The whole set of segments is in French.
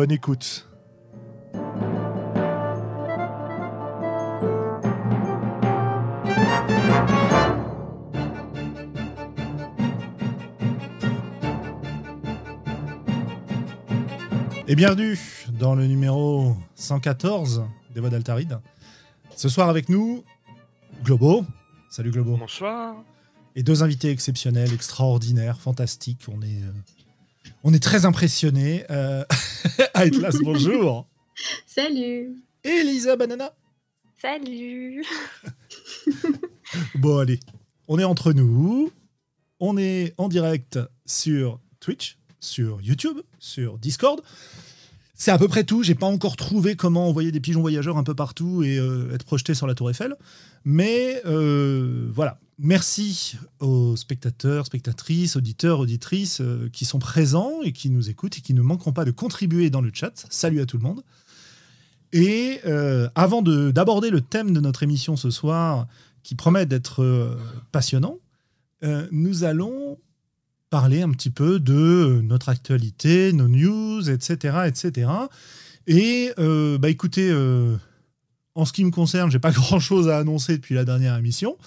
Bonne écoute. Et bienvenue dans le numéro 114 des Voix d'Altaride. Ce soir avec nous, Globo. Salut Globo. Bonsoir. Et deux invités exceptionnels, extraordinaires, fantastiques. On est, euh, on est très impressionnés. Euh... Atlas, bonjour. Salut. Elisa Banana. Salut. bon, allez. On est entre nous. On est en direct sur Twitch, sur YouTube, sur Discord. C'est à peu près tout. J'ai pas encore trouvé comment envoyer des pigeons voyageurs un peu partout et euh, être projeté sur la Tour Eiffel. Mais euh, voilà. Merci aux spectateurs, spectatrices, auditeurs, auditrices euh, qui sont présents et qui nous écoutent et qui ne manqueront pas de contribuer dans le chat. Salut à tout le monde. Et euh, avant de- d'aborder le thème de notre émission ce soir, qui promet d'être euh, passionnant, nous allons parler un petit peu de notre actualité, nos news, etc. etc. Et bah écoutez, en ce qui me concerne, j'ai pas grand-chose à annoncer depuis la dernière émission.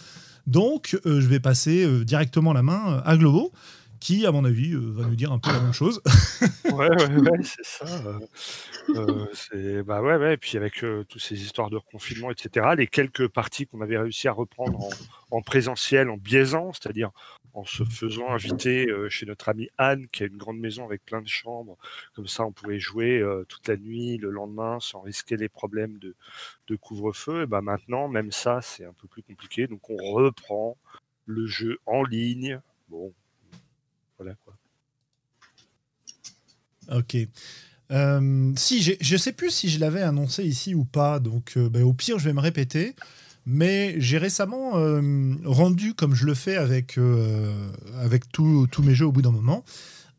Donc, euh, je vais passer euh, directement la main à Globo, qui, à mon avis, euh, va nous dire un peu la même chose. Ouais, ouais, ouais, c'est ça. euh, euh, c'est bah ouais, ouais. Et puis avec euh, toutes ces histoires de confinement, etc. Les quelques parties qu'on avait réussi à reprendre en, en présentiel, en biaisant, c'est-à-dire en se faisant inviter euh, chez notre amie Anne, qui a une grande maison avec plein de chambres. Comme ça, on pouvait jouer euh, toute la nuit, le lendemain, sans risquer les problèmes de, couvre-feu. Et bah maintenant, même ça, c'est un peu plus compliqué. Donc on reprend le jeu en ligne. Bon, voilà quoi. Ok. Euh, si, je sais plus si je l'avais annoncé ici ou pas, donc ben, au pire, je vais me répéter. Mais j'ai récemment euh, rendu, comme je le fais avec, euh, avec tous mes jeux au bout d'un moment,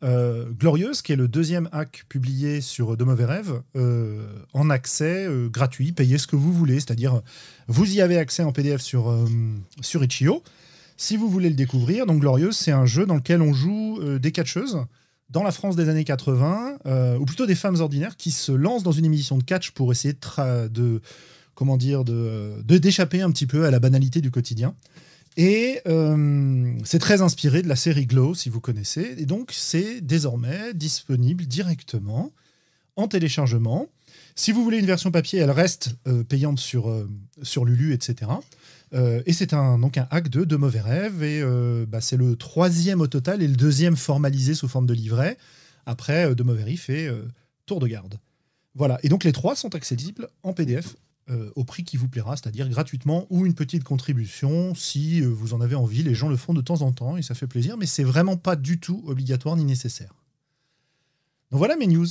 euh, Glorieuse, qui est le deuxième hack publié sur De Mauvais Rêves, en accès gratuit, payez ce que vous voulez, c'est-à-dire vous y avez accès en PDF sur, sur Itch.io. Si vous voulez le découvrir, donc Glorieuse, c'est un jeu dans lequel on joue des catcheuses dans la France des années 80, euh, ou plutôt des femmes ordinaires qui se lancent dans une émission de catch pour essayer de comment dire, de d'échapper un petit peu à la banalité du quotidien. Et euh, c'est très inspiré de la série Glow, si vous connaissez. Et donc, c'est désormais disponible directement en téléchargement. Si vous voulez une version papier, elle reste euh, payante sur, euh, sur Lulu, etc. Et c'est un, donc un hack de De Mauvais Rêves. Et bah, c'est le troisième au total et le deuxième formalisé sous forme de livret. Après, De Mauvais Riff et Tour de Garde. Voilà. Et donc, les trois sont accessibles en PDF euh, au prix qui vous plaira, c'est-à-dire gratuitement ou une petite contribution si euh, vous en avez envie. Les gens le font de temps en temps et ça fait plaisir, mais c'est vraiment pas du tout obligatoire ni nécessaire. Donc voilà mes news.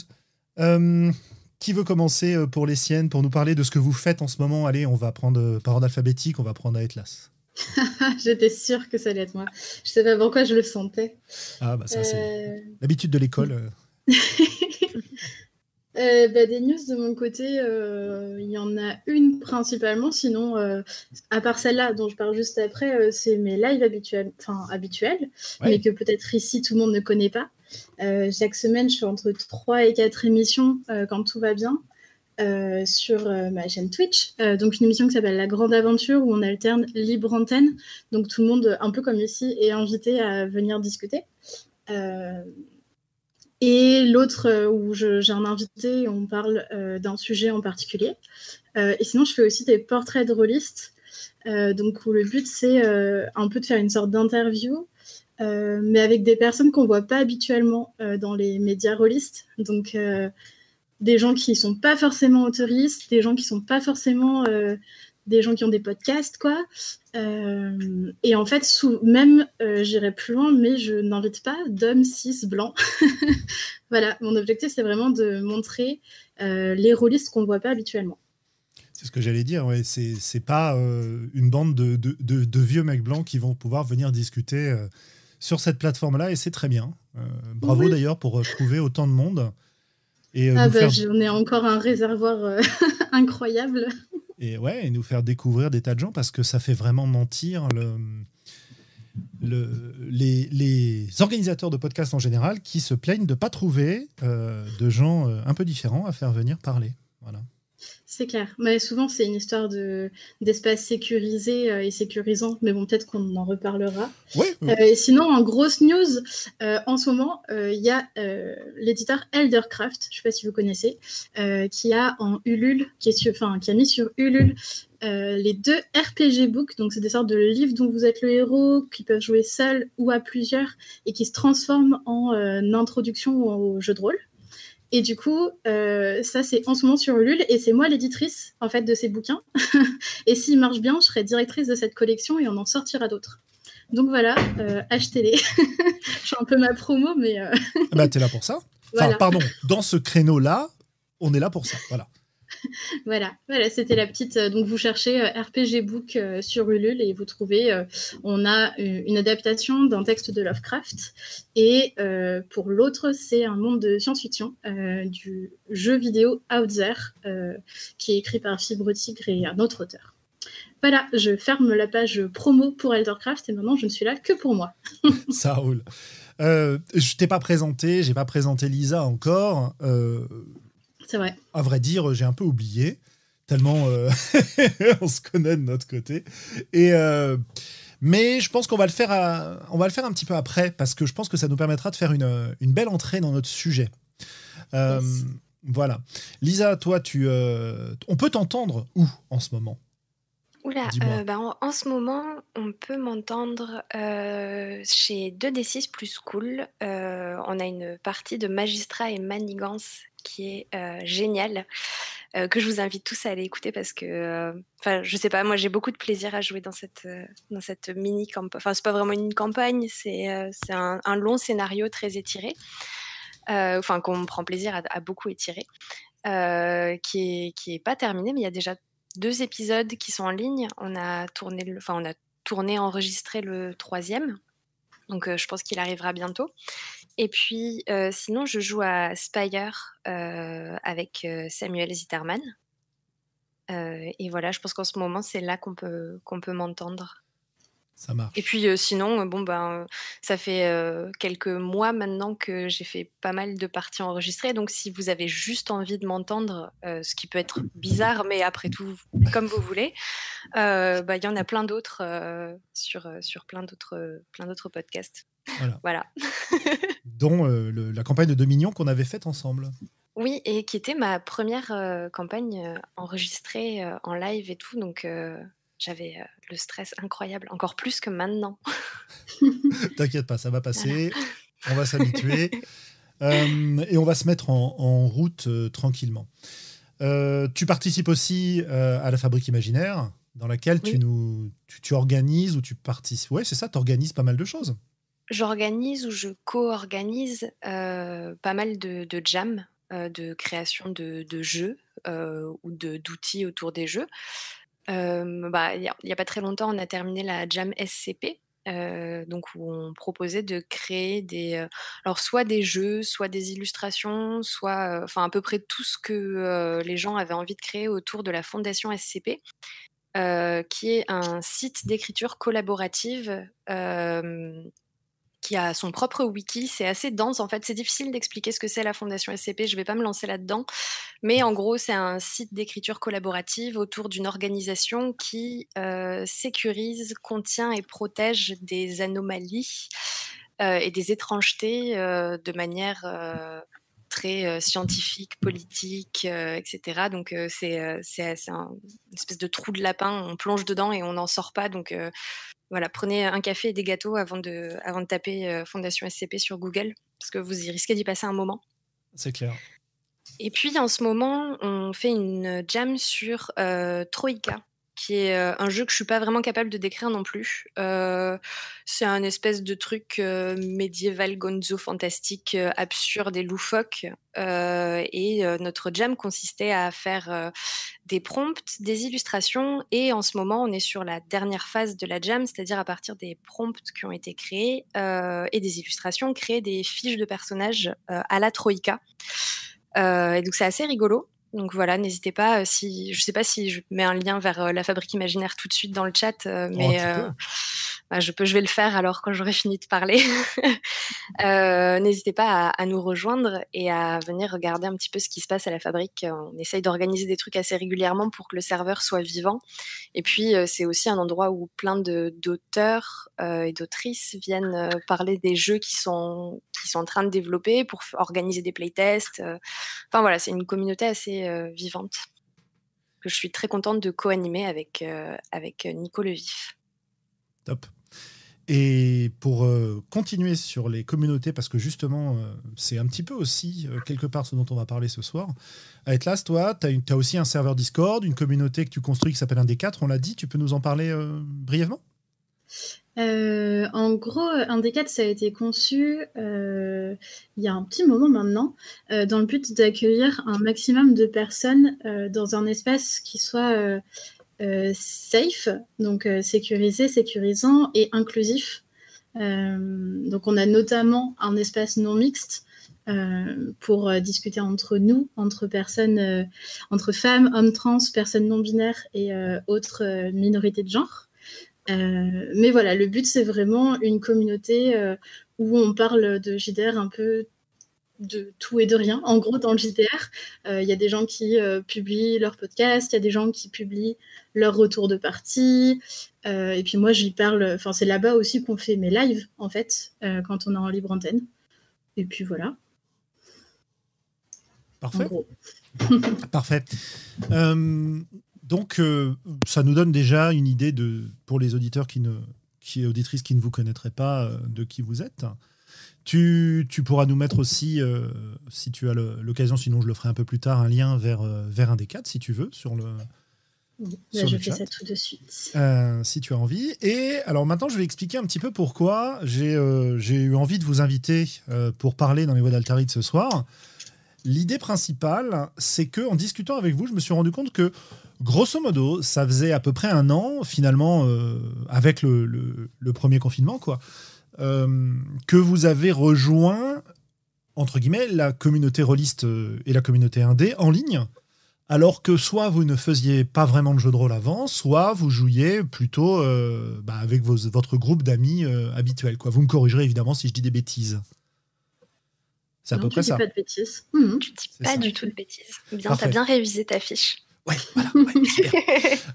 Euh, qui veut commencer pour les siennes, pour nous parler de ce que vous faites en ce moment? Allez, on va prendre par ordre alphabétique, on va prendre Atlas. J'étais sûre que ça allait être moi. Je sais pas pourquoi je le sentais. Ah bah ça c'est l'habitude de l'école. euh. bah, des news de mon côté, euh, il y en a une principalement. Sinon, euh, à part celle-là dont je parle juste après, c'est mes lives habituels, enfin habituels, Ouais. mais que peut-être ici tout le monde ne connaît pas. Chaque semaine, je fais entre 3 et 4 émissions quand tout va bien. euh, sur euh, ma chaîne Twitch, Euh, donc une émission qui s'appelle La Grande Aventure où on alterne libre antenne, donc tout le monde, un peu comme ici, est invité à venir discuter. Et l'autre euh, où j'ai un invité on parle euh, d'un sujet en particulier. Euh, et sinon, je fais aussi des portraits de rôlistes, euh, donc où le but c'est un peu de faire une sorte d'interview, mais avec des personnes qu'on voit pas habituellement dans les médias rôlistes. Donc des gens qui sont pas forcément autoristes, des gens qui sont pas forcément des gens qui ont des podcasts, quoi. Euh, et en fait, sous, même, euh, j'irai plus loin, mais je n'invite pas d'hommes cis blancs. voilà, mon objectif, c'est vraiment de montrer euh, les rôlistes qu'on ne voit pas habituellement. C'est ce que j'allais dire, ouais. c'est pas une bande de, de, de, vieux mecs blancs qui vont pouvoir venir discuter sur cette plateforme-là, et c'est très bien. bravo d'ailleurs pour trouver autant de monde. Et, ah bah, j'en ai encore un réservoir incroyable et ouais, et nous faire découvrir des tas de gens parce que ça fait vraiment mentir le, le, les, les, organisateurs de podcasts en général qui se plaignent de ne pas trouver euh, de gens euh, un peu différents à faire venir parler. Voilà. C'est clair. Mais souvent, c'est une histoire de, d'espace sécurisé euh, et sécurisant. Mais bon, peut-être qu'on en reparlera. Et sinon, en grosse news, en ce moment, il y a l'éditeur Eldercraft, je ne sais pas si vous connaissez, qui a en Ulule, qui, est enfin, qui a mis sur Ulule les deux RPG books. Donc, c'est des sortes de livres dont vous êtes le héros, qui peuvent jouer seuls ou à plusieurs, et qui se transforment en introduction au jeu de rôle. Et du coup, euh, ça, c'est en ce moment sur Ulule, et c'est moi l'éditrice, en fait, de ces bouquins. et s'il marche bien, je serai directrice de cette collection et on en sortira d'autres. Donc voilà, euh, achetez-les. je suis un peu ma promo, mais... Bah, t'es là pour ça Enfin, pardon, dans ce créneau-là, on est là pour ça, voilà. voilà, voilà c'était la petite. Euh, donc vous cherchez euh, RPG Book euh, sur Ulule et vous trouvez. on a une adaptation d'un texte de Lovecraft et pour l'autre c'est un monde de science-fiction du jeu vidéo Out There qui est écrit par Fibre Tigre et un autre auteur. Voilà, je ferme la page promo pour Eldercraft et maintenant je ne suis là que pour moi. Ça roule. Euh, je t'ai pas présenté, j'ai pas présenté Lisa encore. C'est vrai. À vrai dire, j'ai un peu oublié, tellement euh, on se connaît de notre côté. Et, euh, mais je pense qu'on va, le faire on va le faire un petit peu après, parce que je pense que ça nous permettra de faire une, une belle entrée dans notre sujet. Euh, voilà. Lisa, toi, tu, on peut t'entendre où en ce moment? Oula, bah en, en, ce moment, on peut m'entendre chez 2D6 plus cool. on a une partie de magistrat et manigance qui est euh, génial, euh, que je vous invite tous à aller écouter parce que, euh, enfin, je sais pas, moi j'ai beaucoup de plaisir à jouer dans cette, dans cette mini campagne. Enfin, c'est pas vraiment une campagne, c'est un, un, long scénario très étiré, enfin, qu'on prend plaisir à, beaucoup étirer, qui est, qui est pas terminé, mais il y a déjà deux épisodes qui sont en ligne. On a tourné, enfin, on a tourné, enregistré le troisième. Donc, je pense qu'il arrivera bientôt. Et puis, euh, sinon, je joue à Spire euh, avec euh, Samuel Zitterman. et voilà, je pense qu'en ce moment, c'est là qu'on peut, qu'on peut m'entendre. Ça marche. Et puis sinon, bon ben, ça fait quelques mois maintenant que j'ai fait pas mal de parties enregistrées. Donc si vous avez juste envie de m'entendre, ce qui peut être bizarre, mais après tout, comme vous voulez, bah, il y en a plein d'autres sur, sur plein d'autres plein d'autres podcasts. Voilà. voilà. dont euh, la campagne de Dominion qu'on avait faite ensemble. Oui, et qui était ma première euh, campagne euh, enregistrée en live et tout, donc j'avais le stress incroyable, encore plus que maintenant. T'inquiète pas, ça va passer, on va s'habituer et on va se mettre en, route tranquillement. tu participes aussi à la Fabrique Imaginaire, dans laquelle tu, nous, tu, organises ou tu participes. Ouais, c'est ça, tu organises pas mal de choses. J'organise ou je co-organise euh, pas mal de, de jams, euh, de création de, jeux euh, ou d'outils autour des jeux. Bah, il n'y a, pas très longtemps, on a terminé la jam SCP, donc où on proposait de créer des, alors soit des jeux, soit des illustrations, soit, enfin à peu près tout ce que les gens avaient envie de créer autour de la fondation SCP. qui est un site d'écriture collaborative qui a son propre wiki. C'est assez dense en fait. C'est difficile d'expliquer ce que c'est la Fondation SCP. Je ne vais pas me lancer là-dedans. Mais en gros, c'est un site d'écriture collaborative autour d'une organisation qui euh, sécurise, contient et protège des anomalies euh, et des étrangetés euh, de manière très scientifique, politique, etc. Donc c'est c'est une espèce de trou de lapin, on plonge dedans et on n'en sort pas. Donc voilà, prenez un café et des gâteaux avant de, avant de taper euh, Fondation SCP sur Google, parce que vous y risquez d'y passer un moment. C'est clair. Et puis en ce moment, on fait une jam sur euh, Troïka. Qui est un jeu que je suis pas vraiment capable de décrire non plus. c'est un espèce de truc médiéval gonzo fantastique, absurde et loufoque. et notre jam consistait à faire des prompts, des illustrations. Et en ce moment, on est sur la dernière phase de la jam, c'est-à-dire à partir des prompts qui ont été créés et des illustrations, créer des fiches de personnages à la Troïka. et donc c'est assez rigolo. Donc voilà, n'hésitez pas. Euh, si je sais pas si je mets un lien vers euh, la fabrique imaginaire tout de suite dans le chat, euh, oh, mais bah, je vais le faire alors quand j'aurai fini de parler. N'hésitez pas à, nous rejoindre et à venir regarder un petit peu ce qui se passe à la fabrique. On essaye d'organiser des trucs assez régulièrement pour que le serveur soit vivant. Et puis c'est aussi un endroit où plein d'auteurs et d'autrices viennent parler des jeux qui sont qui sont en train de développer pour organiser des playtests. Enfin voilà, c'est une communauté assez euh, vivante que je suis très contente de co-animer avec, euh, avec Nico Levif. Top. Et pour euh, continuer sur les communautés, parce que justement, c'est un petit peu aussi quelque part ce dont on va parler ce soir. À Etlas, toi, tu as, aussi un serveur Discord, une communauté que tu construis qui s'appelle un D4, on l'a dit, tu peux nous en parler brièvement? Euh, en gros, un des quatre, ça a été conçu euh, il y a un petit moment maintenant, euh, dans le but d'accueillir un maximum de personnes dans un espace qui soit safe, donc sécurisé, sécurisant et inclusif. donc on a notamment un espace non mixte pour discuter entre nous, entre personnes, entre femmes, hommes trans, personnes non binaires et autres minorités de genre. Euh, mais voilà, le but, c'est vraiment une communauté euh, où on parle de JDR un peu de tout et de rien. En gros, dans le JDR, euh, il y a des gens qui publient leur podcast, il y a des gens qui publient leur retour de partie. et puis moi, j'y parle, enfin, c'est là-bas aussi qu'on fait mes lives, en fait, quand on est en libre antenne. Et puis voilà. Parfait. Parfait. Donc, euh, ça nous donne déjà une idée de, pour les auditeurs qui ne, qui auditrices qui ne vous connaîtraient pas, euh, de qui vous êtes. Tu, tu pourras nous mettre aussi, euh, si tu as l'occasion, sinon je le ferai un peu plus tard, un lien vers, vers un des quatre, si tu veux, sur le. Oui, je fais ça tout de suite. si tu as envie. Et alors maintenant, je vais expliquer un petit peu pourquoi j'ai eu envie de vous inviter pour parler dans les voix d'Altaride ce soir. L'idée principale, c'est que en discutant avec vous, je me suis rendu compte que grosso modo, ça faisait à peu près un an, finalement, euh, avec le, premier confinement, quoi, euh, que vous avez rejoint, entre guillemets, la communauté rôliste euh, et la communauté indé en ligne, alors que soit vous ne faisiez pas vraiment de jeu de rôle avant, soit vous jouiez plutôt bah, avec votre groupe d'amis habituel. Quoi. Vous me corrigerez évidemment si je dis des bêtises. C'est à peu près ça. Pas de bêtises. Mmh. Tu dis pas du tout de bêtises. Bien, tu as bien révisé ta fiche. Ouais, voilà.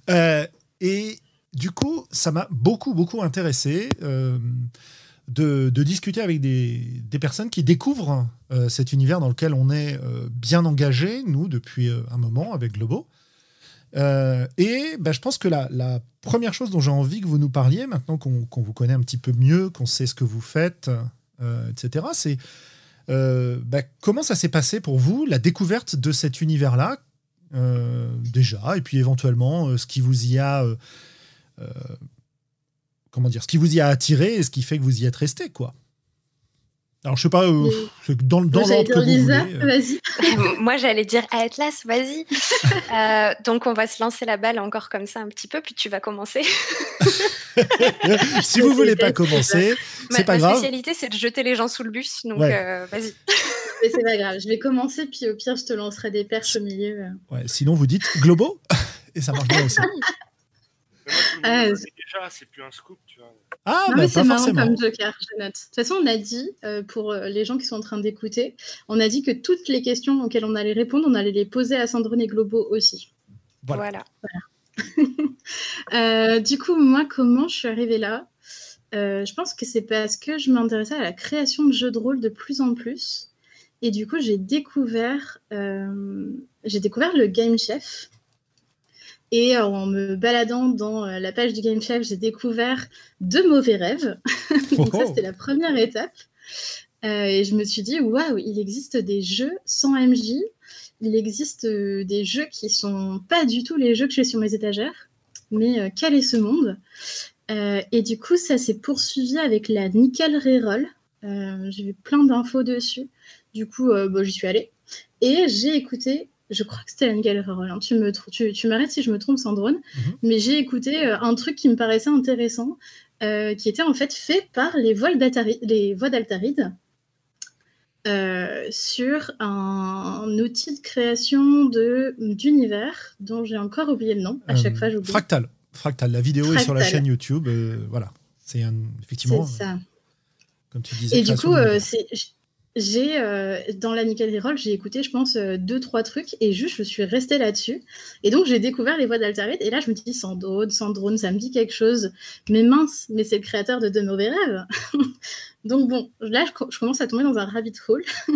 Euh, et du coup, ça m'a beaucoup, beaucoup intéressé euh, de, discuter avec des, personnes qui découvrent euh, cet univers dans lequel on est bien engagé, nous, depuis un moment avec Globo. et ben, je pense que la, la première chose dont j'ai envie que vous nous parliez, maintenant qu'on vous connaît un petit peu mieux, qu'on sait ce que vous faites, etc., c'est ben, comment ça s'est passé pour vous, la découverte de cet univers-là euh, déjà, et puis éventuellement euh, ce qui vous y a euh, comment dire, ce qui vous y a attiré et ce qui fait que vous y êtes resté, quoi. Alors, je sais pas, dans, dans l'ordre que Lisa, vas-y. Moi, j'allais dire Atlas, vas-y. donc, on va se lancer la balle encore comme ça un petit peu, puis tu vas commencer. si vous voulez pas commencer, c'est pas grave. Ma spécialité, c'est de jeter les gens sous le bus, donc vas-y. Mais c'est pas grave, je vais commencer, puis au pire, je te lancerai des perches au milieu. Ouais, sinon, vous dites Globo, et ça marche bien aussi. Ah, déjà, c'est plus un scoop, tu vois. Ah, bah, c'est marrant comme Joker, je note. De toute façon, on a dit, euh, pour euh, les gens qui sont en train d'écouter, on a dit que toutes les questions auxquelles on allait répondre, on allait les poser à Sandrine et Globo aussi. Voilà. Euh, du coup, moi, comment je suis arrivée là? Je pense que c'est parce que je m'intéressais à la création de jeux de rôle de plus en plus. Et du coup, j'ai découvert, euh, j'ai découvert le Game Chef. Et en me baladant dans euh, la page du Game Chef, j'ai découvert de mauvais rêves. Donc ça, c'était la première étape. Euh, et je me suis dit, waouh, il existe des jeux sans MJ. Il existe des jeux qui sont pas du tout les jeux que j'ai sur mes étagères. mais quel est ce monde? Et du coup, ça s'est poursuivi avec la Nickel Reroll. j'ai vu plein d'infos dessus. Du coup, bon, j'y suis allée. Et j'ai écouté je crois que c'était Nickel Reroll. Hein. Tu me tu, tu m'arrêtes si je me trompe, Sandrone. Mhm. Mais j'ai écouté un truc qui me paraissait intéressant, qui était en fait fait par les, les voix d'Altaride. Euh, sur un, outil de création de d'univers dont j'ai encore oublié le nom. À chaque euh, fois, j'oublie. Fractal. Fractal. La vidéo est sur la chaîne YouTube. Euh, voilà. C'est effectivement. C'est ça. Comme tu disais. Et du coup, j'ai dans la Nickel Reroll, j'ai écouté, je pense, deux trois trucs et juste je suis restée là-dessus. Et donc j'ai découvert les voix d'Altarit et là je me dis sans drone, sans drone, ça me dit quelque chose. Mais mince, mais c'est le créateur de De mauvais rêves. Donc bon, là, je, commence à tomber dans un rabbit hole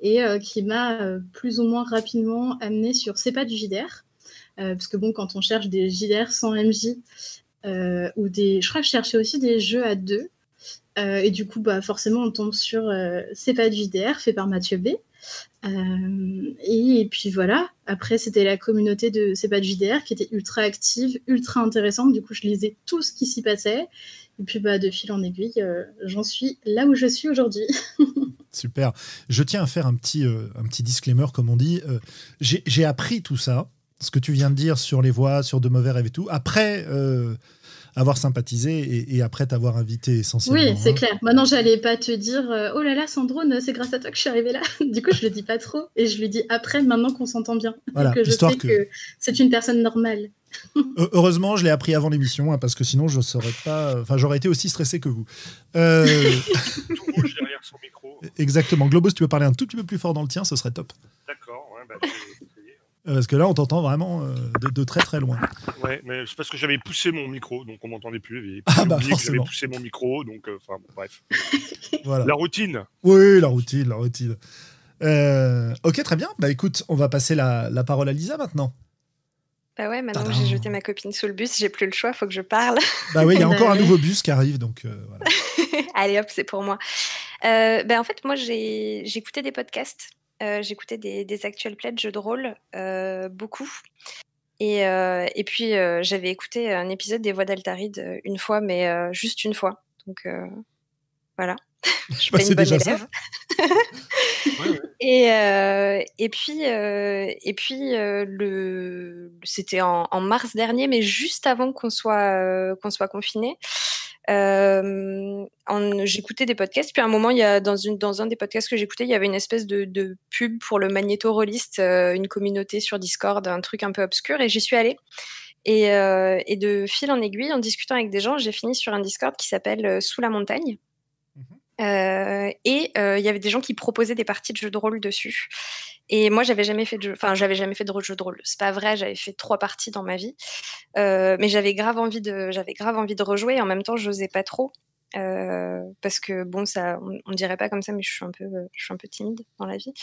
et euh, qui m'a euh, plus ou moins rapidement amené sur C'est pas du JDR. Euh, parce que bon, quand on cherche des JDR sans MJ, ou des... Je crois que je cherchais aussi des jeux à deux. Et du coup, bah, forcément, on tombe sur C'est pas du JDR, fait par Mathieu B. Et, puis voilà, après c'était la communauté de C'est pas du JDR qui était ultra active, ultra intéressante. Du coup, je lisais tout ce qui s'y passait. Et puis bah, de fil en aiguille, euh, j'en suis là où je suis aujourd'hui. Super. Je tiens à faire un petit, euh, un petit disclaimer, comme on dit. Euh, j'ai appris tout ça, ce que tu viens de dire sur les voix, sur de mauvais rêves et tout, après avoir sympathisé et, après t'avoir invité essentiellement. Oui, c'est hein. clair. Maintenant, j'allais pas te dire oh là là, Sandrone, c'est grâce à toi que je suis arrivée là. du coup, je le dis pas trop et je lui dis après, maintenant qu'on s'entend bien. Voilà, que je sais que c'est une personne normale. Heureusement, je l'ai appris avant l'émission, hein, parce que sinon, je serais pas. Enfin, j'aurais été aussi stressé que vous. Euh... Tout rouge derrière son micro. Exactement. Globos, tu peux parler un tout petit peu plus fort dans le tien, ce serait top. D'accord. Ouais, bah, euh, parce que là, on t'entend vraiment euh, de, très très loin. Ouais, mais c'est parce que j'avais poussé mon micro, donc on m'entendait plus. Et ah bah J'avais poussé mon micro, donc euh, enfin bref. voilà. La routine. Oui, la routine, la routine. ok, très bien. Bah écoute, on va passer la, la parole à Lisa maintenant. Bah ouais, maintenant que j'ai jeté ma copine sous le bus, j'ai plus le choix, faut que je parle. Bah oui, il y a encore un nouveau bus qui arrive, donc euh, voilà. Allez hop, c'est pour moi. Euh, bah en fait, moi j'ai écouté des podcasts, euh, j'écoutais des, des actuels plays de jeux de rôle, euh, beaucoup. Et, et puis j'avais écouté un épisode des Voix d'Altaride une fois, mais juste une fois. Donc voilà. je suis pas une bonne élève. Et, euh, et puis, euh, et puis euh, le, c'était en, mars dernier, mais juste avant qu'on soit, qu'on soit confiné. J'écoutais des podcasts, puis à un moment, il y a, dans, une, dans un des podcasts que j'écoutais, il y avait une espèce de, de pub pour le magnéto une communauté sur Discord, un truc un peu obscur, et j'y suis allée. Et, et, de fil en aiguille, en discutant avec des gens, j'ai fini sur un Discord qui s'appelle Sous la montagne. Euh, et euh, il y avait des gens qui proposaient des parties de jeux de rôle dessus. Et moi, j'avais jamais fait de, enfin, j'avais jamais fait de jeu de rôle. C'est pas vrai, j'avais fait trois parties dans ma vie, euh, mais j'avais grave envie de, rejouer. Et en même temps, j'osais pas trop parce que bon, ça, on, on, dirait pas comme ça, mais je suis un peu, je suis un peu timide dans la vie.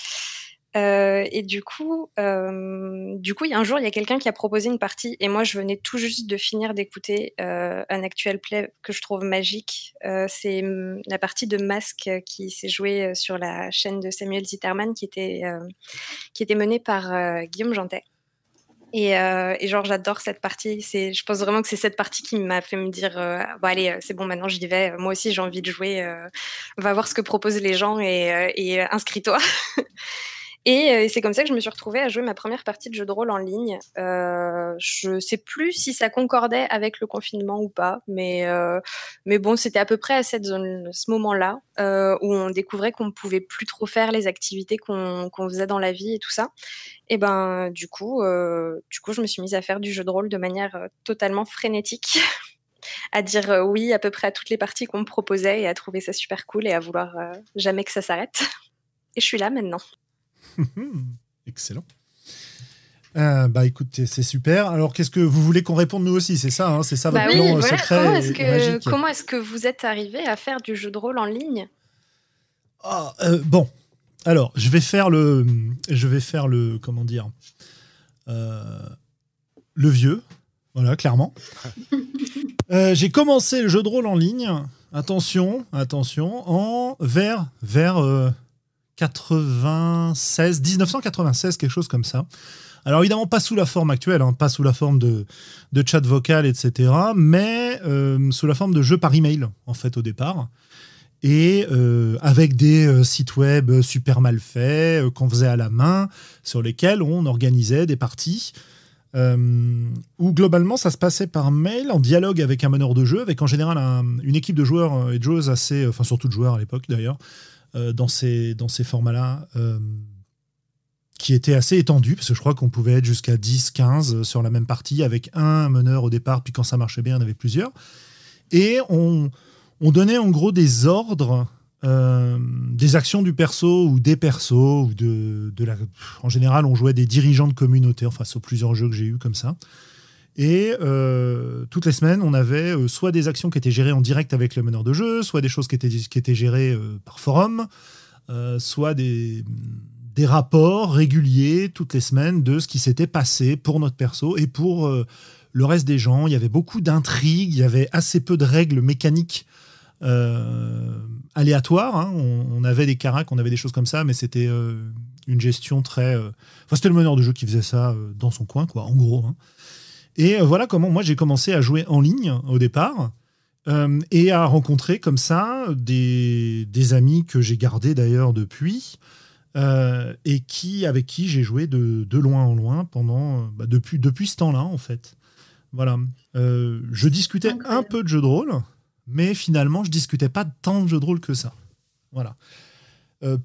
Euh, et du coup, euh, du coup, un jour, il y a quelqu'un qui a proposé une partie, et moi, je venais tout juste de finir d'écouter euh, un actuel play que je trouve magique. Euh, c'est la partie de Masque qui s'est jouée sur la chaîne de Samuel Zitterman, qui était qui était menée par Guillaume Jantet. Et, et, genre, j'adore cette partie. C'est, je pense vraiment que c'est cette partie qui m'a fait me dire, bon allez, c'est bon, maintenant j'y vais. Moi aussi, j'ai envie de jouer. va voir ce que proposent les gens et inscris-toi. Euh, et, c'est comme ça que je me suis retrouvée à jouer ma première partie de jeu de rôle en ligne. Euh, je sais plus si ça concordait avec le confinement ou pas, mais euh, mais bon, c'était à peu près à cette ce moment-là, euh, où on découvrait qu'on pouvait plus trop faire les activités qu'on qu'on faisait dans la vie et tout ça. Et ben du coup, du coup, je me suis mise à faire du jeu de rôle de manière totalement frénétique. à dire oui à peu près à toutes les parties qu'on me proposait et à trouver ça super cool et à vouloir jamais que ça s'arrête. Et je suis là maintenant. Excellent. Euh, bah écoutez, c'est super. Alors qu'est-ce que vous voulez qu'on réponde nous aussi? C'est ça, hein, c'est ça votre bah plan euh, secret comment est-ce que, comment est-ce que vous êtes arrivé à faire du jeu de rôle en ligne? Ah, euh, Bon, alors je vais faire le, je vais faire le, comment dire, le vieux. Voilà, clairement. J'ai commencé le jeu de rôle en ligne. Attention, attention, en vers vers 96, 1996, quelque chose comme ça. Alors évidemment pas sous la forme actuelle, hein, pas sous la forme de, de chat vocal, etc., mais euh, sous la forme de jeux par email en fait au départ, et euh, avec des euh, sites web super mal faits qu'on faisait à la main, sur lesquels on organisait des parties. où globalement ça se passait par mail en dialogue avec un meneur de jeu, avec en général une équipe de joueurs et de joueuses assez, enfin surtout de joueurs à l'époque d'ailleurs, dans ces, dans ces formats-là qui était assez étendu, parce que je crois qu'on pouvait être jusqu'à 10, 15 sur la même partie, avec un meneur au départ, puis quand ça marchait bien, il y en avait plusieurs. Et on, on donnait en gros des ordres, euh, des actions du perso ou des persos, ou de, de la... en général, on jouait des dirigeants de communauté, enfin, sur plusieurs jeux que j'ai eu comme ça. Et euh, toutes les semaines, on avait euh, soit des actions qui étaient gérées en direct avec le meneur de jeu, soit des choses qui étaient, qui étaient gérées par forum, soit des, des rapports réguliers toutes les semaines de ce qui s'était passé pour notre perso et pour euh, le reste des gens. Il y avait beaucoup d'intrigues, il y avait assez peu de règles mécaniques euh, aléatoires. Hein. On, avait des caracs, on avait des choses comme ça, mais c'était euh, une gestion très. Enfin, c'était le meneur de jeu qui faisait ça dans son coin, quoi, en gros. Hein. Et voilà comment moi j'ai commencé à jouer en ligne au départ. et à rencontrer comme ça des, des amis que j'ai gardés d'ailleurs depuis, euh, et qui, avec qui j'ai joué de, de, loin en loin pendant, euh, bah, depuis, depuis ce temps-là, en fait. Voilà. Euh, je discutais un peu de jeux de rôle, mais finalement, je discutais pas tant de jeux de rôle que ça. Voilà.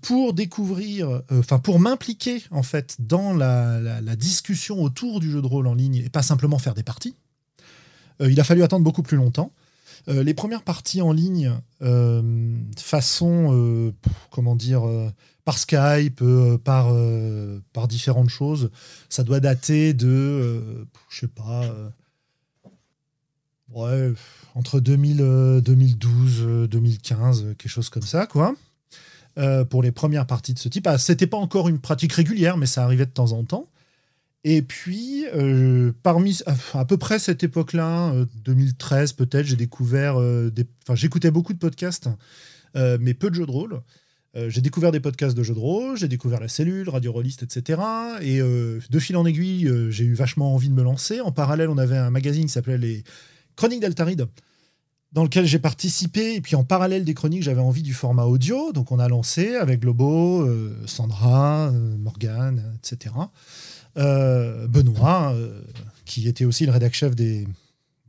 Pour découvrir, enfin pour m'impliquer en fait dans la, discussion autour du jeu de rôle en ligne et pas simplement faire des parties, il a fallu attendre beaucoup plus longtemps. les premières parties en ligne, façon, comment dire, par Skype, euh, par, euh, différentes choses. Ça doit dater de, euh, je sais pas, entre 2000, 2012, 2015, quelque chose comme ça, quoi. Pour les premières parties de ce type. Ah, C'était pas encore une pratique régulière, mais ça arrivait de temps en temps. Et puis, parmi à peu près cette époque-là, 2013 peut-être, j'ai découvert, enfin, j'écoutais beaucoup de podcasts, mais peu de jeux de rôle. Euh, j'ai découvert des podcasts de jeux de rôle, j'ai découvert la cellule, Radio Rolliste, etc. Et euh, de fil en aiguille, euh, j'ai eu vachement envie de me lancer. En parallèle, on avait un magazine qui s'appelait les Chroniques d'Altaride, dans lequel j'ai participé. Et puis en parallèle des chroniques, j'avais envie du format audio. Donc on a lancé avec Globo, Sandra, Morgane, etc. Benoît, qui était aussi le rédacteur chef des,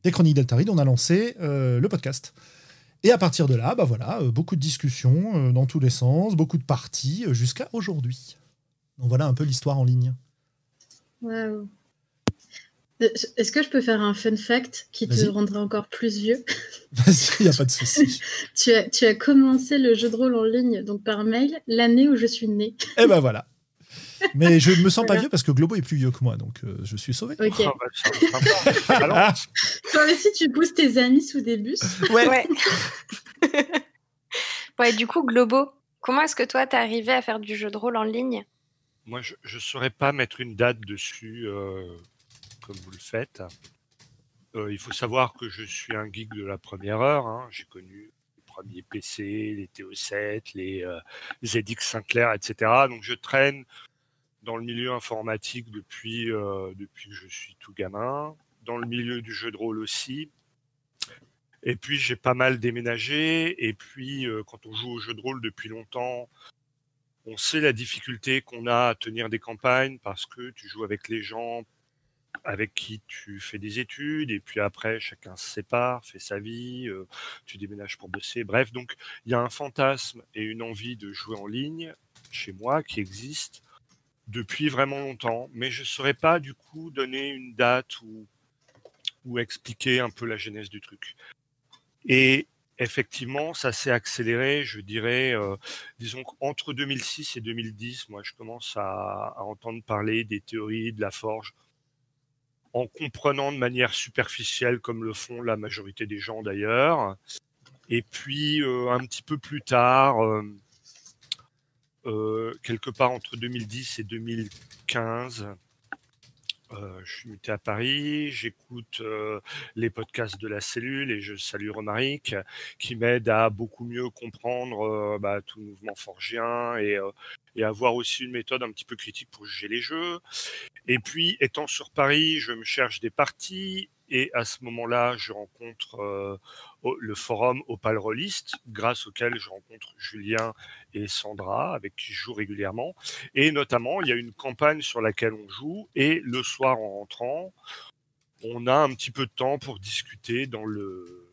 des Chroniques d'Altaride, on a lancé le podcast. Et à partir de là, bah voilà, euh, beaucoup de discussions euh, dans tous les sens, beaucoup de parties euh, jusqu'à aujourd'hui. Donc voilà un peu l'histoire en ligne. Est-ce que je peux faire un fun fact qui te rendra encore plus vieux? Vas-y, il n'y a pas de souci. tu, as, tu as commencé le jeu de rôle en ligne, donc par mail, l'année où je suis née. Eh ben voilà. Mais je ne me sens pas vieux parce que Globo est plus vieux que moi, donc euh, je suis sauvé. Ok. Ah, bah, Toi aussi, tu pousses tes amis sous des bus? Ouais. ouais. ouais, du coup, Globo, comment est-ce que toi, t'es arrivé à faire du jeu de rôle en ligne? Moi, je ne saurais pas mettre une date dessus euh, comme vous le faites. Euh, il faut savoir que je suis un geek de la première heure. Hein. J'ai connu les premiers PC, les TO7, les ZX Sinclair, etc. Donc je traîne dans le milieu informatique depuis, euh, depuis que je suis tout gamin, dans le milieu du jeu de rôle aussi. Et puis j'ai pas mal déménagé. Et puis euh, quand on joue au jeu de rôle depuis longtemps, on sait la difficulté qu'on a à tenir des campagnes parce que tu joues avec les gens avec qui tu fais des études et puis après chacun se sépare, fait sa vie, euh, tu déménages pour bosser. Bref, donc il y a un fantasme et une envie de jouer en ligne chez moi qui existe depuis vraiment longtemps, mais je ne saurais pas du coup donner une date ou, ou expliquer un peu la genèse du truc. Et effectivement, ça s'est accéléré, je dirais, euh, disons qu'entre 2006 et 2010, moi je commence à, entendre parler des théories de la forge en comprenant de manière superficielle, comme le font la majorité des gens d'ailleurs. Et puis euh, un petit peu plus tard, euh, euh, quelque part entre 2010 et 2015, Euh, je suis muté à Paris, j'écoute euh, les podcasts de la cellule et je salue Romaric qui m'aide à beaucoup mieux comprendre bah, tout le mouvement forgien et, et avoir aussi une méthode un petit peu critique pour juger les jeux. Et puis, étant sur Paris, je me cherche des parties et à ce moment-là, je rencontre le forum Opal Rollist, grâce auquel je rencontre Julien et Sandra, avec qui je joue régulièrement. Et notamment, il y a une campagne sur laquelle on joue, et le soir en rentrant, on a un petit peu de temps pour discuter dans le,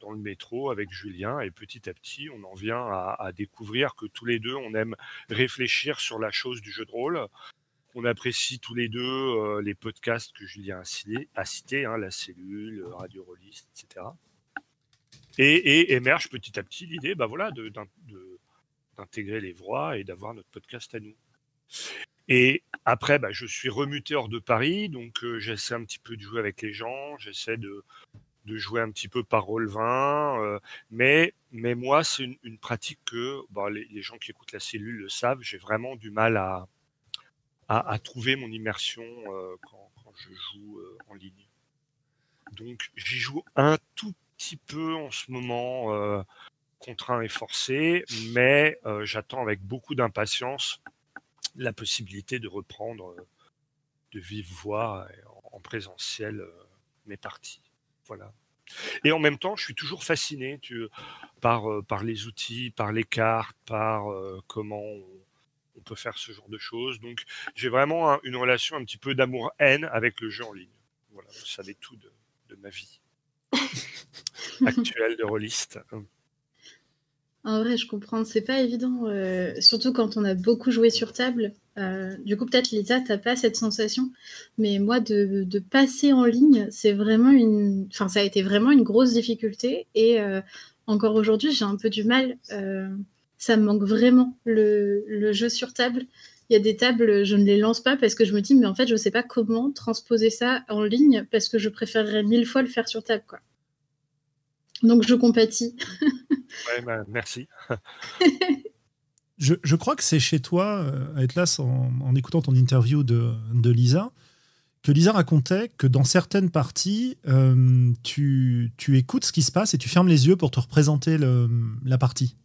dans le métro avec Julien, et petit à petit, on en vient à, découvrir que tous les deux, on aime réfléchir sur la chose du jeu de rôle. On apprécie tous les deux euh, les podcasts que Julien a cités, hein, La Cellule, Radio Rollist, etc. Et, émerge petit à petit l'idée bah voilà, d'intégrer les voix et d'avoir notre podcast à nous. Et après, bah, je suis remuté hors de Paris, donc euh, j'essaie un petit peu de jouer avec les gens, j'essaie de, jouer un petit peu par 20, euh, mais, mais moi, c'est une, pratique que bah, les, gens qui écoutent la cellule le savent, j'ai vraiment du mal à, à, trouver mon immersion euh, quand, je joue en ligne. Donc j'y joue un tout petit peu en ce moment euh, contraint et forcé, mais euh, j'attends avec beaucoup d'impatience la possibilité de reprendre euh, de vive voix en présentiel mes parties. Voilà. Et en même temps, je suis toujours fasciné par, par les outils, par les cartes, par comment peut faire ce genre de choses. Donc, j'ai vraiment une relation un petit peu d'amour-haine avec le jeu en ligne. Voilà, vous savez tout de, de ma vie. actuel de rôliste. En vrai, je comprends, c'est pas évident, euh, surtout quand on a beaucoup joué sur table. Euh, du coup, peut-être Lisa, t'as pas cette sensation, mais moi, de, passer en ligne, c'est vraiment une, enfin, ça a été vraiment une grosse difficulté. Et euh, encore aujourd'hui, j'ai un peu du mal. Ça me manque vraiment le, le, jeu sur table. Il y a des tables, je ne les lance pas parce que je me dis, mais en fait, je sais pas comment transposer ça en ligne parce que je préférerais mille fois le faire sur table, quoi. Donc je compatis. ouais, bah, merci. je, crois que c'est chez toi, euh, à là en, écoutant ton interview de, Lisa, que Lisa racontait que dans certaines parties, euh, tu, écoutes ce qui se passe et tu fermes les yeux pour te représenter la partie.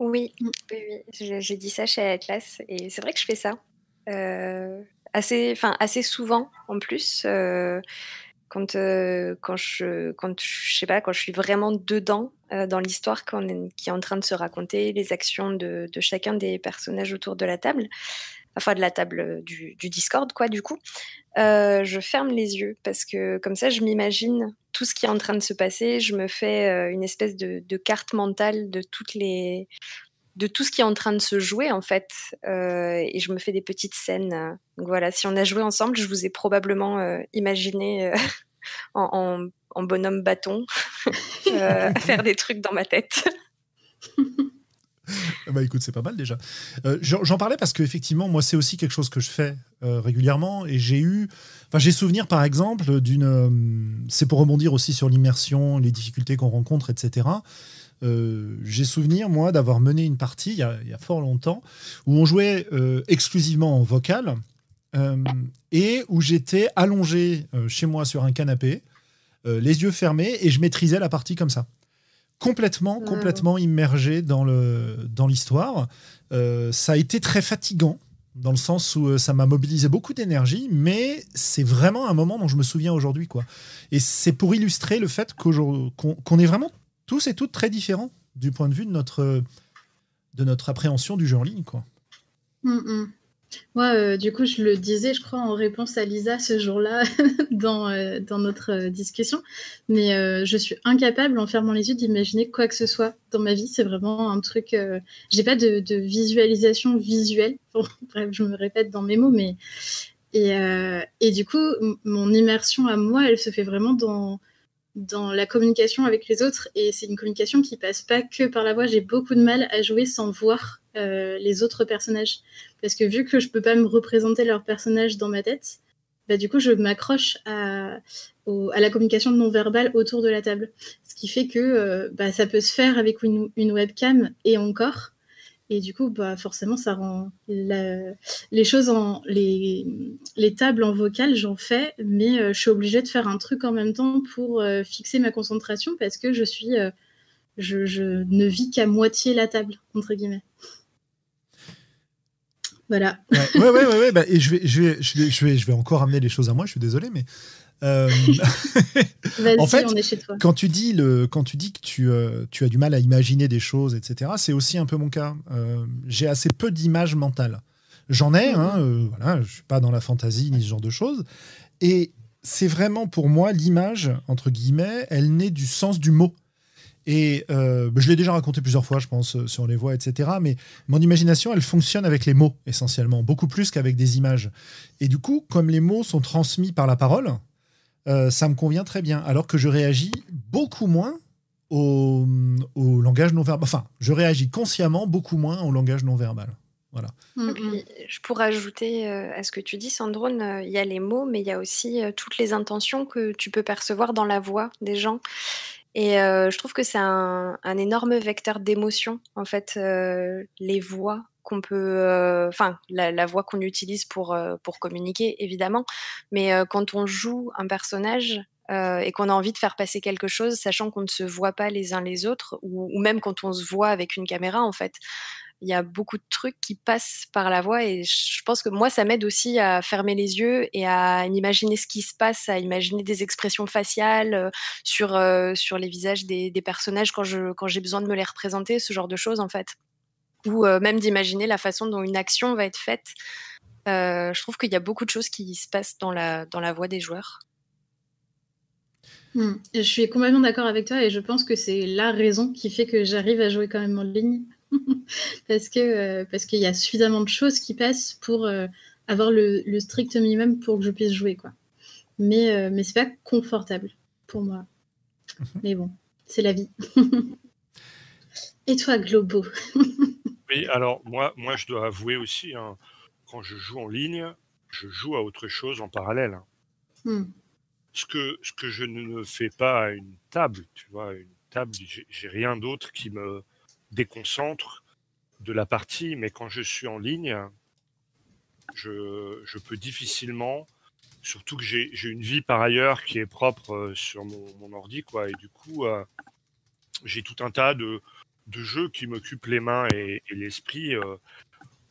Oui, oui, oui. j'ai dit ça chez Atlas et c'est vrai que je fais ça. Euh, assez, assez souvent en plus quand euh, quand je quand je sais pas quand je suis vraiment dedans euh, dans l'histoire qui est en train de se raconter les actions de, de, chacun des personnages autour de la table enfin de la table du, du Discord quoi du coup. Euh, je ferme les yeux parce que comme ça je m'imagine tout ce qui est en train de se passer. Je me fais une espèce de, de, carte mentale de toutes les de tout ce qui est en train de se jouer en fait. Et je me fais des petites scènes. Donc voilà si on a joué ensemble je vous ai probablement imaginé en, bonhomme bâton à faire des trucs dans ma tête bah écoute, c'est pas mal déjà. J'en parlais parce que effectivement, moi, c'est aussi quelque chose que je fais régulièrement et j'ai eu, enfin, j'ai souvenir par exemple d'une, c'est pour rebondir aussi sur l'immersion, les difficultés qu'on rencontre, etc. Euh, j'ai souvenir, moi, d'avoir mené une partie il y, a, fort longtemps où on jouait euh, exclusivement en vocal euh, et où j'étais allongé chez moi sur un canapé, les yeux fermés, et je maîtrisais la partie comme ça. Complètement, complètement immergé dans l'histoire. Dans ça a été très fatigant dans le sens où ça m'a mobilisé beaucoup d'énergie, mais c'est vraiment un moment dont je me souviens aujourd'hui. quoi. Et c'est pour illustrer le fait qu'on est vraiment tous et toutes très différents du point de vue de notre, de notre appréhension du jeu en ligne. Quoi. Moi, euh, du coup, je le disais, je crois, en réponse à Lisa ce jour-là dans, euh, dans notre euh, discussion. Mais je suis incapable, en fermant les yeux, d'imaginer quoi que ce soit dans ma vie. C'est vraiment un truc. J'ai pas de, visualisation visuelle. bref, je me répète dans mes mots, mais. Et, et du coup, mon immersion à moi, elle se fait vraiment dans dans la communication avec les autres et c'est une communication qui passe pas que par la voix. J'ai beaucoup de mal à jouer sans voir euh, les autres personnages parce que vu que je peux pas me représenter leurs personnages dans ma tête, bah, du coup je m'accroche à, la communication non verbale autour de la table, ce qui fait que euh, bah, ça peut se faire avec une, webcam et encore. Et du coup, bah, forcément, ça rend les choses en les, les tables en vocal, j'en fais, mais euh, je suis obligée de faire un truc en même temps pour fixer ma concentration parce que je suis, je, ne vis qu'à moitié la table entre guillemets. Voilà. Ouais, ouais, ouais, ouais, bah, et je vais, je vais, je vais, je vais encore amener les choses à moi. Je suis désolé, mais euh, en fait, on est chez toi. Quand tu dis, le, quand tu, dis que tu, euh, tu as du mal à imaginer des choses, etc., c'est aussi un peu mon cas. Euh, j'ai assez peu d'images mentales. J'en ai, hein, voilà, je suis pas dans la fantaisie ni ce genre de choses. Et c'est vraiment pour moi l'image, entre guillemets, elle naît du sens du mot. Et je l'ai déjà raconté plusieurs fois, je pense, sur les voix, etc. Mais mon imagination, elle fonctionne avec les mots, essentiellement, beaucoup plus qu'avec des images. Et du coup, comme les mots sont transmis par la parole, euh, ça me convient très bien. Alors que je réagis beaucoup moins au, langage non verbal. Enfin, je réagis consciemment beaucoup moins au langage non verbal. Voilà. Je pourrais ajouter euh, à ce que tu dis, Sandrone, euh, il y a les mots, mais il y a aussi toutes les intentions que tu peux percevoir dans la voix des gens. Et je trouve que c'est un, un, énorme vecteur d'émotion, en fait, les voix qu'on peut, euh, enfin, la, voix qu'on utilise pour, euh, pour communiquer, évidemment, mais euh, quand on joue un personnage et qu'on a envie de faire passer quelque chose, sachant qu'on ne se voit pas les uns les autres, ou, même quand on se voit avec une caméra, en fait, il y a beaucoup de trucs qui passent par la voix et je pense que moi ça m'aide aussi à fermer les yeux et à imaginer ce qui se passe, à imaginer des expressions faciales sur, sur les visages des, personnages quand je quand j'ai besoin de me les représenter, ce genre de choses en fait ou euh, même d'imaginer la façon dont une action va être faite. Euh, je trouve qu'il y a beaucoup de choses qui se passent dans la, dans la voix des joueurs. Hmm. Je suis complètement d'accord avec toi et je pense que c'est la raison qui fait que j'arrive à jouer quand même en ligne. parce que euh, parce qu'il y a suffisamment de choses qui passent pour avoir le, le, strict minimum pour que je puisse jouer. quoi. Mais, mais c'est pas confortable pour moi. Mhm. Mais bon, c'est la vie. et toi, Globo? Oui, alors moi, moi, je dois avouer aussi, hein, quand je joue en ligne, je joue à autre chose en parallèle. Hein. Hmm. Ce, que, ce que je ne fais pas à une table, tu vois, une table, j'ai rien d'autre qui me déconcentre de la partie, mais quand je suis en ligne, je, je peux difficilement, surtout que j'ai une vie par ailleurs qui est propre euh, sur mon, mon ordi, quoi, et du coup, euh, j'ai tout un tas de, de jeux qui m'occupent les mains et, l'esprit euh,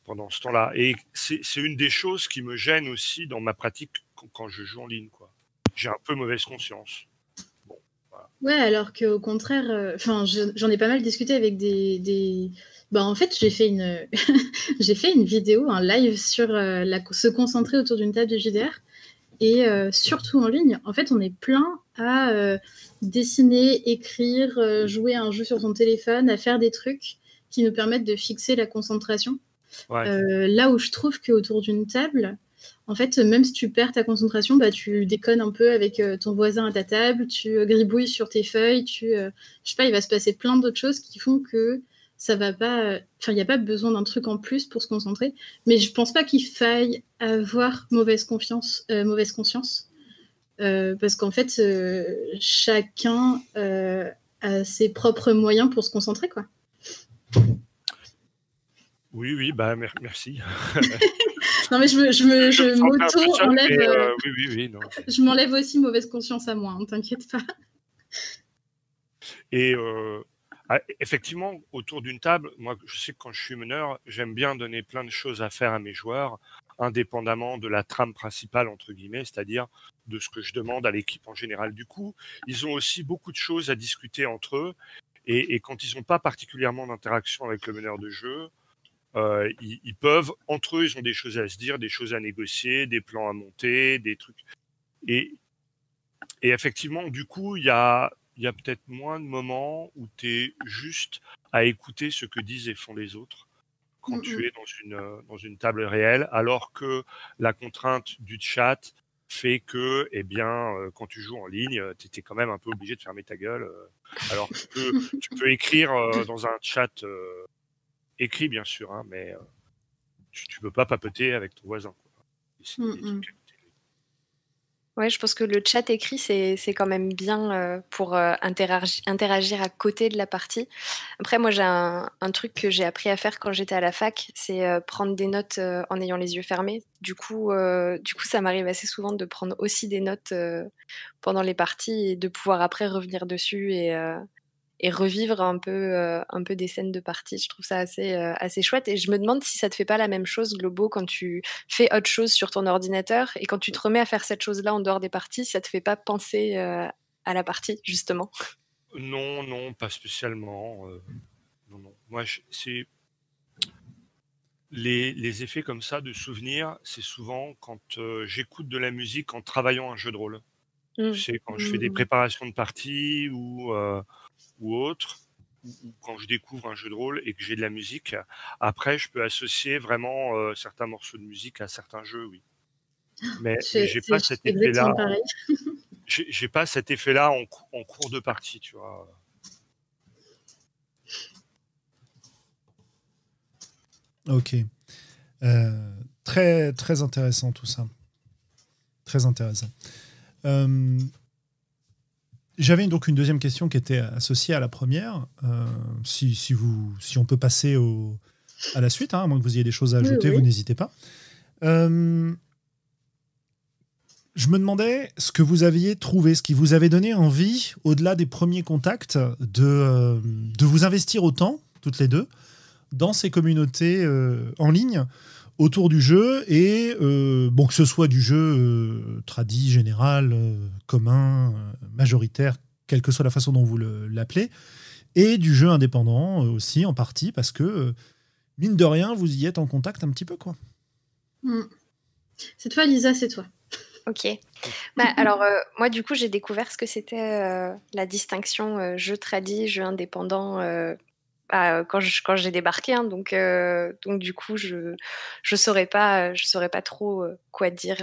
pendant ce temps-là. Et c'est une des choses qui me gêne aussi dans ma pratique quand je joue en ligne. J'ai un peu mauvaise conscience. Ouais, alors qu'au contraire, euh, enfin, j'en ai pas mal discuté avec des. Bah, en fait, j'ai fait une, j'ai fait une vidéo, un live sur euh, la... se concentrer autour d'une table de JDR et surtout en ligne. En fait, on est plein à euh, dessiner, écrire, euh, jouer un jeu sur son téléphone, à faire des trucs qui nous permettent de fixer la concentration. Euh, là où je trouve qu'autour d'une table, en fait, même si tu perds ta concentration, bah, tu déconnes un peu avec ton voisin à ta table, tu gribouilles sur tes feuilles, tu, je sais pas, il va se passer plein d'autres choses qui font que ça va pas, enfin, il n'y a pas besoin d'un truc en plus pour se concentrer. Mais je pense pas qu'il faille avoir mauvaise confiance, mauvaise conscience. Euh, parce qu'en fait, euh, chacun euh, a ses propres moyens pour se concentrer, quoi. Oui, oui, bah merci. non, mais je, me, je, me, je m'auto enlève. oui, oui, oui, non. Je m'enlève aussi mauvaise conscience à moi, ne hein, t'inquiète pas. Et ah, effectivement, autour d'une table, moi, je sais que quand je suis meneur, j'aime bien donner plein de choses à faire à mes joueurs, indépendamment de la trame principale, entre guillemets, c'est-à-dire de ce que je demande à l'équipe en général. Du coup, ils ont aussi beaucoup de choses à discuter entre eux. Et, quand ils n'ont pas particulièrement d'interaction avec le meneur de jeu, euh, ils, peuvent, entre eux, ils ont des choses à se dire, des choses à négocier, des plans à monter, des trucs. Et, et effectivement, du coup, il y a, y a peut-être moins de moments où tu es juste à écouter ce que disent et font les autres quand mmh tu es dans une, dans une table réelle, alors que la contrainte du chat fait que, eh bien, euh, quand tu joues en ligne, tu étais quand même un peu obligé de fermer ta gueule. Euh, alors que tu peux écrire euh, dans un chat écrit, bien sûr, hein, mais tu, ne peux pas papeter avec ton voisin. Mmh Ouais, je pense que le chat écrit, c'est quand même bien euh, pour euh, interagir, interagir à côté de la partie. Après, moi, j'ai un, truc que j'ai appris à faire quand j'étais à la fac, c'est euh, prendre des notes en ayant les yeux fermés. Du coup, du coup ça m'arrive assez souvent de prendre aussi des notes pendant les parties et de pouvoir après revenir dessus et, et revivre un peu, euh, un peu des scènes de partie. Je trouve ça assez, euh, assez chouette. Et je me demande si ça te fait pas la même chose, Globo, quand tu fais autre chose sur ton ordinateur et quand tu te remets à faire cette chose-là en dehors des parties, ça te fait pas penser euh, à la partie, justement? Non, non, pas spécialement. non, non. Moi, c'est. Les, les, effets comme ça de souvenirs, c'est souvent quand j'écoute de la musique en travaillant un jeu de rôle. Mmh. C'est quand je fais des mmh. préparations de parties ou ou autre, ou, quand je découvre un jeu de rôle et que j'ai de la musique, après, je peux associer vraiment euh, certains morceaux de musique à certains jeux, oui. Mais j'ai pas cet effet-là. J'ai pas cet effet-là en, en, cours de partie, tu vois. Ok. Euh, très, très intéressant tout ça. Très intéressant. Euh, j'avais donc une deuxième question qui était associée à la première. Euh, si, si, vous, si on peut passer au, à la suite, hein, à moins que vous ayez des choses à ajouter, vous n'hésitez pas. Euh, je me demandais ce que vous aviez trouvé, ce qui vous avait donné envie, au-delà des premiers contacts, de, euh, de vous investir autant, toutes les deux, dans ces communautés en ligne autour du jeu et bon que ce soit du jeu tradit général commun majoritaire, quelle que soit la façon dont vous l'appelez, et du jeu indépendant euh, aussi en partie, parce que, euh, mine de rien, vous y êtes en contact un petit peu. quoi. Hmm. C'est toi, Lisa, c'est toi. Ok. Bah, alors, euh, moi, du coup, j'ai découvert ce que c'était la distinction jeu tradit, jeu indépendant. Bah, quand, quand j'ai débarqué, hein. donc, donc du coup, je je saurais pas, je saurais pas trop quoi dire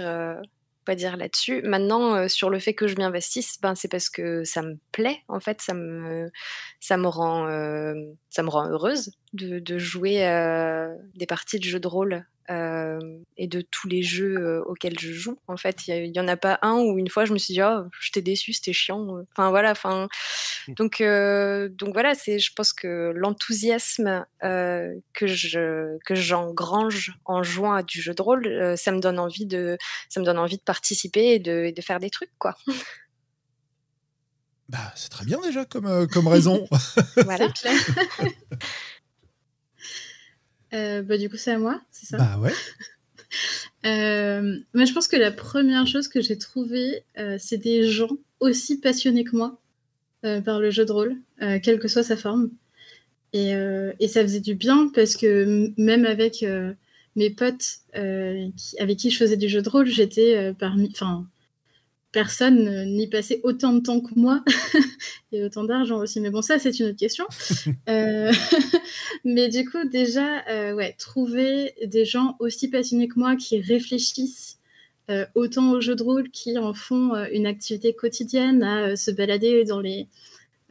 dire là-dessus. Maintenant, euh, sur le fait que je m'investisse, ben, c'est parce que ça me plaît, en fait, ça me, ça me, rend, euh, ça me rend heureuse de, de jouer euh, des parties de jeux de rôle euh, et de tous les jeux euh, auxquels je joue. En fait, il y, en a pas un où une fois je me suis dit oh, je t'ai déçu, c'était chiant. Enfin voilà, enfin mmh. donc euh, donc voilà, c'est je pense que l'enthousiasme que je que j'engrange en jouant à du jeu de rôle, ça me donne envie de ça me donne envie de participer et de, de faire des trucs quoi. Bah, c'est très bien déjà comme, comme raison. voilà. Euh, bah, du coup, c'est à moi, c'est ça? Bah ouais. euh, mais je pense que la première chose que j'ai trouvée, euh, c'est des gens aussi passionnés que moi euh, par le jeu de rôle, quelle que soit sa forme. Et, et, ça faisait du bien parce que même avec mes potes qui, avec qui je faisais du jeu de rôle, j'étais parmi. Enfin, personne n'y passait autant de temps que moi et autant d'argent aussi. Mais bon, ça, c'est une autre question. Euh, mais du coup, déjà, euh, ouais, trouver des gens aussi passionnés que moi qui réfléchissent euh, autant au jeu de rôle, qui en font une activité quotidienne, à se balader dans les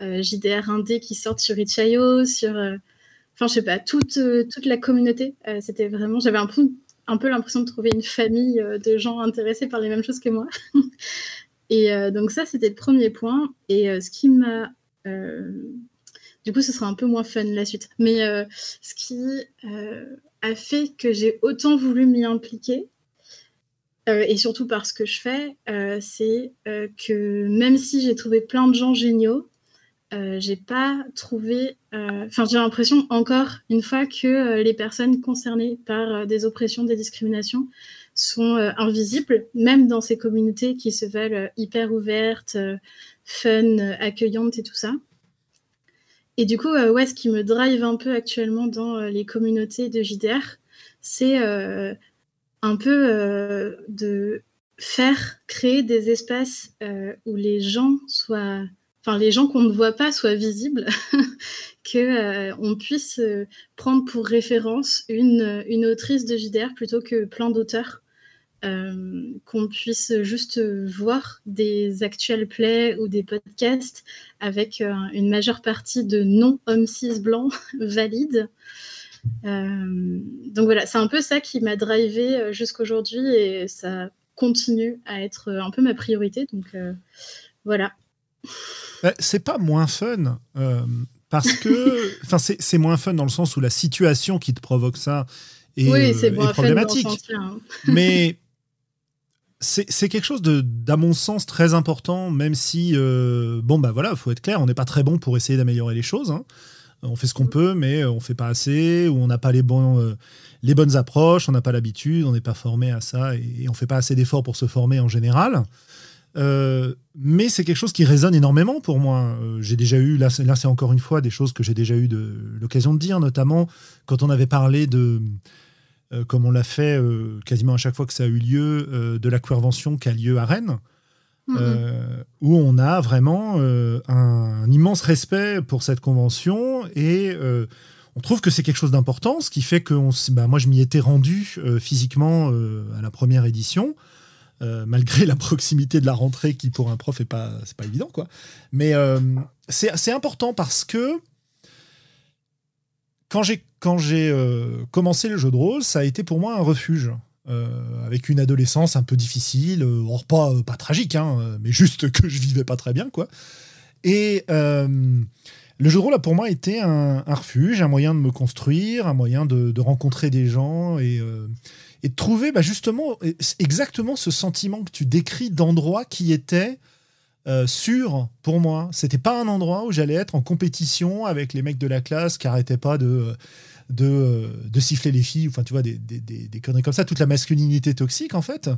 JDR 1D qui sortent sur Itch.io, sur. Enfin, je sais pas, toute, toute la communauté. C'était vraiment. J'avais un peu un peu l'impression de trouver une famille euh, de gens intéressés par les mêmes choses que moi. et euh, donc ça, c'était le premier point. Et euh, ce qui m'a... du coup, ce sera un peu moins fun la suite. Mais ce qui a fait que j'ai autant voulu m'y impliquer, et surtout parce que je fais, c'est que même si j'ai trouvé plein de gens géniaux, euh, j'ai pas trouvé. Euh, enfin, j'ai l'impression encore une fois que euh, les personnes concernées par des oppressions, des discriminations sont invisibles, même dans ces communautés qui se veulent hyper ouvertes, fun, accueillantes et tout ça. Et du coup, ouais, ce qui me drive un peu actuellement dans les communautés de JDR, c'est un peu de faire créer des espaces où les gens soient enfin les gens qu'on ne voit pas soient visibles, que euh, on puisse euh, prendre pour référence une, une, autrice de JDR plutôt que plein d'auteurs, euh, qu'on puisse juste voir des actuels plays ou des podcasts avec une majeure partie de non-hommes cis blancs valides. donc voilà, c'est un peu ça qui m'a drivé jusqu'aujourd'hui et ça continue à être un peu ma priorité. Donc voilà. Bah, c'est pas moins fun parce que, enfin, c'est moins fun dans le sens où la situation qui te provoque ça est, oui, est problématique. Hein. Mais c'est quelque chose de, d'à mon sens, très important, même si, euh, bon, bah voilà, faut être clair, on n'est pas très bon pour essayer d'améliorer les choses. Hein. On fait ce qu'on peut, mais on fait pas assez, ou on n'a pas les, bons, euh, les bonnes approches, on n'a pas l'habitude, on n'est pas formé à ça, et, on fait pas assez d'efforts pour se former en général. Euh, mais c'est quelque chose qui résonne énormément pour moi. j'ai déjà eu, là, là c'est encore une fois des choses que j'ai déjà eu de, l'occasion de dire, notamment quand on avait parlé de euh, comme on l'a fait euh, quasiment à chaque fois que ça a eu lieu, euh, de la queervention qui a lieu à Rennes, mm-hmm. où on a vraiment un, immense respect pour cette convention et on trouve que c'est quelque chose d'important, ce qui fait que bah, moi je m'y étais rendu physiquement à la première édition. Malgré la proximité de la rentrée qui pour un prof est pas c'est pas évident quoi mais c'est important parce que quand j'ai quand j'ai euh, commencé le jeu de rôle, ça a été pour moi un refuge. Euh, avec une adolescence un peu difficile, euh, or pas, pas tragique, hein, mais juste que je vivais pas très bien, quoi. Et le jeu de rôle a pour moi été un, refuge, un moyen de me construire, un moyen de, rencontrer des gens et, et de trouver bah, justement exactement ce sentiment que tu décris d'endroit qui était euh, sûr pour moi. C'était pas un endroit où j'allais être en compétition avec les mecs de la classe qui arrêtaient pas de, de, de siffler les filles, enfin tu vois, des, des, des, conneries comme ça, toute la masculinité toxique en fait.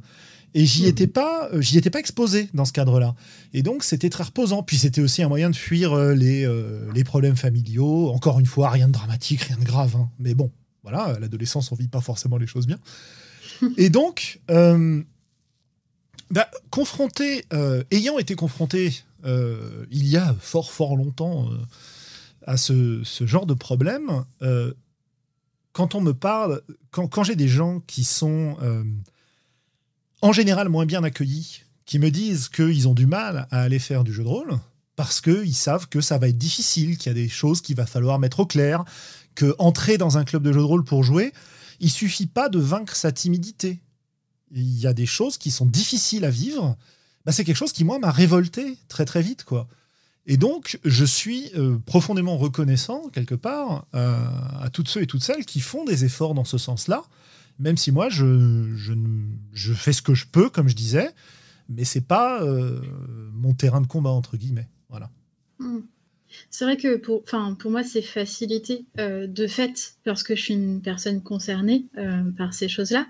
Et j'y hmm. étais pas, euh, j'y étais pas exposé dans ce cadre-là. Et donc c'était très reposant. Puis c'était aussi un moyen de fuir euh, les, les problèmes familiaux. Encore une fois, rien de dramatique, rien de grave. Hein. Mais bon, voilà, l'adolescence, on vit pas forcément les choses bien. Et donc, bah, confronté, euh, ayant été confronté euh, il y a fort fort longtemps euh, à ce, genre de problème, quand on me parle, quand, j'ai des gens qui sont en général moins bien accueillis, qui me disent qu'ils ont du mal à aller faire du jeu de rôle, parce qu'ils savent que ça va être difficile, qu'il y a des choses qu'il va falloir mettre au clair, entrer dans un club de jeu de rôle pour jouer, il suffit pas de vaincre sa timidité il y a des choses qui sont difficiles à vivre, bah, c'est quelque chose qui, moi, m'a révolté très, très vite. quoi. Et donc, je suis euh, profondément reconnaissant, quelque part, euh, à toutes ceux et toutes celles qui font des efforts dans ce sens-là, même si moi, je, je, fais ce que je peux, comme je disais, mais c'est pas euh, mon terrain de combat, entre guillemets. Voilà. C'est vrai que pour, pour moi, c'est facilité euh, de fait parce que je suis une personne concernée euh, par ces choses-là,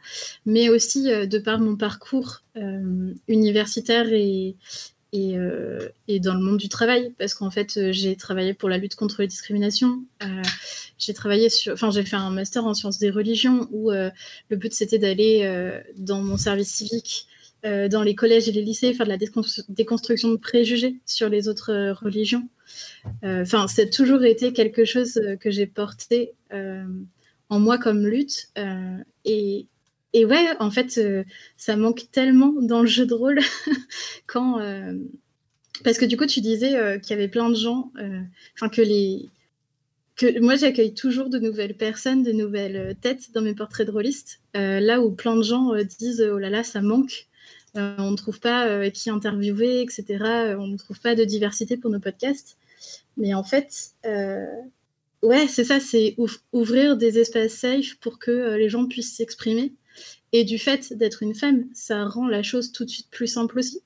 mais aussi euh, de par mon parcours universitaire et, et, et, dans le monde du travail, parce qu'en fait, j'ai travaillé pour la lutte contre les discriminations. j'ai travaillé sur, enfin, j'ai fait un master en sciences des religions où le but c'était d'aller dans mon service civique. dans les collèges et les lycées, faire de la déconstruction de préjugés sur les autres religions. Euh, enfin, c'est toujours été quelque chose euh, que j'ai porté euh, en moi comme lutte. et, ouais, en fait, ça manque tellement dans le jeu de rôle quand. parce que du coup, tu disais qu'il y avait plein de gens, enfin, que les. Moi, j'accueille toujours de nouvelles personnes, de nouvelles têtes dans mes portraits de rôlistes. là où plein de gens disent Oh là là, ça manque. on ne trouve pas qui interviewer, etc. on ne trouve pas de diversité pour nos podcasts. Mais en fait, euh, ouais, c'est ça, c'est ouvrir des espaces safe pour que euh, les gens puissent s'exprimer. Et du fait d'être une femme, ça rend la chose tout de suite plus simple aussi.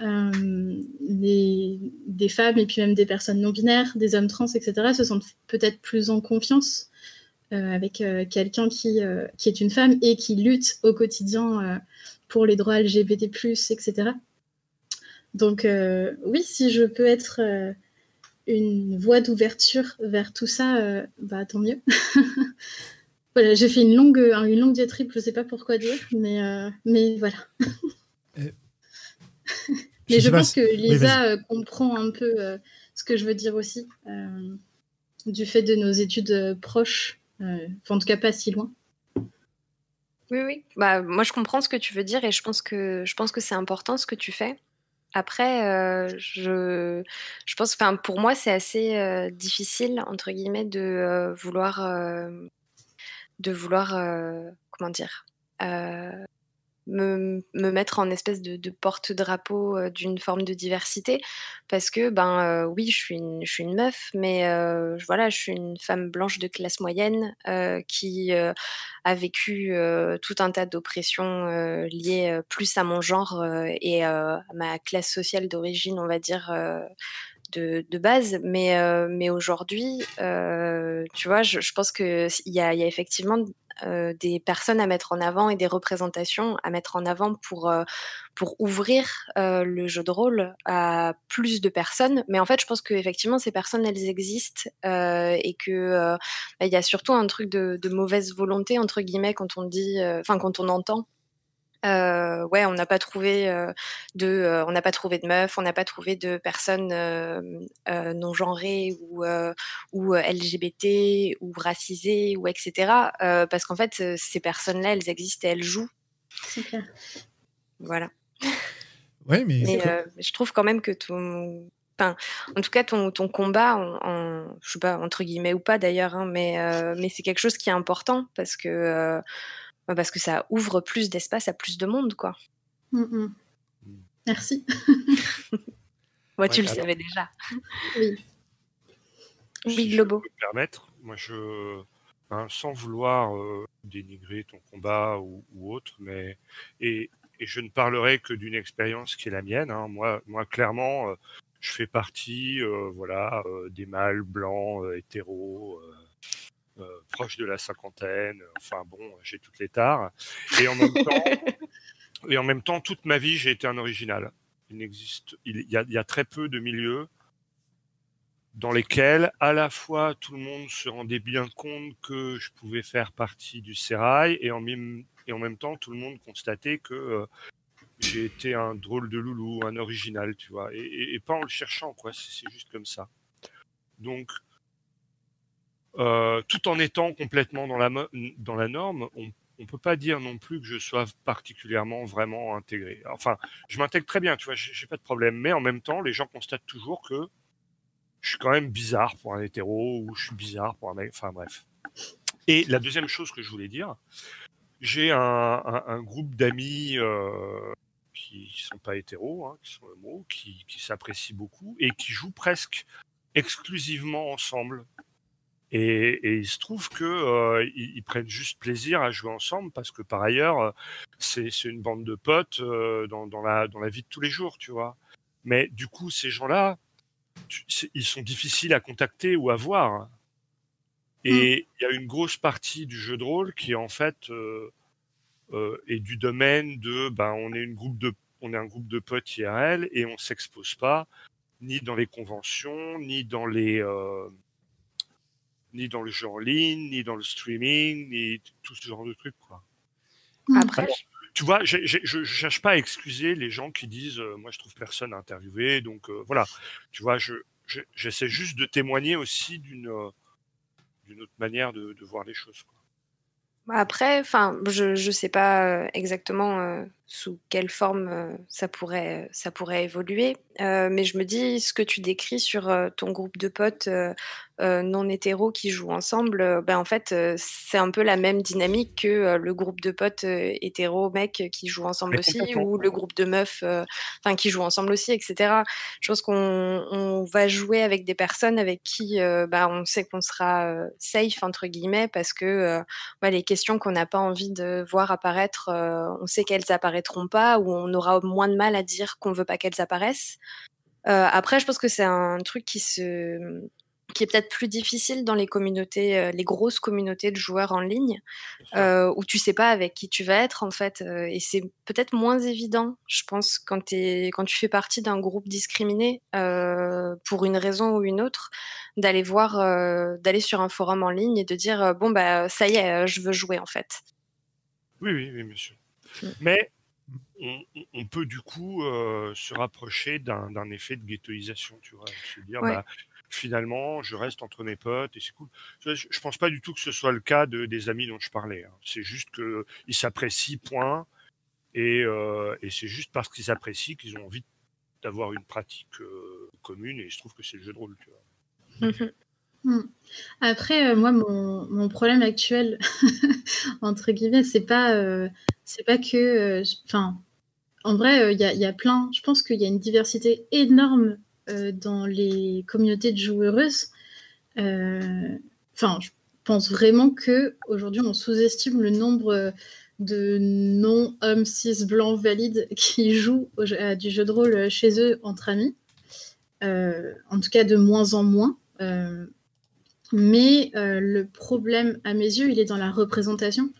Euh, des femmes et puis même des personnes non binaires, des hommes trans, etc., se sentent peut-être plus en confiance avec quelqu'un qui, qui est une femme et qui lutte au quotidien pour les droits LGBT, etc. Donc, oui, si je peux être une voie d'ouverture vers tout ça, euh, bah tant mieux. voilà, j'ai fait une longue, une longue diatribe, je sais pas pourquoi dire, mais, euh, mais voilà. Euh, mais je, pense que Lisa comprend un peu ce que je veux dire aussi, du fait de nos études proches, en tout cas pas si loin. Oui, oui. Bah, moi, je comprends ce que tu veux dire et je pense que, je pense que c'est important ce que tu fais. Après, euh, je, je pense, enfin, pour moi, c'est assez euh, difficile entre guillemets de euh, vouloir, de vouloir, comment dire, me, mettre en espèce de, porte-drapeau euh, d'une forme de diversité. Parce que ben euh, oui je suis une, je suis une meuf mais euh, voilà je suis une femme blanche de classe moyenne qui a vécu tout un tas d'oppressions liées plus à mon genre et à ma classe sociale d'origine on va dire de, base, mais, mais aujourd'hui, tu vois, je, pense qu'il y y a effectivement euh, des personnes à mettre en avant et des représentations à mettre en avant pour, euh, pour ouvrir euh, le jeu de rôle à plus de personnes. Mais en fait, je pense qu'effectivement, ces personnes, elles existent et que bah, y a surtout un truc de, de, mauvaise volonté, entre guillemets, quand on dit, enfin, quand on entend euh, ouais, on n'a pas trouvé euh, de, euh, on n'a pas trouvé de meufs, on n'a pas trouvé de personnes non genrées ou ou LGBT ou racisées ou etc. parce qu'en fait, ces personnes-là, elles existent et elles jouent. C'est clair. Voilà. Ouais, mais, je trouve quand même que ton, Enfin, en tout cas, ton, ton combat, en, je sais pas, entre guillemets ou pas d'ailleurs, hein, mais, mais c'est quelque chose qui est important parce que parce que ça ouvre plus d'espace à plus de monde, quoi. Mm, mm. Merci. Moi, tu le savais déjà. Oui. Oui, Globo. Je peux me permettre, moi, je, hein, sans vouloir euh, dénigrer ton combat ou, autre, mais et, et, je ne parlerai que d'une expérience qui est la mienne. Hein. Moi, moi, clairement, euh, je fais partie, euh, voilà, des mâles blancs, hétéros euh, proche de la cinquantaine. Enfin bon, j'ai toutes les tares. Et en même temps, et en même temps toute ma vie, j'ai été un original. Il existe, il y, a, il y a très peu de milieux dans lesquels à la fois tout le monde se rendait bien compte que je pouvais faire partie du sérail et en même, et en même temps tout le monde constatait que euh, j'ai été un drôle de loulou, un original, tu vois, et, et pas en le cherchant, quoi, c'est juste comme ça. Donc, euh, tout en étant complètement dans la, norme, on ne peut pas dire non plus que je sois particulièrement vraiment intégré. Enfin, je m'intègre très bien, tu vois, j'ai pas de problème. Mais en même temps, les gens constatent toujours que je suis quand même bizarre pour un hétéro ou je suis bizarre pour un mec. Enfin bref. Et la deuxième chose que je voulais dire, j'ai un, un, groupe d'amis euh, qui sont pas hétéros, hein, qui sont homo, qui, qui s'apprécient beaucoup et qui jouent presque exclusivement ensemble et, et, il se trouve que euh, ils, prennent juste plaisir à jouer ensemble parce que par ailleurs, euh, c'est une bande de potes euh, dans, dans, la, dans la vie de tous les jours, tu vois. Mais du coup, ces gens-là, ils sont difficiles à contacter ou à voir. Et mmh. il y a une grosse partie du jeu de rôle qui en fait euh, euh, est du domaine de, ben, on est une groupe de, on est un groupe de potes IRL et on s'expose pas ni dans les conventions, ni dans les ni dans le jeu en ligne, ni dans le streaming, ni tout ce genre de trucs. Quoi. Mm. Après, tu vois, je ne cherche pas à excuser les gens qui disent euh, moi je trouve personne à interviewer, donc euh, voilà. Tu vois, je j'essaie juste de témoigner aussi d'une euh, d'une autre manière de, de, voir les choses. Quoi. Après, enfin, je ne sais pas exactement sous quelle forme ça pourrait ça pourrait évoluer, mais je me dis ce que tu décris sur ton groupe de potes euh, non hétéros qui jouent ensemble, euh, ben en fait, euh, c'est un peu la même dynamique que le groupe de potes hétéros mecs qui jouent ensemble aussi, ou le groupe de meufs, enfin qui jouent ensemble aussi, etc. Je pense qu'on va jouer avec des personnes avec qui, ben, on sait qu'on sera safe entre guillemets parce que les questions qu'on n'a pas envie de voir apparaître, on sait qu'elles apparaîtront pas, ou on aura moins de mal à dire qu'on veut pas qu'elles apparaissent. après, je pense que c'est un truc qui se qui est peut-être plus difficile dans les communautés, euh, les grosses communautés de joueurs en ligne, euh, où tu sais pas avec qui tu vas être en fait, euh, et c'est peut-être moins évident, je pense, quand, es, quand tu fais partie d'un groupe discriminé pour une raison ou une autre, d'aller voir, d'aller sur un forum en ligne et de dire bon bah ça y est, je veux jouer en fait. Oui, oui, oui, monsieur. Mm. Mais on, peut du coup se rapprocher d'un effet de ghettoisation, tu vois, se dire bah, finalement, je reste entre mes potes et c'est cool. Je, je pense pas du tout que ce soit le cas de, des amis dont je parlais. Hein. C'est juste qu'ils s'apprécient, point. Et, euh, et c'est juste parce qu'ils s'apprécient qu'ils ont envie d'avoir une pratique euh, commune. Et je trouve que c'est le jeu de rôle. Tu vois. Hmm. Après, moi, mon, problème actuel, entre guillemets, c'est pas, c'est pas que. Enfin, en vrai, il y, a plein. Je pense qu'il y a une diversité énorme dans les communautés de joueuses. Enfin, je pense vraiment que aujourd'hui, on sous-estime le nombre de non-hommes cis blancs valides qui jouent à du jeu de rôle chez eux entre amis. Euh, en tout cas, de moins en moins. Euh, mais euh, le problème, à mes yeux, il est dans la représentation.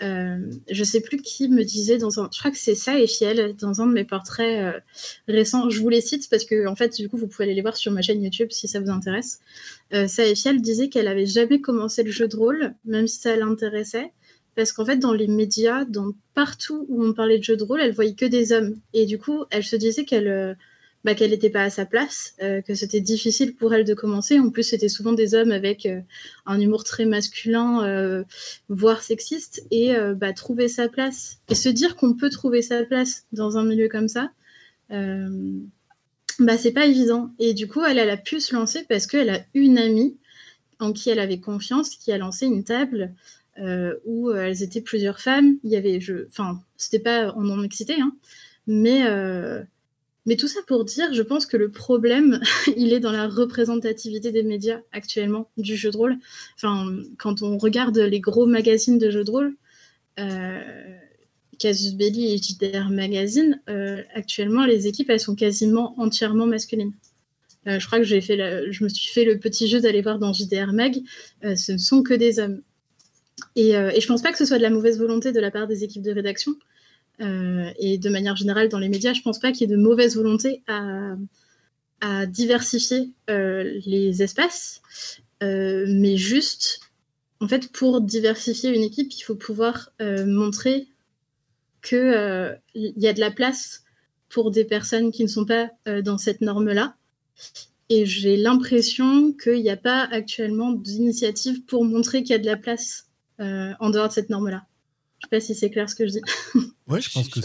je sais plus qui me disait dans un, je crois que c'est ça et Fiel dans un de mes portraits récents. Je vous les cite parce que en fait, du coup, vous pouvez aller les voir sur ma chaîne YouTube si ça vous intéresse. ça et Fiel disait qu'elle avait jamais commencé le jeu de rôle, même si ça l'intéressait, parce qu'en fait, dans les médias, dans partout où on parlait de jeux de rôle, elle voyait que des hommes. Et du coup, elle se disait qu'elle euh, bah, qu'elle n'était pas à sa place, euh, que c'était difficile pour elle de commencer. En plus, c'était souvent des hommes avec euh, un humour très masculin, voire sexiste, et bah, trouver sa place. Et se dire qu'on peut trouver sa place dans un milieu comme ça, bah, c'est pas évident. Et du coup, elle, a pu se lancer parce qu'elle a une amie en qui elle avait confiance, qui a lancé une table euh, où euh, elles étaient plusieurs femmes. Il y avait, enfin, c'était pas en non-mixité, hein, mais, euh, mais tout ça pour dire, je pense que le problème, il est dans la représentativité des médias actuellement du jeu de rôle. Enfin, quand on regarde les gros magazines de jeux de rôle, Casus Belli et JDR Magazine, actuellement, les équipes, elles sont quasiment entièrement masculines. je crois que fait je me suis fait le petit jeu d'aller voir dans JDR Mag. ce ne sont que des hommes. Et, euh, et je pense pas que ce soit de la mauvaise volonté de la part des équipes de rédaction. Euh, et de manière générale, dans les médias, je pense pas qu'il y ait de mauvaise volonté à, diversifier euh, les espaces. mais juste, en fait, pour diversifier une équipe, il faut pouvoir montrer qu'il y a de la place pour des personnes qui ne sont pas dans cette norme-là. Et j'ai l'impression qu'il n'y a pas actuellement d'initiative pour montrer qu'il y a de la place euh, en dehors de cette norme-là. Je sais pas si c'est clair ce que je dis. Oui, je pense que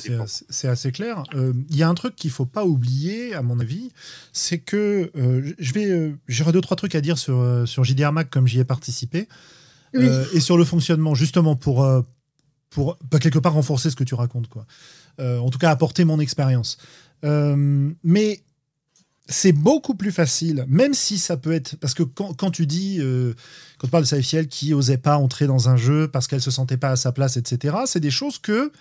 c'est assez, clair. Euh, il y a un truc qu'il faut pas oublier, à mon avis, c'est que euh, je vais, j'aurai deux trois trucs à dire sur sur JDR Mac comme j'y ai participé et sur le fonctionnement, justement pour pour bah, quelque part renforcer ce que tu racontes, quoi. en tout cas, apporter mon expérience. mais c'est beaucoup plus facile, même si ça peut être. Parce que quand, tu dis, euh, quand tu parles de Saïfiel qui osait pas entrer dans un jeu parce qu'elle se sentait pas à sa place, etc., c'est des choses que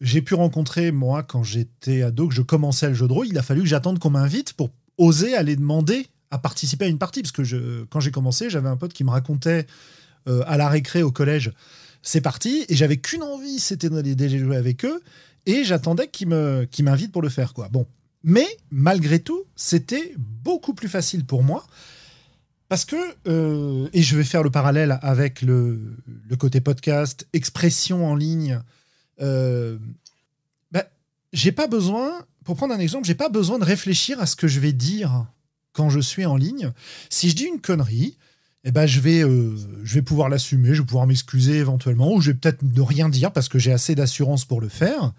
j'ai pu rencontrer, moi, quand j'étais ado, que je commençais le jeu de rôle. Il a fallu que j'attende qu'on m'invite pour oser aller demander à participer à une partie. Parce que quand j'ai commencé, j'avais un pote qui me racontait euh, à la récré au collège ces parties, et j'avais qu'une envie, c'était d'aller jouer avec eux, et j'attendais qu'ils m'invitent pour le faire. quoi. Bon, mais malgré tout, c'était beaucoup plus facile pour moi. Parce que, euh, et je vais faire le parallèle avec le, côté podcast, expression en ligne, euh, bah, j'ai pas besoin, pour prendre un exemple, j'ai pas besoin de réfléchir à ce que je vais dire quand je suis en ligne. Si je dis une connerie, eh ben, je, vais, euh, je vais pouvoir l'assumer, je vais pouvoir m'excuser éventuellement, ou je vais peut-être ne rien dire parce que j'ai assez d'assurance pour le faire.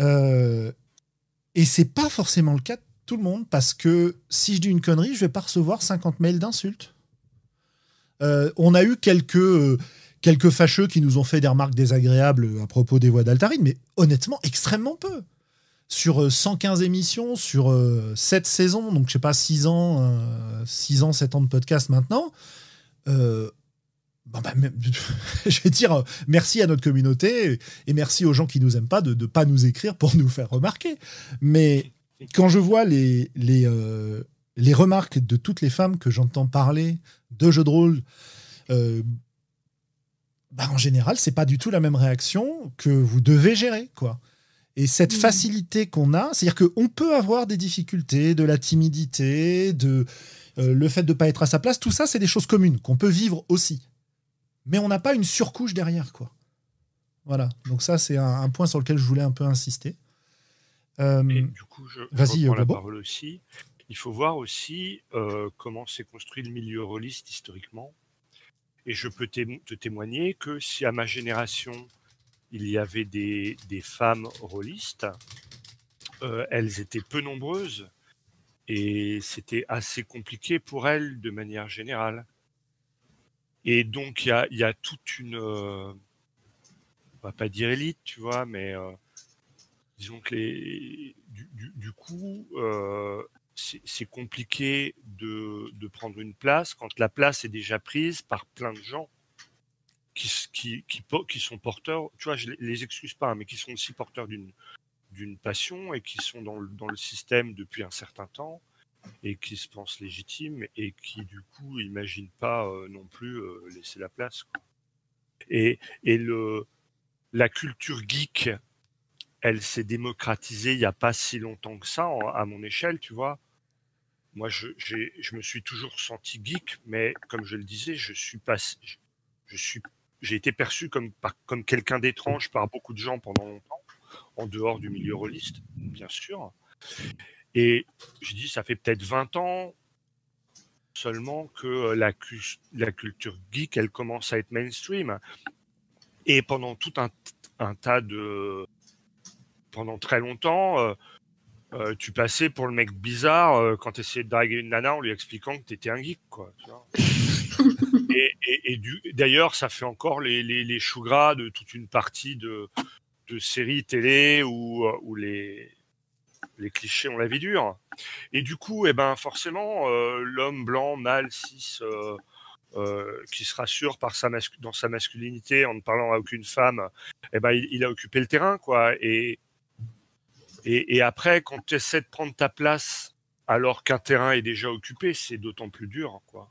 Euh, et c'est pas forcément le cas de tout le monde, parce que si je dis une connerie, je vais pas recevoir 50 mails d'insultes. Euh, on a eu quelques, euh, quelques fâcheux qui nous ont fait des remarques désagréables à propos des voix d'Altarine, mais honnêtement, extrêmement peu. Sur 115 euh, émissions, sur 7 saisons, donc je sais pas, 6 ans, 6 ans, 7 ans de podcast maintenant, bah, je vais dire merci à notre communauté et merci aux gens qui nous aiment pas de ne pas nous écrire pour nous faire remarquer. Mais quand je vois les, les, euh, les remarques de toutes les femmes que j'entends parler de jeux de rôle, euh, bah, en général, c'est pas du tout la même réaction que vous devez gérer, quoi. Et cette mmh. facilité qu'on a, c'est-à-dire qu'on peut avoir des difficultés, de la timidité, de euh, le fait de ne pas être à sa place, tout ça, c'est des choses communes qu'on peut vivre aussi mais on n'a pas une surcouche derrière, quoi. Voilà. Donc ça, c'est un, point sur lequel je voulais un peu insister. Euh, du coup, je, vas-y, la parole aussi. Il faut voir aussi euh, comment s'est construit le milieu rôliste historiquement. Et je peux te témoigner que si à ma génération, il y avait des, femmes rôlistes, euh, elles étaient peu nombreuses et c'était assez compliqué pour elles de manière générale. Et donc, il y a, toute une, on va pas dire élite, tu vois, mais disons que les, du, coup, c'est compliqué de, prendre une place quand la place est déjà prise par plein de gens qui, qui, qui, sont porteurs, tu vois, je les excuse pas, hein, mais qui sont aussi porteurs d'une passion et qui sont dans le, dans le système depuis un certain temps et qui se pensent légitimes et qui du coup imaginent pas euh, non plus euh, laisser la place. Et, la culture geek elle s'est démocratisée il n'y a pas si longtemps que ça, à mon échelle, tu vois. Moi, je, me suis toujours senti geek, mais comme je le disais, j'ai été perçu comme, comme quelqu'un d'étrange par beaucoup de gens pendant longtemps, en dehors du milieu rôliste, bien sûr. Et je dis, ça fait peut-être 20 ans seulement que la, la culture geek, elle commence à être mainstream. Et pendant tout un, un tas de, pendant très longtemps, euh, euh, tu passais pour le mec bizarre euh, quand tu essayais de draguer une nana en lui expliquant que tu étais un geek. Quoi, et, d'ailleurs, ça fait encore les, les, choux gras de toute une partie de, de séries télé où, où les, les clichés ont la vie dure. Et du coup, eh ben, forcément, l'homme blanc, mâle, cis, qui se rassure par sa dans sa masculinité en ne parlant à aucune femme, eh ben, il, a occupé le terrain. quoi. Et, et, et après, quand tu essaies de prendre ta place alors qu'un terrain est déjà occupé, c'est d'autant plus dur. quoi.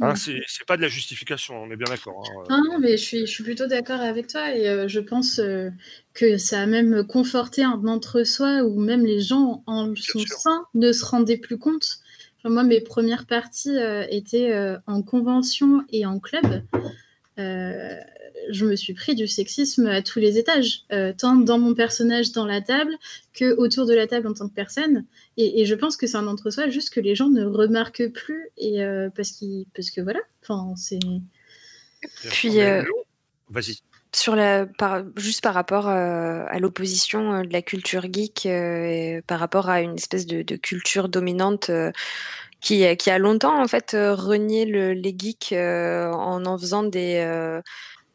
Hein, c'est pas de la justification, on est bien d'accord. Hein. Non, mais je suis, je suis plutôt d'accord avec toi et euh, je pense euh, que ça a même conforté un entre-soi où même les gens en son sein ne se rendaient plus compte. moi, mes premières parties euh, étaient en convention et en club je me suis pris du sexisme à tous les étages, euh, tant dans mon personnage dans la table que autour de la table en tant que personne. Et, je pense que c'est un entre-soi juste que les gens ne remarquent plus et euh, parce, parce que voilà, enfin c'est. Puis. Euh, vas-y. Sur la, juste par rapport à l'opposition de la culture geek par rapport à une espèce de, culture dominante qui, qui, a longtemps en fait renié le, les geeks en en faisant des,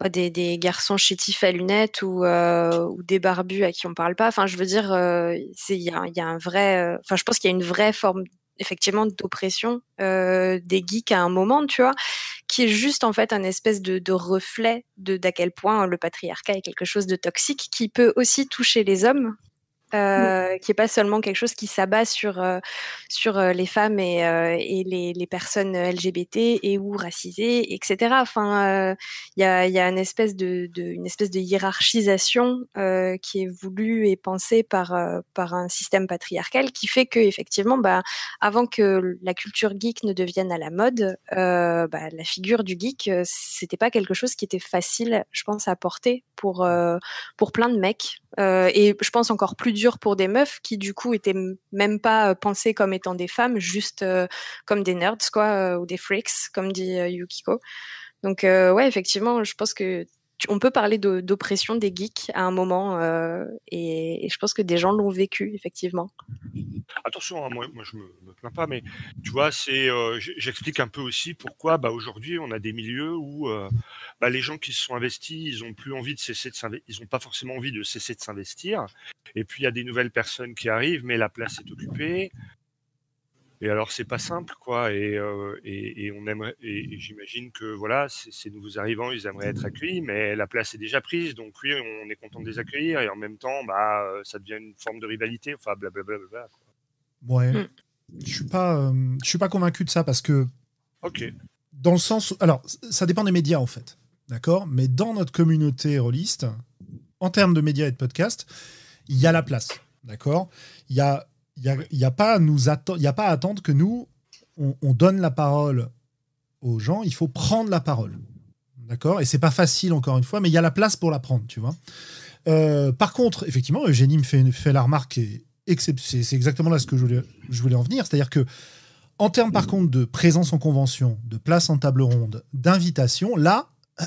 des, garçons chétifs à lunettes ou, euh, des barbus à qui on parle pas. Je veux dire, euh, il y, a un vrai. Euh, je pense qu'il y a une vraie forme effectivement d'oppression des geeks à un moment, tu vois, qui est juste en fait un espèce de, de reflet de d'à quel point le patriarcat est quelque chose de toxique qui peut aussi toucher les hommes euh, qui est pas seulement quelque chose qui s'abat sur euh, sur euh, les femmes et, les, personnes LGBT et ou racisées, etc. Enfin, il y a, une espèce de, hiérarchisation qui est voulue et pensée par un système patriarcal qui fait que effectivement, bah, avant que la culture geek ne devienne à la mode, bah, la figure du geek, c'était pas quelque chose qui était facile, je pense, à porter pour pour plein de mecs. Et je pense encore plus dur pour des meufs qui du coup étaient même pas euh, pensées comme étant des femmes, juste euh, comme des nerds quoi, ou des freaks comme dit Yukiko. Donc ouais, effectivement, je pense que on peut parler d'oppression des geeks à un moment, euh, et, je pense que des gens l'ont vécu, effectivement. Attention, hein, moi, je me, me plains pas, mais tu vois, c'est, euh, j'explique un peu aussi pourquoi bah, aujourd'hui on a des milieux où euh, bah, les gens qui se sont investis, ils plus envie de cesser de s'investir, ils n'ont pas forcément envie de cesser de s'investir, et puis il y a des nouvelles personnes qui arrivent, mais la place est occupée. Et alors c'est pas simple quoi et, euh, et, et on aimerait et, j'imagine que voilà ces nouveaux arrivants ils aimeraient être accueillis mais la place est déjà prise donc oui on est content de les accueillir et en même temps bah ça devient une forme de rivalité enfin blablabla. Bla, Ouais. Mm. Je suis pas euh, je suis pas convaincu de ça parce que OK. Dans le sens où, alors ça dépend des médias en fait. D'accord Mais dans notre communauté rôliste en termes de médias et de podcasts, il y a la place. D'accord? Il y a il n'y a, pas à nous a pas à attendre que nous, on, donne la parole aux gens. Il faut prendre la parole. D'accord? Et c'est pas facile, encore une fois, mais il y a la place pour la prendre, tu vois. Euh, par contre, effectivement, Eugénie me fait, la remarque, et c'est exactement là ce que je voulais, je voulais en venir. C'est-à-dire que, en termes, par contre, de présence en convention, de place en table ronde, d'invitation, là, euh,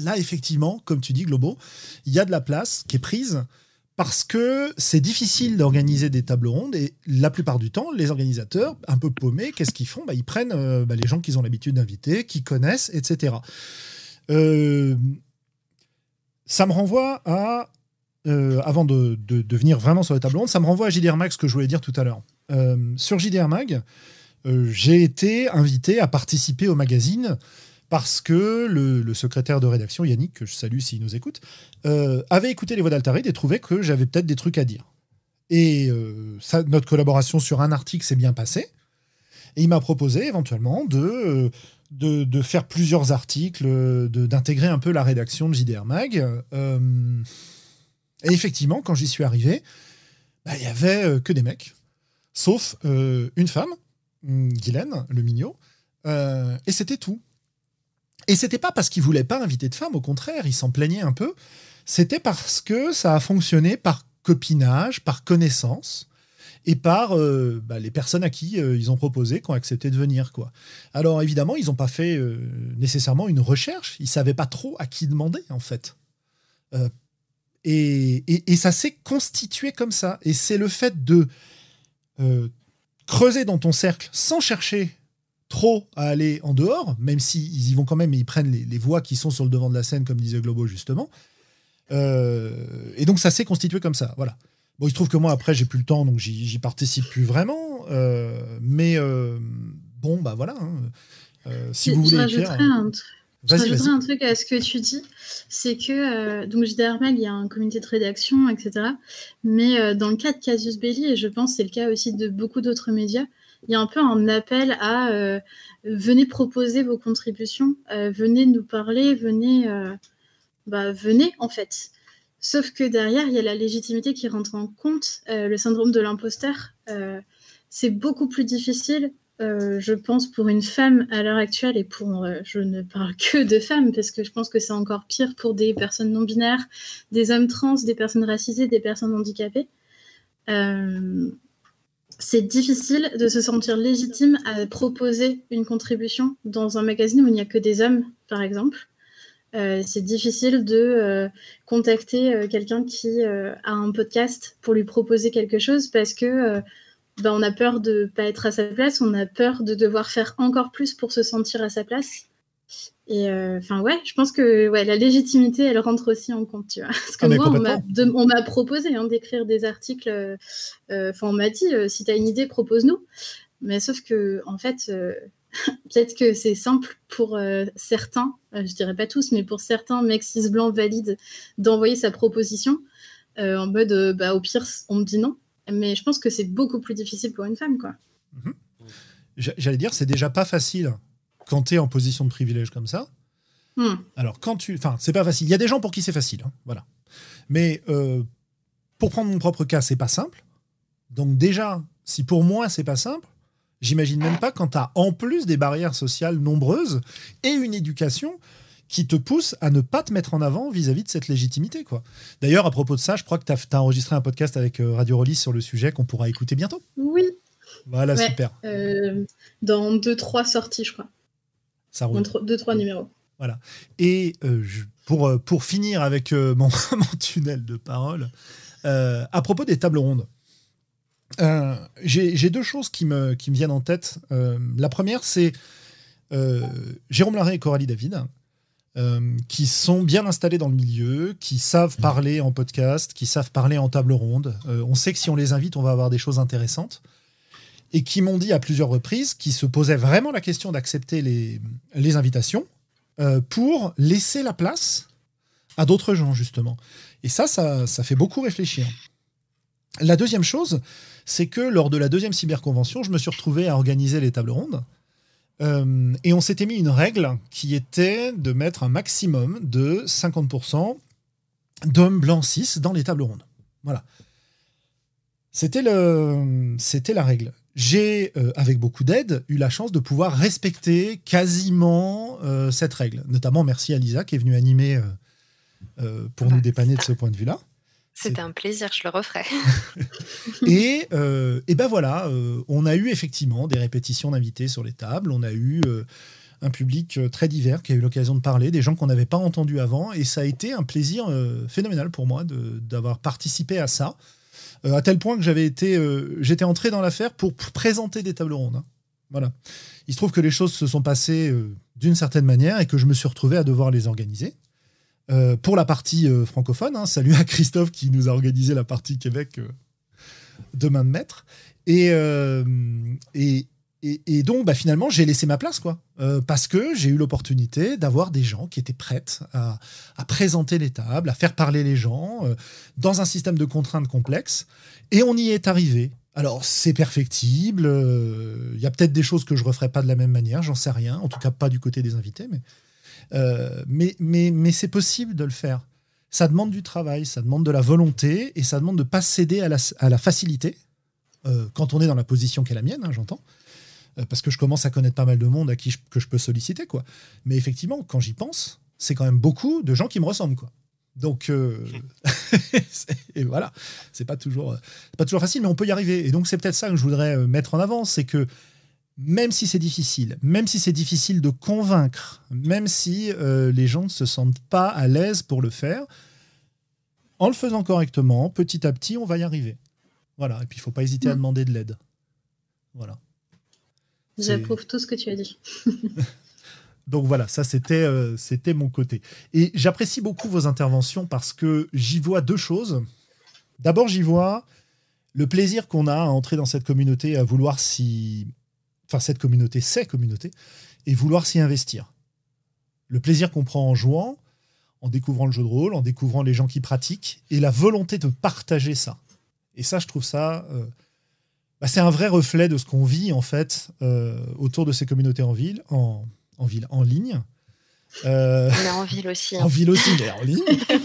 là, effectivement, comme tu dis, Globo, il y a de la place qui est prise parce que c'est difficile d'organiser des tables rondes et la plupart du temps, les organisateurs, un peu paumés, qu'est-ce qu'ils font? Bah, Ils prennent euh, bah, les gens qu'ils ont l'habitude d'inviter, qui connaissent, etc. Euh, ça me renvoie à, euh, avant de, venir vraiment sur les tables rondes, ça me renvoie à JDR Mag, ce que je voulais dire tout à l'heure. sur JDR Mag, j'ai été invité à participer au magazine parce que le, secrétaire de rédaction, Yannick, que je salue s'il nous écoute, euh, avait écouté les voix d'Altaride et trouvait que j'avais peut-être des trucs à dire. Et euh, notre collaboration sur un article s'est bien passée. Et il m'a proposé éventuellement de, de, faire plusieurs articles, d'intégrer un peu la rédaction de JDR Mag. Euh, et effectivement, quand j'y suis arrivé, bah, il y avait que des mecs, sauf une femme, Guylaine, le mignot. et c'était tout. Et c'était pas parce qu'il voulait pas inviter de femmes, au contraire, il s'en plaignait un peu. C'était parce que ça a fonctionné par copinage, par connaissance et par euh, bah, les personnes à qui euh, ils ont proposé, qui ont accepté de venir. Quoi. Alors évidemment, ils n'ont pas fait euh, nécessairement une recherche, ils savaient pas trop à qui demander en fait. Et, et, ça s'est constitué comme ça. Et c'est le fait de creuser dans ton cercle sans chercher trop à aller en dehors, même s'ils y vont quand même et ils prennent les, voix qui sont sur le devant de la scène, comme disait Globo justement. Euh, et donc ça s'est constitué comme ça, voilà. Bon, il se trouve que moi après j'ai plus le temps, donc j'y participe plus vraiment. Euh, mais euh, bon, bah voilà. Hein. si vous voulez écrire. Un... Je rajouterais un truc à ce que tu dis, c'est que donc JDR il y a un comité de rédaction, etc. Mais dans le cas de Casus Belli, et je pense c'est le cas aussi de beaucoup d'autres médias, il y a un peu un appel à euh, venez proposer vos contributions, euh, venez nous parler, venez, euh, bah, venez en fait. Sauf que derrière, il y a la légitimité qui rentre en compte, le syndrome de l'imposteur. c'est beaucoup plus difficile, je pense, pour une femme à l'heure actuelle, et pour, je ne parle que de femmes, parce que je pense que c'est encore pire pour des personnes non binaires, des hommes trans, des personnes racisées, des personnes handicapées c'est difficile de se sentir légitime à proposer une contribution dans un magazine où il n'y a que des hommes, par exemple. Euh, c'est difficile de euh, contacter euh, quelqu'un qui a un podcast pour lui proposer quelque chose parce que ben, on a peur de ne pas être à sa place, on a peur de devoir faire encore plus pour se sentir à sa place. Et euh, enfin, ouais, je pense que ouais, la légitimité, elle rentre aussi en compte, tu vois. Parce que ah, moi, on m'a proposé hein, d'écrire des articles. Euh, euh, enfin, on m'a dit, si tu as une idée, propose-nous. Mais sauf que, en fait, peut-être que c'est simple pour certains, je dirais pas tous, mais pour certains mecs cis blancs valides d'envoyer sa proposition en mode, bah, au pire, on me dit non. Mais je pense que c'est beaucoup plus difficile pour une femme, quoi. Mhm. J'allais dire, c'est déjà pas facile quand tu es en position de privilège comme ça. Hmm. Alors, quand tu. Enfin, c'est pas facile. Il y a des gens pour qui c'est facile. Hein, voilà. Mais euh, pour prendre mon propre cas, c'est pas simple. Donc, déjà, si pour moi, c'est pas simple, j'imagine même pas quand tu as en plus des barrières sociales nombreuses et une éducation qui te pousse à ne pas te mettre en avant vis-à-vis de cette légitimité. quoi. D'ailleurs, à propos de ça, je crois que tu as, enregistré un podcast avec euh, Radio Release sur le sujet qu'on pourra écouter bientôt. Oui. Voilà, super. Euh, dans deux, trois sorties, je crois. Ça roule. Deux, trois numéros. Voilà. Et euh, pour, euh, pour finir avec euh, mon, mon, tunnel de parole, à propos des tables rondes, j'ai deux choses qui me, qui me viennent en tête. la première, c'est Jérôme Larrey et Coralie David, qui sont bien installés dans le milieu, qui savent parler en podcast, qui savent parler en table ronde. on sait que si on les invite, on va avoir des choses intéressantes et qui m'ont dit à plusieurs reprises qu'ils se posaient vraiment la question d'accepter les, invitations euh, pour laisser la place à d'autres gens, justement. Et ça, ça, ça, fait beaucoup réfléchir. La deuxième chose, c'est que lors de la deuxième cyberconvention, je me suis retrouvé à organiser les tables rondes. Euh, et on s'était mis une règle qui était de mettre un maximum de 50% d'hommes blancs cis dans les tables rondes. Voilà. C'était la règle j'ai, euh, avec beaucoup d'aide, eu la chance de pouvoir respecter quasiment euh, cette règle. Notamment, merci à Lisa qui est venue animer euh, pour nous bah, dépanner de ce point de vue-là. C'était un plaisir, je le referai. et, et ben voilà, on a eu effectivement des répétitions d'invités sur les tables, on a eu un public très divers qui a eu l'occasion de parler, des gens qu'on n'avait pas entendus avant, et ça a été un plaisir phénoménal pour moi d'avoir participé à ça, à tel point que j'avais été, j'étais entré dans l'affaire pour, présenter des tables rondes. Hein. Voilà. Il se trouve que les choses se sont passées d'une certaine manière et que je me suis retrouvé à devoir les organiser. Euh, pour la partie euh, francophone, hein, salut à Christophe qui nous a organisé la partie Québec euh, de main de maître. Et, et, et, donc, bah, finalement, j'ai laissé ma place, quoi. parce que j'ai eu l'opportunité d'avoir des gens qui étaient prêts à, présenter les tables, à faire parler les gens, dans un système de contraintes complexes. Et on y est arrivé. Alors, c'est perfectible. Il y a peut-être des choses que je ne referai pas de la même manière, j'en sais rien. En tout cas, pas du côté des invités. Mais euh, mais mais, c'est possible de le faire. Ça demande du travail, ça demande de la volonté et ça demande de ne pas céder à la, facilité euh, quand on est dans la position qui est la mienne, hein, j'entends. Euh, parce que je commence à connaître pas mal de monde à qui je, que je peux solliciter. quoi. Mais effectivement, quand j'y pense, c'est quand même beaucoup de gens qui me ressemblent. quoi. Donc, et voilà, c'est pas toujours, pas toujours facile, mais on peut y arriver. Et donc, c'est peut-être ça que je voudrais mettre en avant, c'est que même si c'est difficile, même si c'est difficile de convaincre, même si euh, les gens ne se sentent pas à l'aise pour le faire, en le faisant correctement, petit à petit, on va y arriver. Voilà. Et puis, il ne faut pas hésiter à mm. demander de l'aide. Voilà. J'approuve tout ce que tu as dit. Donc voilà, ça c'était euh, c'était mon côté. Et j'apprécie beaucoup vos interventions parce que j'y vois deux choses. D'abord, j'y vois le plaisir qu'on a à entrer dans cette communauté, à vouloir s'y enfin cette communauté, ces communautés, et vouloir s'y investir. Le plaisir qu'on prend en jouant, en découvrant le jeu de rôle, en découvrant les gens qui pratiquent, et la volonté de partager ça. Et ça, je trouve ça, euh, bah, c'est un vrai reflet de ce qu'on vit en fait euh, autour de ces communautés en ville, en, ville, en ligne. Euh, mais en ville aussi. Hein. En ville aussi, mais en ligne.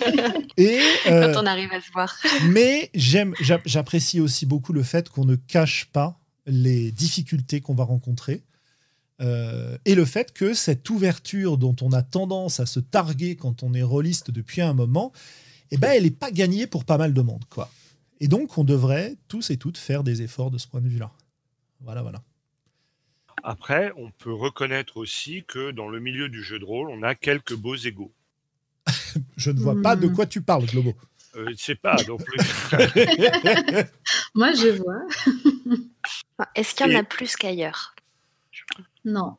et, Quand on arrive à se voir. mais j'aime, j'apprécie aussi beaucoup le fait qu'on ne cache pas les difficultés qu'on va rencontrer. Euh, et le fait que cette ouverture dont on a tendance à se targuer quand on est rôliste depuis un moment, eh ben, elle n'est pas gagnée pour pas mal de monde. Quoi. Et donc, on devrait tous et toutes faire des efforts de ce point de vue-là. Voilà, voilà. Après, on peut reconnaître aussi que dans le milieu du jeu de rôle, on a quelques beaux égaux. Je ne vois pas de hmm. quoi tu parles, Globo. Euh, je ne sais pas plus. Moi, je vois. Est-ce qu'il y en a plus qu'ailleurs? Non.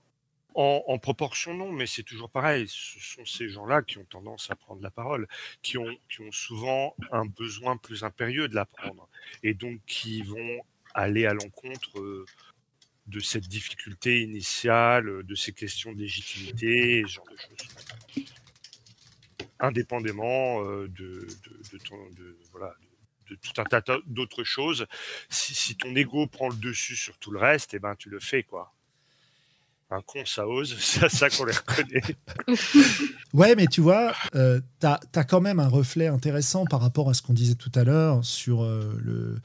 En, proportion, non, mais c'est toujours pareil. Ce sont ces gens-là qui ont tendance à prendre la parole, qui ont, souvent un besoin plus impérieux de la prendre, et donc qui vont aller à l'encontre euh, de cette difficulté initiale, de ces questions de légitimité, ce genre de choses. Indépendamment euh, de, tout un tas d'autres choses. Si, ton ego prend le dessus sur tout le reste, eh ben tu le fais quoi. Un con, ça ose, c'est ça qu'on les reconnaît. ouais, mais tu vois, euh, tu as, quand même un reflet intéressant par rapport à ce qu'on disait tout à l'heure sur euh, le,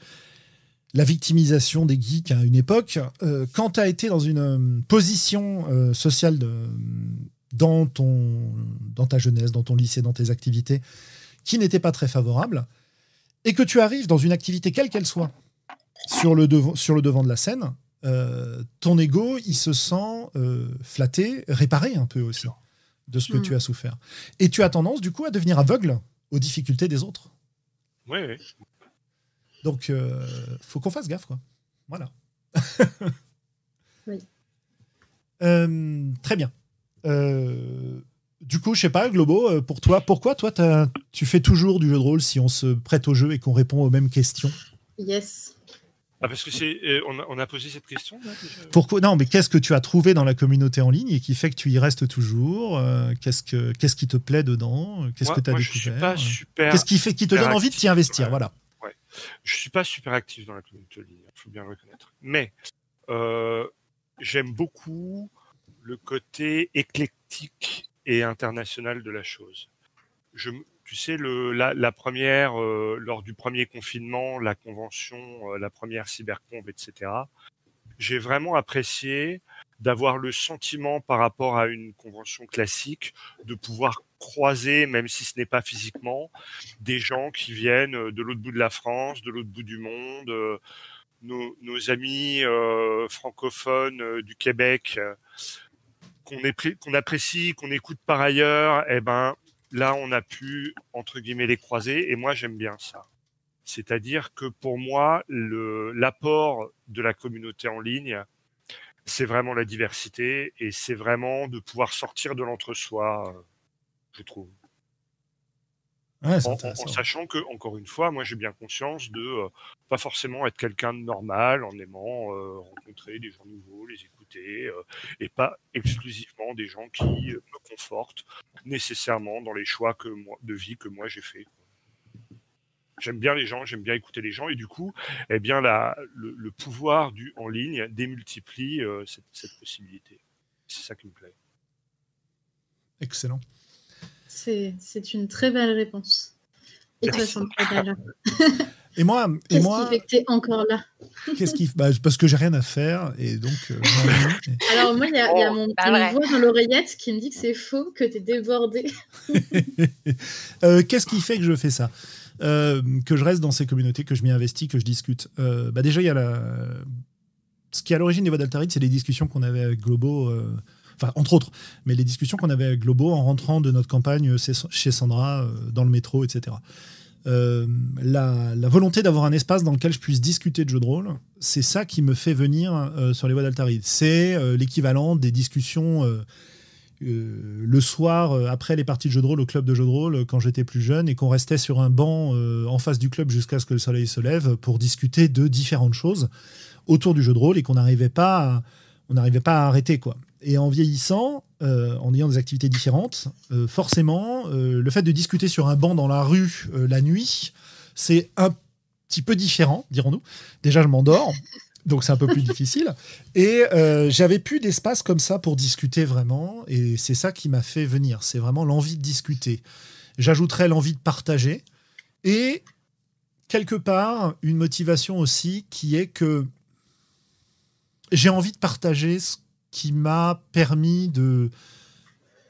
la victimisation des geeks à une époque. Euh, quand tu as été dans une position sociale dans, ton, dans ta jeunesse, dans ton lycée, dans tes activités, qui n'était pas très favorable, et que tu arrives dans une activité quelle qu'elle soit sur le, sur le devant de la scène, euh, ton ego, il se sent euh, flatté, réparé un peu aussi de ce que tu hmm. as souffert. Et tu as tendance, du coup, à devenir aveugle aux difficultés des autres. Oui, oui. Donc, euh, faut qu'on fasse gaffe, quoi. Voilà. oui. Euh, très bien. Euh, du coup, je sais pas, Globo, pour toi, pourquoi toi, tu fais toujours du jeu de rôle si on se prête au jeu et qu'on répond aux mêmes questions? Yes. Ah, parce que c'est, euh, on, a, posé cette question. Pourquoi Non, mais qu'est-ce que tu as trouvé dans la communauté en ligne et qui fait que tu y restes toujours euh, Qu'est-ce que qu'est-ce qui te plaît dedans Qu'est-ce que tu as découvert Qu'est-ce qui fait qui te donne envie de t'y investir Voilà. Ouais. Je suis pas super actif dans la communauté en ligne, il faut bien le reconnaître. Mais j'aime beaucoup le côté éclectique et international de la chose. Je, tu sais, la, première, euh, lors du premier confinement, la convention, euh, la première cybercombe, etc., j'ai vraiment apprécié d'avoir le sentiment par rapport à une convention classique de pouvoir croiser, même si ce n'est pas physiquement, des gens qui viennent de l'autre bout de la France, de l'autre bout du monde, euh, nos, nos, amis francophones du Québec qu'on apprécie, qu'on écoute par ailleurs, eh ben là, on a pu entre guillemets les croiser. Et moi, j'aime bien ça. C'est-à-dire que pour moi, l'apport de la communauté en ligne, c'est vraiment la diversité et c'est vraiment de pouvoir sortir de l'entre-soi, je trouve. en, sachant que, encore une fois, moi j'ai bien conscience de euh, pas forcément être quelqu'un de normal en aimant euh, rencontrer des gens nouveaux, les écouter, et pas exclusivement des gens qui me confortent nécessairement dans les choix que de vie que moi j'ai fait. J'aime bien les gens, j'aime bien écouter les gens, et du coup, eh bien, la, le, pouvoir du en ligne démultiplie euh, cette, possibilité. C'est ça qui me plaît. Excellent. C'est une très belle réponse. Et toi, Et moi, et moi, qui fait que es encore là Qu'est-ce qui bah, parce que j'ai rien à faire et donc. Euh, Alors moi, il y a, y a mon bah, voix dans l'oreillette qui me dit que c'est faux, que tu es débordé. Euh, qu'est-ce qui fait que je fais ça? Euh, que je reste dans ces communautés, que je m'y investis, que je discute. Euh, bah déjà, il y a la... ce qui est à l'origine des voix d'Altarid, c'est les discussions qu'on avait avec Globo, euh, enfin, entre autres, mais les discussions qu'on avait avec Globo en rentrant de notre campagne chez Sandra, dans le métro, etc. la, la, volonté d'avoir un espace dans lequel je puisse discuter de jeux de rôle, c'est ça qui me fait venir sur les voix d'Altarid. C'est l'équivalent des discussions euh, le soir, euh, après les parties de jeux de rôle au club de jeux de rôle, euh, quand j'étais plus jeune, et qu'on restait sur un banc en face du club jusqu'à ce que le soleil se lève pour discuter de différentes choses autour du jeu de rôle et qu'on n'arrivait pas, à, pas à arrêter quoi. Et en vieillissant, en ayant des activités différentes, forcément, le fait de discuter sur un banc dans la rue la nuit, c'est un petit peu différent, dirons-nous. Déjà, je m'endors donc c'est un peu plus difficile. Et euh, j'avais plus d'espace comme ça pour discuter vraiment, et c'est ça qui m'a fait venir. C'est vraiment l'envie de discuter. J'ajouterais l'envie de partager, et quelque part une motivation aussi qui est que j'ai envie de partager ce qui m'a permis de,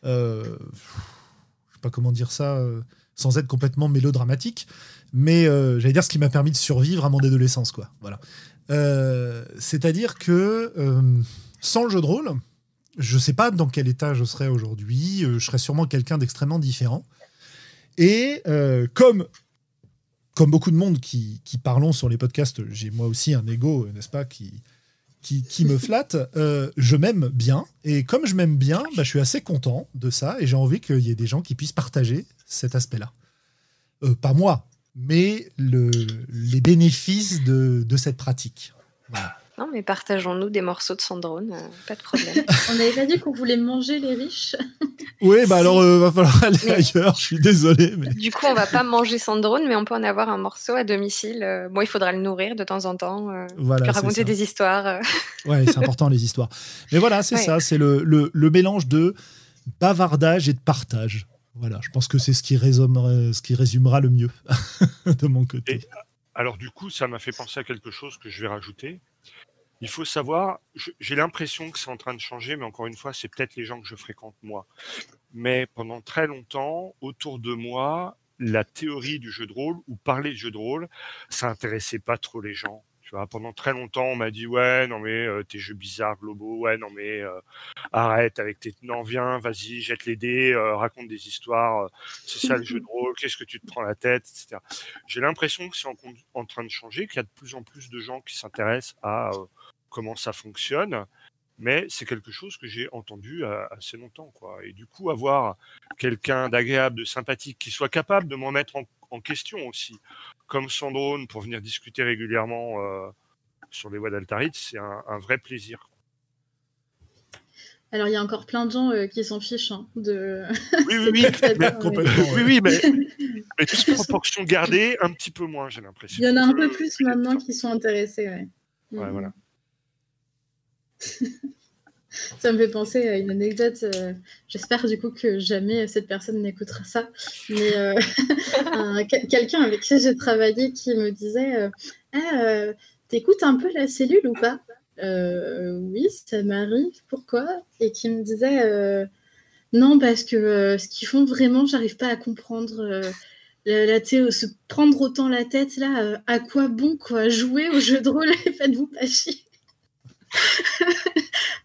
euh, je sais pas comment dire ça, euh, sans être complètement mélodramatique, mais euh, j'allais dire ce qui m'a permis de survivre à mon adolescence, quoi. Voilà. C'est-à-dire que sans le jeu de rôle, je ne sais pas dans quel état je serais aujourd'hui. Je serais sûrement quelqu'un d'extrêmement différent. Et comme, comme beaucoup de monde qui, qui parlons sur les podcasts, j'ai moi aussi un ego, n'est-ce pas, qui, qui, me flatte. je m'aime bien. Et comme je m'aime bien, bah, je suis assez content de ça. Et j'ai envie qu'il y ait des gens qui puissent partager cet aspect-là. pas moi, mais le, les bénéfices de, de cette pratique. Non, mais partageons-nous des morceaux de Sandrone, euh, pas de problème. On n'avait pas dit qu'on voulait manger les riches Oui, bah alors il euh, va falloir aller ailleurs, je suis désolé. Mais... Du coup, on va pas manger Sandrone, mais on peut en avoir un morceau à domicile. Euh, bon, il faudra le nourrir de temps en temps, voilà, raconter des histoires. Ouais, c'est important les histoires. Mais voilà, c'est ça, c'est le, le, le mélange de bavardage et de partage. Voilà, je pense que c'est ce qui résumera, ce qui résumera le mieux de mon côté. Alors du coup, ça m'a fait penser à quelque chose que je vais rajouter. Il faut savoir, j'ai l'impression que c'est en train de changer, mais encore une fois, c'est peut-être les gens que je fréquente moi. Mais pendant très longtemps, autour de moi, la théorie du jeu de rôle ou parler de jeu de rôle, ça intéressait pas trop les gens pendant très longtemps, on m'a dit ouais, non mais euh, tes jeux bizarres globaux, ouais, non mais euh, arrête avec tes, non viens, vas-y, jette les dés, euh, raconte des histoires, c'est ça le jeu de rôle, qu'est-ce que tu te prends la tête, etc. J'ai l'impression que c'est en, train de changer, qu'il y a de plus en plus de gens qui s'intéressent à comment ça fonctionne, mais c'est quelque chose que j'ai entendu assez longtemps, quoi. Et du coup, avoir quelqu'un d'agréable, de sympathique, qui soit capable de m'en mettre en, en question aussi, comme Sandrone pour venir discuter régulièrement euh, sur les voies d'Altarit, c'est un, vrai plaisir. Alors, il y a encore plein de gens euh, qui s'en fichent hein, de. Oui, oui, oui, mais, oui, oui, mais, mais toute proportion gardée, un petit peu moins, j'ai l'impression. Il y en a un peu plus maintenant qui sont intéressés, ouais. Ouais, mm. voilà. Ça me fait penser à une anecdote. Euh, j'espère du coup que jamais cette personne n'écoutera ça. Mais euh, quelqu'un avec qui j'ai travaillé qui me disait euh, ah, T'écoutes un peu la cellule ou pas? Oui, ça m'arrive. Pourquoi? Et qui me disait Non, parce que ce qu'ils font vraiment, j'arrive pas à comprendre. La, la se prendre autant la tête là, à quoi bon quoi Jouer au jeu de rôle? Faites-vous pas chier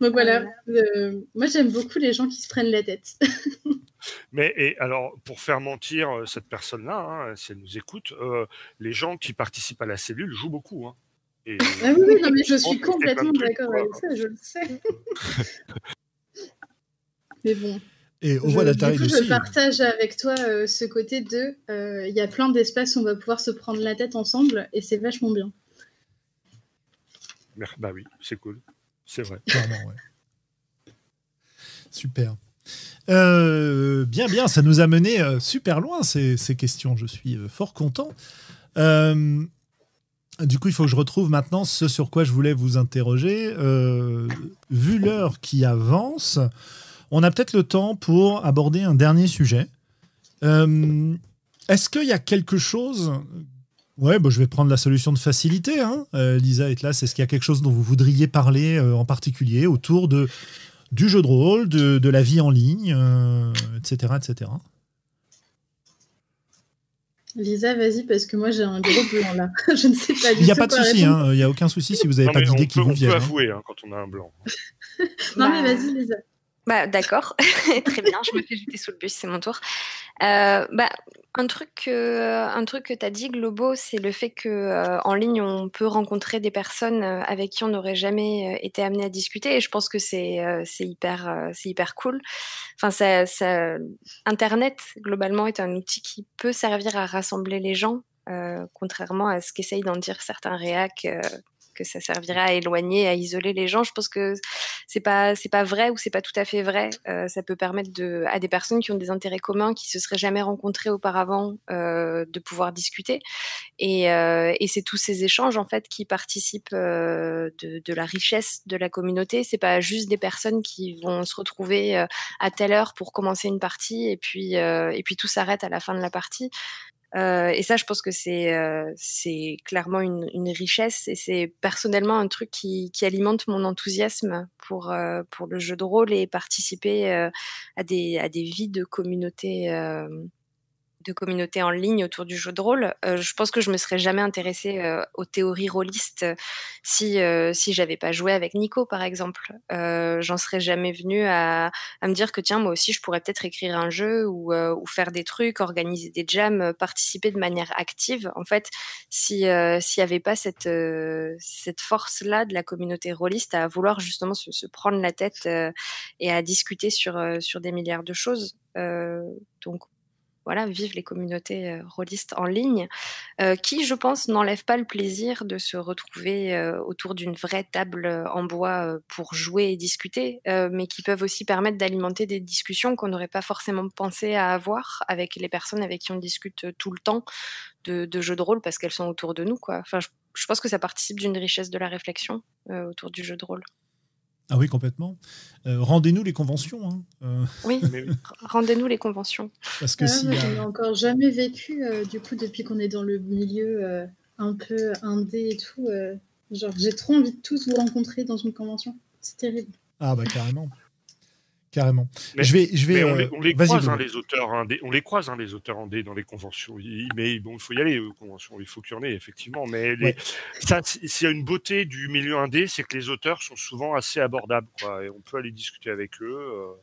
Donc voilà, euh, moi j'aime beaucoup les gens qui se prennent la tête. Mais et alors, pour faire mentir euh, cette personne-là, hein, si elle nous écoute, euh, les gens qui participent à la cellule jouent beaucoup. Hein. ah oui, oui, non, mais je suis complètement d'accord avec ça, je le sais. mais bon. Et on voit du coup, je partage avec toi ce côté de, il y a plein d'espaces où on va pouvoir se prendre la tête ensemble et c'est vachement bien. Bah oui, c'est cool. C'est vrai. Super. Euh, bien, bien, ça nous a mené euh, super loin ces, questions. Je suis euh, fort content. du coup, il faut que je retrouve maintenant ce sur quoi je voulais vous interroger. vu l'heure qui avance, on a peut-être le temps pour aborder un dernier sujet. Est-ce qu'il y a quelque chose Ouais, bah, je vais prendre la solution de facilité. Hein. Euh, Lisa est là. Est-ce qu'il y a quelque chose dont vous voudriez parler euh, en particulier autour de, du jeu de rôle, de, de la vie en ligne, etc., euh, etc. Lisa, vas-y, parce que moi j'ai un gros blanc là. je ne sais pas Il n'y a pas de souci, hein. il n'y a aucun souci si vous n'avez pas d'idée qui vous vient. On peut hein. avouer hein, quand on a un blanc. non, mais bah, vas-y, Lisa. Bah, d'accord, très bien, je me fais jeter sous le bus, c'est mon tour. Euh, bah, un truc, un truc que tu dit, Globo, c'est le fait qu'en euh, en ligne, on peut rencontrer des personnes euh, avec qui on n'aurait jamais été amené à discuter. Et je pense que c'est c'est hyper, c'est hyper cool. Enfin, ça, ça, Internet, globalement, est un outil qui peut servir à rassembler les gens, contrairement à ce qu'essayent d'en dire certains réacs que ça servirait à éloigner, à isoler les gens. Je pense que c'est pas c'est pas vrai ou c'est pas tout à fait vrai. Euh, ça peut permettre à des personnes qui ont des intérêts communs, qui se seraient jamais rencontrées auparavant, euh, de pouvoir discuter. Et, euh, et c'est tous ces échanges en fait qui participent de, de, la richesse de la communauté. C'est pas juste des personnes qui vont se retrouver à telle heure pour commencer une partie et puis et puis tout s'arrête à la fin de la partie. Euh, et ça, je pense que c'est euh, clairement une, une, richesse et c'est personnellement un truc qui, qui, alimente mon enthousiasme pour, euh, pour le jeu de rôle et participer à, des, à des vies de communauté de communauté en ligne autour du jeu de rôle. Euh, je pense que je me serais jamais intéressée euh, aux théories rôlistes si euh, si j'avais pas joué avec Nico par exemple. J'en serais jamais venue à, à, me dire que tiens moi aussi je pourrais peut-être écrire un jeu ou, ou, faire des trucs, organiser des jams, participer de manière active. En fait, si s'il y avait pas cette cette force là de la communauté rôliste à vouloir justement se, se prendre la tête et à discuter sur sur des milliards de choses. donc voilà, vivent les communautés euh, rôlistes en ligne, euh, qui, je pense, n'enlèvent pas le plaisir de se retrouver euh, autour d'une vraie table en bois pour jouer et discuter, mais qui peuvent aussi permettre d'alimenter des discussions qu'on n'aurait pas forcément pensé à avoir avec les personnes avec qui on discute tout le temps de, jeux de rôle parce qu'elles sont autour de nous. Je pense que ça participe d'une richesse de la réflexion autour du jeu de rôle. Ah oui, complètement. Euh, rendez-nous les conventions. Hein. Euh, oui, rendez-nous les conventions. Parce que si, je n'ai encore jamais vécu, euh, du coup, depuis qu'on est dans le milieu un peu indé et tout. genre, j'ai trop envie de tous vous rencontrer dans une convention. C'est terrible. Ah bah carrément carrément. je vais, je vais. On, les, croise, hein, les auteurs on les croise, hein, les auteurs indés dans les conventions. Mais bon, il faut y aller aux conventions. Il faut qu'il y en ait effectivement. Mais ça, a une beauté du milieu indé, c'est que les auteurs sont souvent assez abordables, quoi. Et on peut aller discuter avec eux. Euh,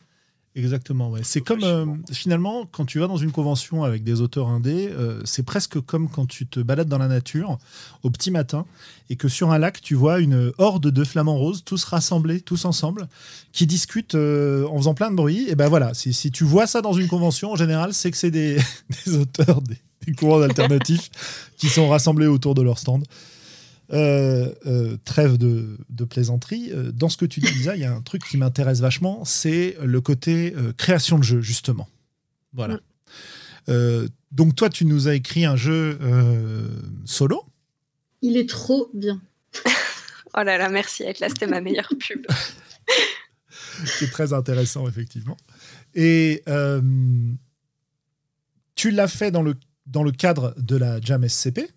Exactement, ouais. C'est comme euh, finalement quand tu vas dans une convention avec des auteurs indés, euh, c'est presque comme quand tu te balades dans la nature au petit matin et que sur un lac tu vois une horde de flamants roses tous rassemblés, tous ensemble, qui discutent euh, en faisant plein de bruit. Et ben voilà, si, si, tu vois ça dans une convention, en général, c'est que c'est des, des, auteurs, des, des courants alternatifs qui sont rassemblés autour de leur stand. Euh, euh, trêve de, plaisanterie. Euh, dans ce que tu dis, Lisa, il y a un truc qui m'intéresse vachement, c'est le côté création de jeu, justement. Voilà. Mm. donc toi, tu nous as écrit un jeu solo. Il est trop bien. oh là là, merci. Là, c'était ma meilleure pub. c'est très intéressant, effectivement. Et tu l'as fait dans le, dans le cadre de la Jam SCP,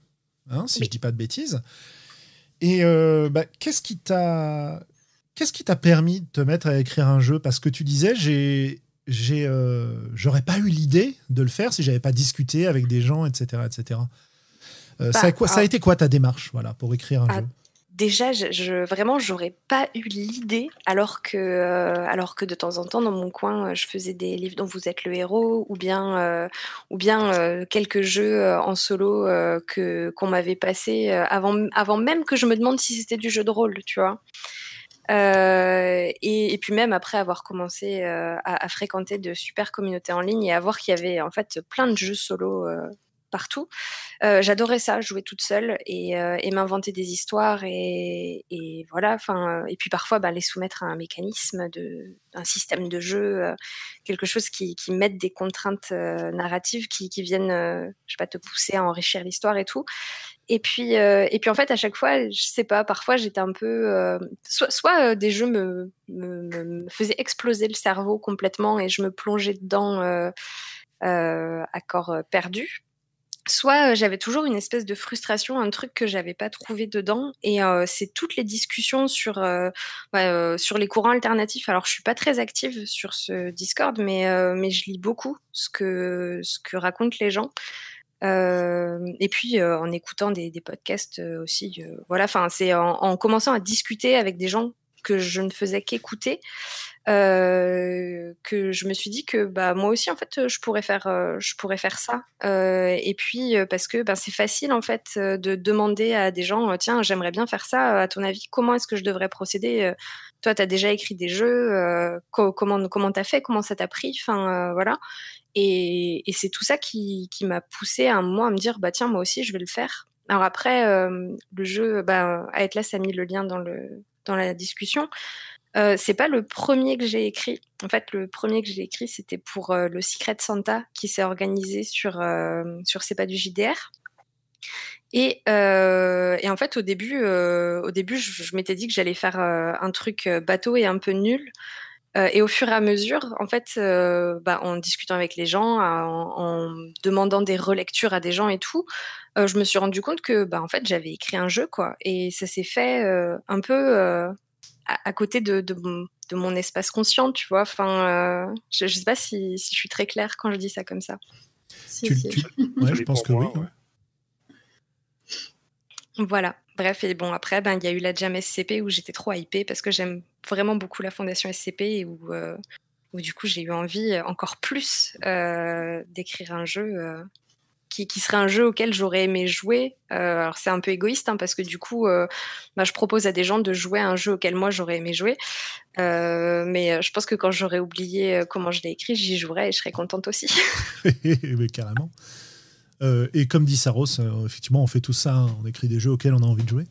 hein, si je dis pas de bêtises. Et euh, bah, qu'est-ce qui t'a qu'est-ce qui t'a permis de te mettre à écrire un jeu? Parce que tu disais, j'ai j'ai euh, j'aurais pas eu l'idée de le faire si j'avais pas discuté avec des gens, etc., etc. Euh, ça, a quoi, ça a été quoi ta démarche, voilà, pour écrire un ah, jeu? Déjà, je, vraiment, j'aurais pas eu l'idée, alors que, euh, alors que de temps en temps, dans mon coin, euh, je faisais des livres dont vous êtes le héros, ou bien, euh, ou bien quelques jeux en solo que qu'on m'avait passé avant, avant même que je me demande si c'était du jeu de rôle, tu vois. Et, puis même après avoir commencé à, à, fréquenter de super communautés en ligne et à voir qu'il y avait en fait plein de jeux solo partout. Euh, j'adorais ça, jouer toute seule et, euh, m'inventer des histoires et, voilà. Enfin, et puis parfois bah, les soumettre à un mécanisme de, un système de jeu, euh, quelque chose qui, qui mette des contraintes narratives qui, viennent, je sais pas, te pousser à enrichir l'histoire et tout. Et puis, et puis en fait, à chaque fois, je sais pas, parfois j'étais un peu. soit, des jeux me, faisaient exploser le cerveau complètement et je me plongeais dedans à corps perdu soit euh, j'avais toujours une espèce de frustration, un truc que j'avais pas trouvé dedans, et euh, c'est toutes les discussions sur euh, bah, sur les courants alternatifs. Alors je suis pas très active sur ce Discord, mais mais je lis beaucoup ce que racontent les gens. et puis en écoutant des, podcasts aussi, voilà. Enfin, c'est en, commençant à discuter avec des gens que je ne faisais qu'écouter euh, que je me suis dit que bah moi aussi en fait je pourrais faire euh, je pourrais faire ça. Euh, et puis parce que bah, c'est facile en fait de demander à des gens tiens j'aimerais bien faire ça à ton avis comment est-ce que je devrais procéder toi tu as déjà écrit des jeux comment comment t'as fait comment ça t'a pris enfin voilà. Et, et c'est tout ça qui, qui m'a poussé à un moment à me dire bah tiens moi aussi je vais le faire. Alors après le jeu bah Atlas a mis le lien dans le dans la discussion euh, c'est pas le premier que j'ai écrit. En fait, le premier que j'ai écrit, c'était pour euh, le Secret Santa qui s'est organisé sur, euh, sur C'est pas du JDR. Et, en fait, au début, au début je, m'étais dit que j'allais faire un truc bateau et un peu nul. et au fur et à mesure, en fait, bah, en discutant avec les gens, en, en, demandant des relectures à des gens et tout, je me suis rendu compte que, bah, en fait, j'avais écrit un jeu, quoi. Et ça s'est fait un peu à, côté de, de, mon espace conscient, tu vois. Enfin, euh, je ne sais pas si, si, je suis très claire quand je dis ça comme ça. tu, je pense que oui. Voilà. Bref, et bon, après, ben, il y a eu la Jam SCP où j'étais trop hypée parce que j'aime vraiment beaucoup la Fondation SCP et où, euh, où du coup, j'ai eu envie encore plus euh, d'écrire un jeu qui, serait un jeu auquel j'aurais aimé jouer. Euh, alors c'est un peu égoïste hein, parce que du coup, euh, bah, je propose à des gens de jouer à un jeu auquel moi j'aurais aimé jouer. Euh, mais je pense que quand j'aurais oublié comment je l'ai écrit, j'y jouerais et je serais contente aussi. mais carrément. et comme dit Saros, effectivement, on fait tout ça, hein, on écrit des jeux auxquels on a envie de jouer.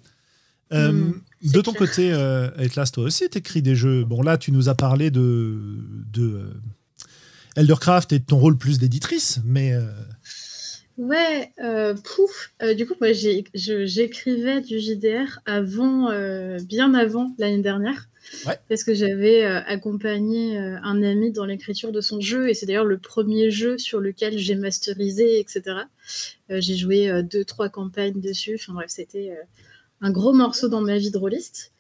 Mm, de ton côté, Atlas, toi aussi, tu écris des jeux. Bon, là, tu nous as parlé de, de Eldercraft et de ton rôle plus d'éditrice, mais Ouais, euh, pouf. Euh, du coup, moi, j'écrivais du JDR avant, euh, bien avant l'année dernière. Parce que j'avais accompagné un ami dans l'écriture de son jeu, et c'est d'ailleurs le premier jeu sur lequel j'ai masterisé, etc. j'ai joué deux, trois campagnes dessus. Enfin bref, c'était un gros morceau dans ma vie de rôliste.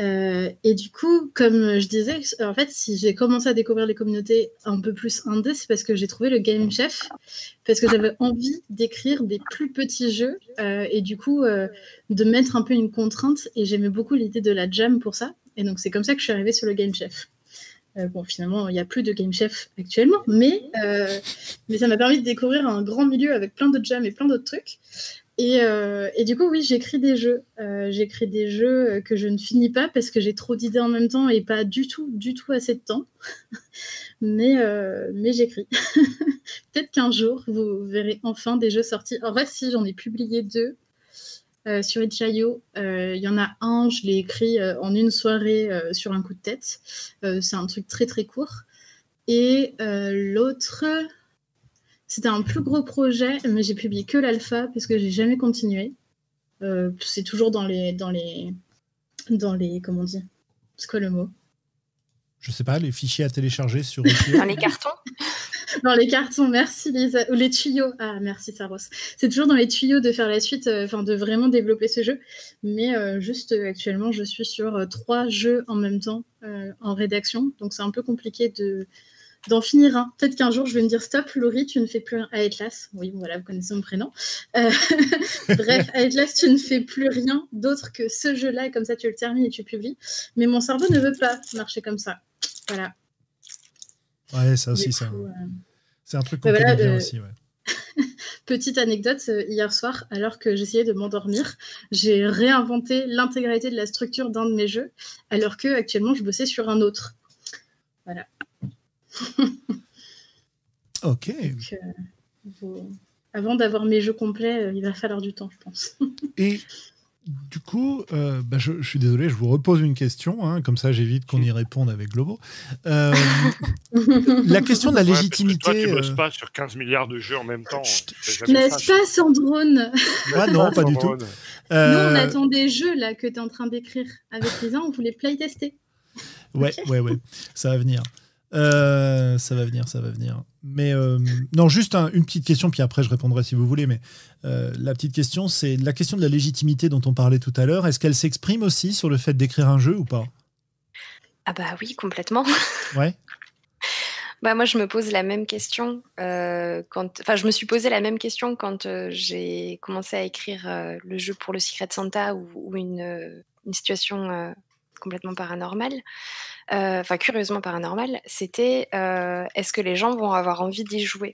Euh, et du coup, comme je disais, en fait, si j'ai commencé à découvrir les communautés un peu plus indé, c'est parce que j'ai trouvé le Game Chef, parce que j'avais envie d'écrire des plus petits jeux euh, et du coup euh, de mettre un peu une contrainte. Et j'aimais beaucoup l'idée de la jam pour ça. Et donc c'est comme ça que je suis arrivée sur le Game Chef. bon, finalement, il n'y a plus de Game Chef actuellement, mais, mais ça m'a permis de découvrir un grand milieu avec plein de jam et plein d'autres trucs. Euh, et, du coup, oui, j'écris des jeux. Euh, j'écris des jeux que je ne finis pas parce que j'ai trop d'idées en même temps et pas du tout, du tout assez de temps. mais euh, mais j'écris. Peut-être qu'un jour, vous verrez enfin des jeux sortis. En vrai, si j'en ai publié deux sur Itch.io, il y en a un, je l'ai écrit en une soirée sur un coup de tête. C'est un truc très très court. Et l'autre, c'était un plus gros projet, mais j'ai publié que l'alpha parce que j'ai jamais continué. Euh, c'est toujours dans les, dans les, dans les, comment on dit C'est quoi le mot? Je sais pas, les fichiers à télécharger sur. dans les cartons? dans les cartons, merci Lisa. Ou les tuyaux. Ah, merci Saros. C'est toujours dans les tuyaux de faire la suite, euh, enfin de vraiment développer ce jeu. Mais euh, juste actuellement, je suis sur trois jeux en même temps en rédaction, donc c'est un peu compliqué de d'en finir un. Peut-être qu'un jour, je vais me dire stop, Laurie, tu ne fais plus rien. À Atlas, oui, voilà, vous connaissez mon prénom. Euh, bref, à Atlas, tu ne fais plus rien d'autre que ce jeu-là, et comme ça, tu le termines et tu publies. Mais mon cerveau ne veut pas marcher comme ça. Voilà. Ouais, ça aussi, ça. Euh, c'est un truc qu'on voilà, bien aussi, ouais. Petite anecdote, euh, hier soir, alors que j'essayais de m'endormir, j'ai réinventé l'intégralité de la structure d'un de mes jeux, alors que actuellement je bossais sur un autre. Voilà. ok. Euh, avant d'avoir mes jeux complets, euh, il va falloir du temps, je pense. Et du coup, euh, bah, je, suis désolé, je vous repose une question, hein, comme ça j'évite qu'on y réponde avec Globo. Euh, la question de la légitimité. toi, tu bosses euh, pas sur 15 milliards de jeux en même temps. N'est-ce pas, Sandrone Ah non, pas du tout. Nous, on attend des jeux là que tu es en train d'écrire avec les uns, on voulait playtester. Ouais, ouais, ouais, ça va venir. Euh, ça va venir, ça va venir. Mais euh, non, juste une petite question, puis après je répondrai si vous voulez. Mais euh, la petite question, c'est la question de la légitimité dont on parlait tout à l'heure. Est-ce qu'elle s'exprime aussi sur le fait d'écrire un jeu ou pas? Ah bah oui, complètement. Ouais. Bah moi, je me pose la même question quand, enfin, je me suis posé la même question quand j'ai commencé à écrire le jeu pour le Secret Santa ou, une, une, situation complètement paranormale. Euh, enfin curieusement paranormal, c'était euh, est-ce que les gens vont avoir envie d'y jouer?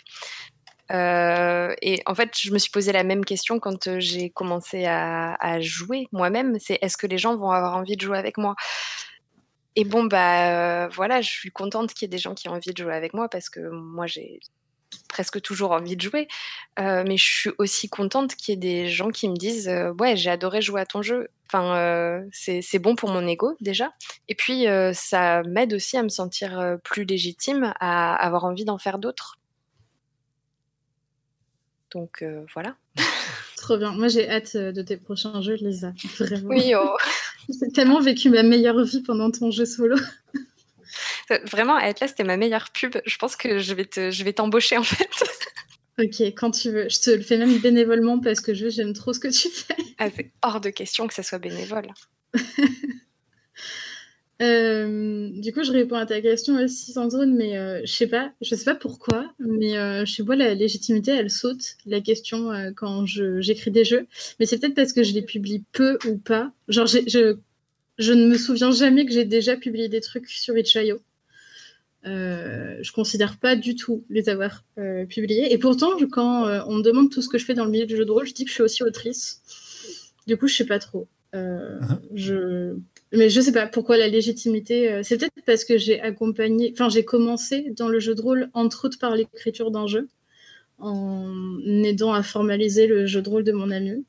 Euh, et en fait, je me suis posé la même question quand j'ai commencé à, jouer moi-même. C'est est-ce que les gens vont avoir envie de jouer avec moi? Et bon, bah voilà, je suis contente qu'il y ait des gens qui ont envie de jouer avec moi parce que moi, j'ai presque toujours envie de jouer. mais je suis aussi contente qu'il y ait des gens qui me disent Ouais, j'ai adoré jouer à ton jeu. Enfin, c'est bon pour mon ego déjà. Et puis, ça m'aide aussi à me sentir plus légitime, à avoir envie d'en faire d'autres. Donc voilà. Trop bien. Moi, j'ai hâte de tes prochains jeux, Lisa. Vraiment. Oui, oh. J'ai tellement vécu ma meilleure vie pendant ton jeu solo. Vraiment, Atlas, c'était ma meilleure pub. Je pense que je vais te, je vais t'embaucher en fait. Ok, quand tu veux. Je te le fais même bénévolement parce que je j'aime trop ce que tu fais. Ah, c'est hors de question que ça soit bénévole. Euh, du coup, je réponds à ta question aussi, Sandrine, mais euh, je sais pas, je sais pas pourquoi, mais euh, chez moi, la légitimité, elle saute la question quand j'écris des jeux. Mais c'est peut-être parce que je les publie peu ou pas. Genre, je, je ne me souviens jamais que j'ai déjà publié des trucs sur Itch.io. Euh, je considère pas du tout les avoir euh, publiés. Et pourtant, quand euh, on me demande tout ce que je fais dans le milieu du jeu de rôle, je dis que je suis aussi autrice. Du coup, je sais pas trop. Uh-huh. je... Mais je sais pas pourquoi la légitimité. c'est peut-être parce que j'ai accompagné, enfin, j'ai commencé dans le jeu de rôle, entre autres par l'écriture d'un jeu, en aidant à formaliser le jeu de rôle de mon ami.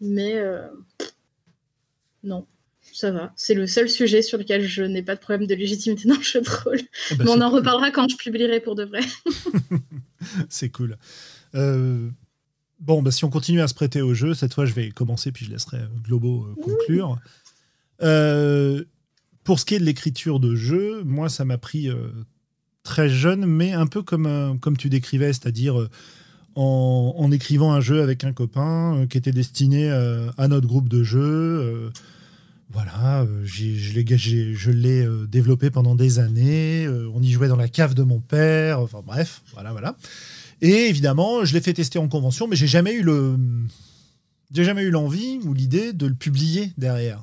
Mais non ça va. C'est le seul sujet sur lequel je n'ai pas de problème de légitimité dans le jeu de rôle. Bah, Mais on en reparlera quand je publierai pour de vrai. c'est cool. Euh, bon, bah, si on continue à se prêter au jeu, cette fois je vais commencer puis je laisserai Globo euh, conclure. Euh, pour ce qui est de l'écriture de jeu, moi ça m'a pris très jeune, mais un peu comme, comme tu décrivais, c'est-à-dire en, en, écrivant un jeu avec un copain qui était destiné à notre groupe de jeu voilà, euh, je l'ai euh, développé pendant des années. Euh, on y jouait dans la cave de mon père. Enfin bref, voilà, voilà. Et évidemment, je l'ai fait tester en convention, mais j'ai jamais eu le, j'ai jamais eu l'envie ou l'idée de le publier derrière.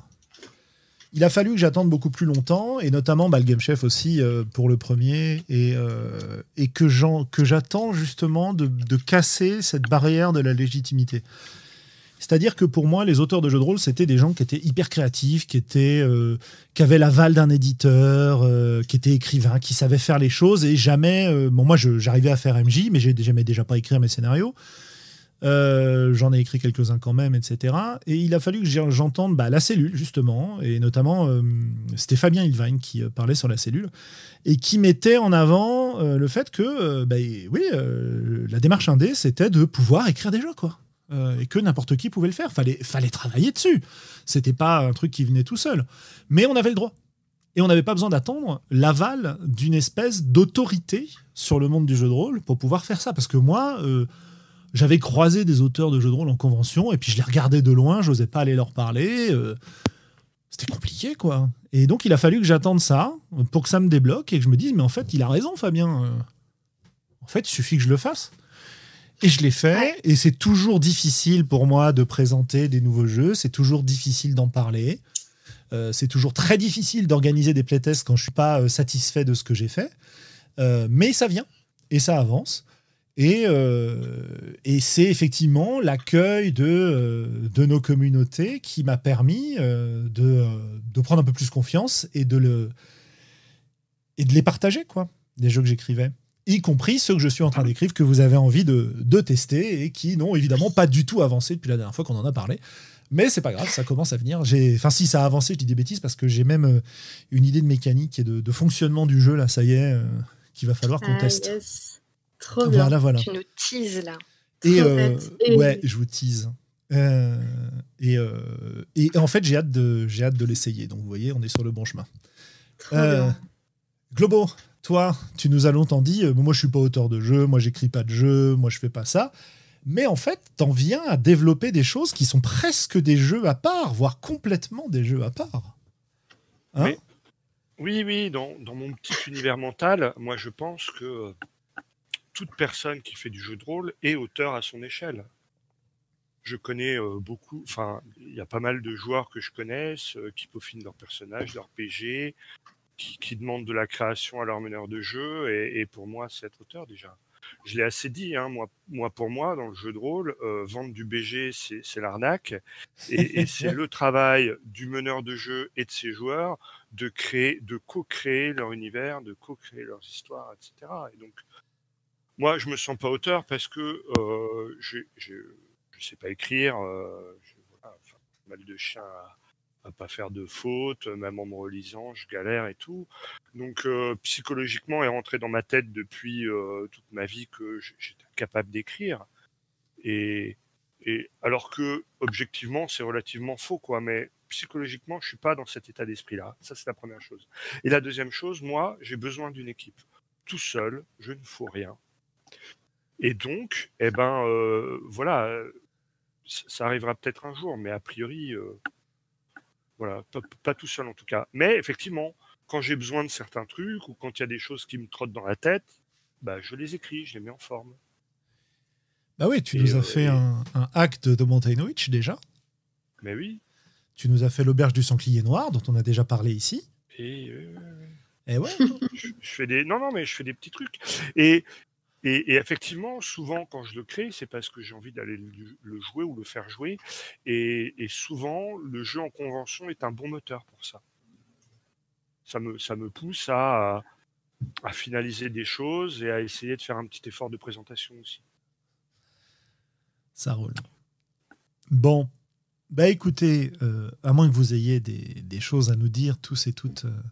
Il a fallu que j'attende beaucoup plus longtemps, et notamment bah, le Game Chef aussi pour le premier, et, que j'attends justement de, casser cette barrière de la légitimité. C'est-à-dire que pour moi, les auteurs de jeux de rôle, c'était des gens qui étaient hyper créatifs, qui, étaient, euh, avaient l'aval d'un éditeur, euh, qui étaient écrivains, qui savaient faire les choses. Et jamais. Euh, bon, moi, j'arrivais à faire MJ, mais j'ai jamais déjà pas écrit mes scénarios. J'en ai écrit quelques-uns quand même, etc. Et il a fallu que j'entende bah, la cellule, justement, et notamment, c'était Fabien Ilvine qui parlait sur la cellule, et qui mettait en avant le fait que, bah, oui, la démarche indé, c'était de pouvoir écrire des jeux, quoi. Euh, et que n'importe qui pouvait le faire. Fallait, fallait travailler dessus. C'était pas un truc qui venait tout seul. Mais on avait le droit. Et on n'avait pas besoin d'attendre l'aval d'une espèce d'autorité sur le monde du jeu de rôle pour pouvoir faire ça. Parce que moi, euh, j'avais croisé des auteurs de jeux de rôle en convention et puis je les regardais de loin, j'osais pas aller leur parler. Euh, c'était compliqué, quoi. Et donc, il a fallu que j'attende ça pour que ça me débloque et que je me dise, mais en fait, il a raison, Fabien. En fait, il suffit que je le fasse. Et je l'ai fait, et c'est toujours difficile pour moi de présenter des nouveaux jeux, c'est toujours difficile d'en parler, euh, c'est toujours très difficile d'organiser des playtests quand je suis pas euh, satisfait de ce que j'ai fait, euh, mais ça vient, et ça avance. Et, et c'est effectivement l'accueil de, de nos communautés qui m'a permis de, de prendre un peu plus confiance et de, le, et de les partager, quoi, des jeux que j'écrivais y compris ceux que je suis en train d'écrire, que vous avez envie de, tester et qui n'ont évidemment pas du tout avancé depuis la dernière fois qu'on en a parlé. Mais c'est pas grave, ça commence à venir. Enfin, si ça a avancé, je dis des bêtises parce que j'ai même euh, une idée de mécanique et de, fonctionnement du jeu, là, ça y est, euh, qu'il va falloir qu'on ah, teste. Trop bien. Voilà, voilà. Tu nous teases là. Et, euh, ouais, je vous tease. et, et, en fait, j'ai hâte de, j'ai hâte de l'essayer. Donc, vous voyez, on est sur le bon chemin. Globo, toi, tu nous as longtemps dit, euh, moi je suis pas auteur de jeu, moi j'écris pas de jeu, moi je fais pas ça. Mais en fait, t'en viens à développer des choses qui sont presque des jeux à part, voire complètement des jeux à part. Hein oui, oui, dans, mon petit univers mental, moi je pense que euh, toute personne qui fait du jeu de rôle est auteur à son échelle. Je connais euh, beaucoup, enfin, il y a pas mal de joueurs que je connaisse qui peaufinent leurs personnages, leurs PG, qui, demandent de la création à leur meneur de jeu. Et, pour moi, c'est être auteur déjà. Je l'ai assez dit, hein, moi, moi pour moi, dans le jeu de rôle, euh, vendre du BG, c'est l'arnaque. Et, c'est le travail du meneur de jeu et de ses joueurs de créer, de co-créer leur univers, de co-créer leurs histoires, etc. Et donc, moi, je me sens pas auteur parce que euh, je ne sais pas écrire. Euh, mal de chiens à pas faire de fautes, même en me relisant, je galère et tout. Donc euh, psychologiquement est rentré dans ma tête depuis euh, toute ma vie que j'étais capable d'écrire. Et, alors que objectivement c'est relativement faux quoi, mais psychologiquement je suis pas dans cet état d'esprit là. Ça c'est la première chose. Et la deuxième chose, moi j'ai besoin d'une équipe. Tout seul, je ne fous rien. Et donc, eh ben euh, voilà, ça arrivera peut-être un jour, mais a priori voilà, pas, tout seul en tout cas. Mais effectivement, quand j'ai besoin de certains trucs ou quand il y a des choses qui me trottent dans la tête, bah, je les écris, je les mets en forme. Bah oui, tu nous as euh, fait un, un, hack de, Mountain Witch déjà. Mais oui. Tu nous as fait l'auberge du sanglier noir dont on a déjà parlé ici. Et, Et ouais. je, fais des non non mais je fais des petits trucs et et, effectivement, souvent, quand je le crée, c'est parce que j'ai envie d'aller le, jouer ou le faire jouer. Et, souvent, le jeu en convention est un bon moteur pour ça. Ça me, ça me pousse à, finaliser des choses et à essayer de faire un petit effort de présentation aussi. Ça roule. Bon, bah écoutez, euh, à moins que vous ayez des, des, choses à nous dire tous et toutes euh,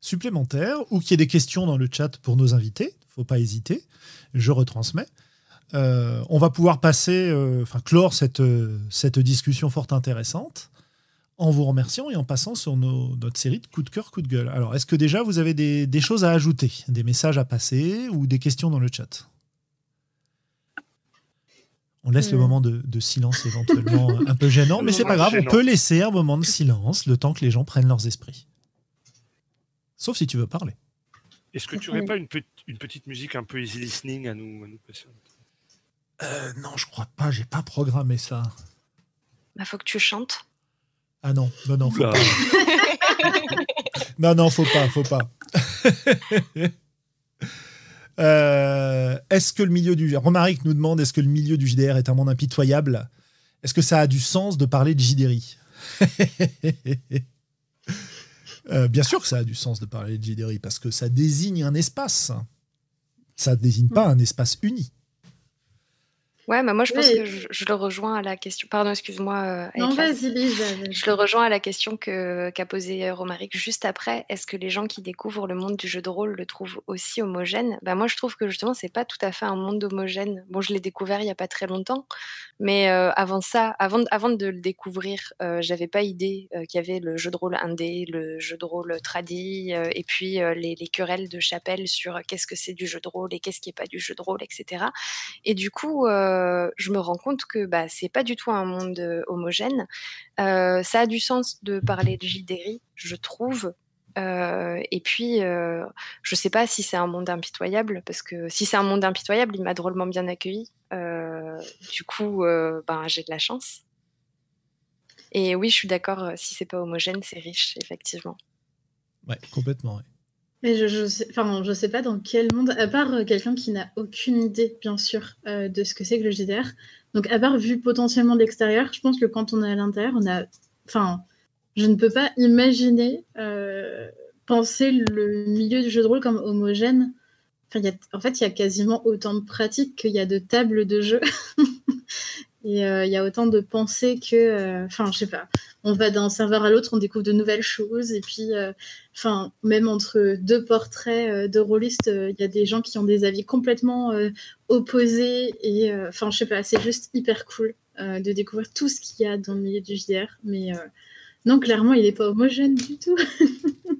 supplémentaires, ou qu'il y ait des questions dans le chat pour nos invités, faut pas hésiter. Je retransmets. Euh, on va pouvoir passer, euh, enfin clore cette, euh, cette discussion fort intéressante en vous remerciant et en passant sur nos, notre série de coups de cœur, coups de gueule. Alors, est-ce que déjà vous avez des, des, choses à ajouter, des messages à passer ou des questions dans le chat? On laisse le moment de, de, silence éventuellement un peu gênant, mais c'est pas grave, on peut laisser un moment de silence le temps que les gens prennent leurs esprits. Sauf si tu veux parler. Est-ce que tu n'aurais pas une, une, petite musique un peu easy listening à nous, à nous passer euh, Non, je crois pas. J'ai pas programmé ça. Bah, faut que tu chantes. Ah non, non, non, faut pas. non, non, faut pas, faut pas. Euh, est-ce que le milieu du Romaric nous demande est-ce que le milieu du JDR est un monde impitoyable? Est-ce que ça a du sens de parler de JDRI euh, bien sûr que ça a du sens de parler de JDRI parce que ça désigne un espace. Ça ne désigne pas un espace uni. Ouais, moi je pense que je, le rejoins à la question. Pardon, excuse-moi. Euh, non, vas-y, Je le rejoins à la question que, qu'a posée euh, Romaric juste après. Est-ce que les gens qui découvrent le monde du jeu de rôle le trouvent aussi homogène? Bah, Moi je trouve que justement, c'est pas tout à fait un monde homogène. Bon, je l'ai découvert il n'y a pas très longtemps, mais euh, avant ça, avant, avant de le découvrir, j'avais pas idée qu'il y avait le jeu de rôle indé, le jeu de rôle tradi, et puis les, les, querelles de chapelle sur qu'est-ce que c'est du jeu de rôle et qu'est-ce qui est pas du jeu de rôle, etc. Et du coup, je me rends compte que bah, c'est pas du tout un monde homogène. ça a du sens de parler de JDRI, je trouve, et puis, je sais pas si c'est un monde impitoyable, parce que si c'est un monde impitoyable, il m'a drôlement bien accueilli. du coup, ben, j'ai de la chance. Et oui, je suis d'accord, si c'est pas homogène, c'est riche, effectivement. Ouais, complètement. Je, je, sais, enfin, je sais pas dans quel monde, à part quelqu'un qui n'a aucune idée, bien sûr, de ce que c'est que le JDR. Donc, à part vu potentiellement de l'extérieur, je pense que quand on est à l'intérieur, on a. Enfin, je ne peux pas imaginer euh, penser le milieu du jeu de rôle comme homogène. en fait, il y a quasiment autant de pratiques qu'il y a de tables de jeu. Et euh, il y a autant de pensées que. Euh, enfin, je sais pas. On va d'un serveur à l'autre, on découvre de nouvelles choses. Et puis, enfin, même entre deux portraits de rôlistes, il y a des gens qui ont des avis complètement opposés. Et enfin, je sais pas, c'est juste hyper cool de découvrir tout ce qu'il y a dans le milieu du JDR. Mais non, clairement, il n'est pas homogène du tout.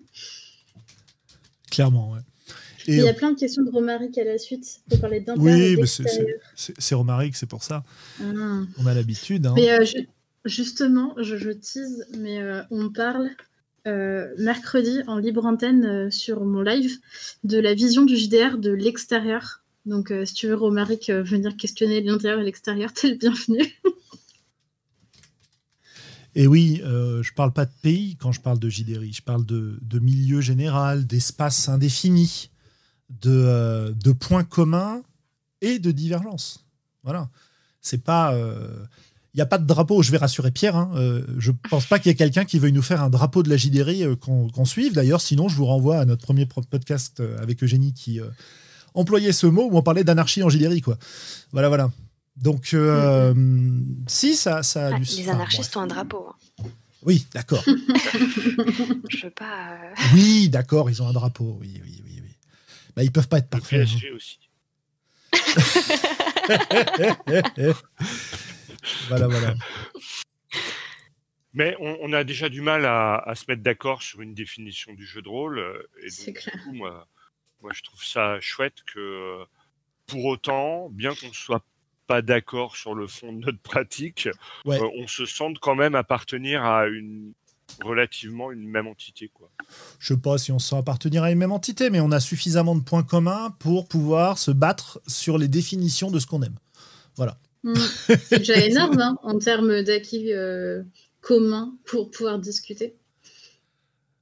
clairement, ouais. Il y a plein de questions de Romaric à la suite pour parler d'intérieur. Oui, mais c'est Romaric, c'est pour ça. Ah. On a l'habitude. Hein. Mais euh, justement, je, tease, mais euh, on parle euh, mercredi en libre antenne sur mon live de la vision du JDR de l'extérieur. Donc, si tu veux, Romaric, venir questionner l'intérieur et l'extérieur, t'es le bienvenu. Et oui, euh, je parle pas de pays quand je parle de JDRI, je parle de, milieu général, d'espace indéfini, de, euh, de, points communs et de divergences. Voilà. C'est pas. Il euh, n'y a pas de drapeau, je vais rassurer Pierre. Hein, je ne pense pas qu'il y ait quelqu'un qui veuille nous faire un drapeau de la JDRI qu'on suive. D'ailleurs, sinon, je vous renvoie à notre premier podcast avec Eugénie qui employait ce mot où on parlait d'anarchie en JDRI. Quoi. Voilà, voilà. Donc, euh, si, ça, ça a ah, Les anarchistes ont un drapeau. Hein. Oui, d'accord. Je veux pas. Euh, oui, d'accord, ils ont un drapeau. Oui, oui, oui. Bah, ils peuvent pas être parfaits. Le PSG hein. aussi. voilà, voilà. Mais on, a déjà du mal à, se mettre d'accord sur une définition du jeu de rôle. Euh, et donc, clair. Du coup, moi, moi, je trouve ça chouette que, pour autant, bien qu'on soit pas d'accord sur le fond de notre pratique, euh, on se sente quand même appartenir à une relativement une même entité. Quoi. Je sais pas si on se sent appartenir à une même entité, mais on a suffisamment de points communs pour pouvoir se battre sur les définitions de ce qu'on aime. Voilà. Mmh. C'est déjà énorme hein, en termes d'acquis euh, communs pour pouvoir discuter.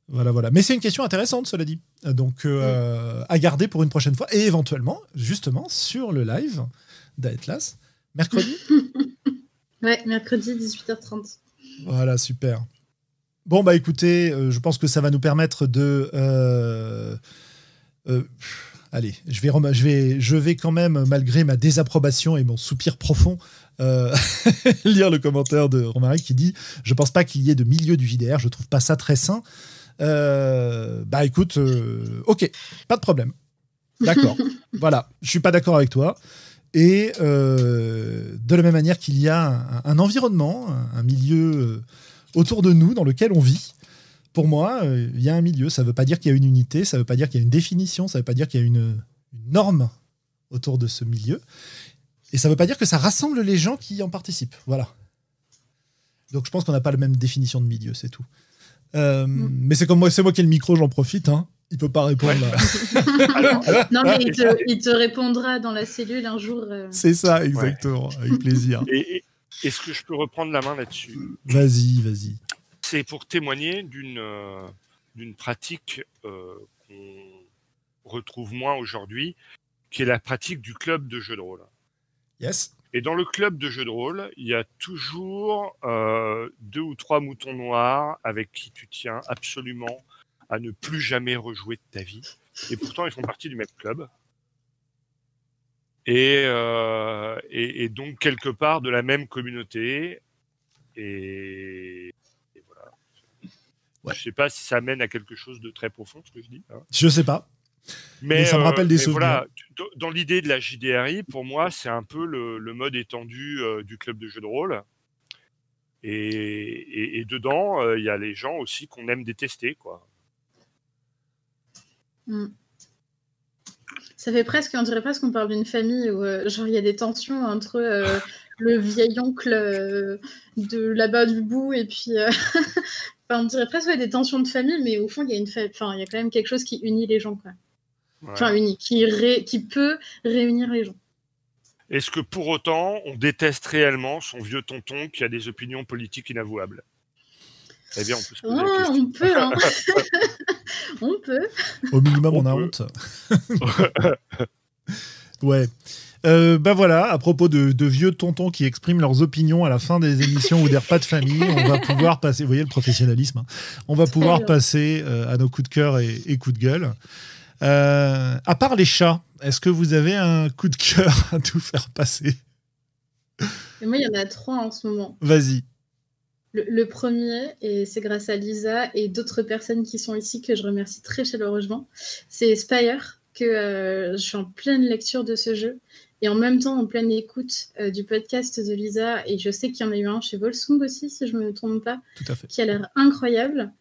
Voilà, voilà. Mais c'est une question intéressante, cela dit. Donc, euh, à garder pour une prochaine fois. Et éventuellement, justement, sur le live, d'Atlas. Mercredi Ouais, mercredi 18h30. Voilà, super. Bon, bah écoutez, euh, je pense que ça va nous permettre de. Euh, euh, allez, je vais, je, vais, je vais quand même, malgré ma désapprobation et mon soupir profond, lire le commentaire de Romaric qui dit Je pense pas qu'il y ait de milieu du JDR, je trouve pas ça très sain. bah écoute, ok, pas de problème. D'accord. voilà, je suis pas d'accord avec toi. Et de la même manière qu'il y a un, environnement, un, milieu autour de nous dans lequel on vit, pour moi, euh, il y a un milieu. Ça ne veut pas dire qu'il y a une unité, ça ne veut pas dire qu'il y a une définition, ça ne veut pas dire qu'il y a une, norme autour de ce milieu. Et ça ne veut pas dire que ça rassemble les gens qui y en participent. Voilà. Donc je pense qu'on n'a pas la même définition de milieu, c'est tout. Mm. Mais c'est comme moi, c'est moi qui ai le micro, j'en profite. Hein il peut pas répondre. non, mais il te, répondra dans la cellule un jour. Euh. C'est ça, exactement, avec plaisir. Est-ce que je peux reprendre la main là-dessus? Vas-y, vas-y. C'est pour témoigner d'une euh, d'une pratique euh, qu'on retrouve moins aujourd'hui, qui est la pratique du club de jeux de rôle. Yes. Et dans le club de jeux de rôle, il y a toujours deux ou trois moutons noirs avec qui tu tiens absolument à ne plus jamais rejouer de ta vie. Et pourtant, ils font partie du même club. Et, euh, et, donc, quelque part, de la même communauté. Et, voilà. Ouais. Je sais pas si ça mène à quelque chose de très profond, ce que je dis. Hein. Je sais pas. Mais, ça me rappelle des souvenirs. Voilà, dans l'idée de la JDRI, pour moi, c'est un peu le, mode étendu euh, du club de jeux de rôle. Et, et dedans, euh, il y a les gens aussi qu'on aime détester, quoi. Mm. Ça fait presque, on dirait presque qu'on parle d'une famille où genre il y a des tensions entre le vieil oncle de là-bas du bout et puis on dirait presque des tensions de famille, mais au fond il y a une enfin il y a quand même quelque chose qui unit les gens quoi. Enfin unit, qui, qui peut réunir les gens. Est-ce que pour autant, on déteste réellement son vieux tonton qui a des opinions politiques inavouables? Eh bien, on peut se poser la question. On peut, hein. on peut. Au minimum, on, a honte. ouais. Euh, bah voilà, à propos de, vieux tontons qui expriment leurs opinions à la fin des émissions ou des repas de famille, on va pouvoir passer, vous voyez le professionnalisme, hein. on va pouvoir passer euh, à nos coups de cœur et, et coups de gueule. Euh, à part les chats, est-ce que vous avez un coup de cœur à tout faire passer? Moi, il y en a trois en ce moment. Vas-y. Le, premier, et c'est grâce à Lisa et d'autres personnes qui sont ici que je remercie très chaleureusement, c'est Spire, que euh, je suis en pleine lecture de ce jeu et en même temps en pleine écoute euh, du podcast de Lisa, et je sais qu'il y en a eu un chez Volsung aussi, si je ne me trompe pas, qui a l'air incroyable.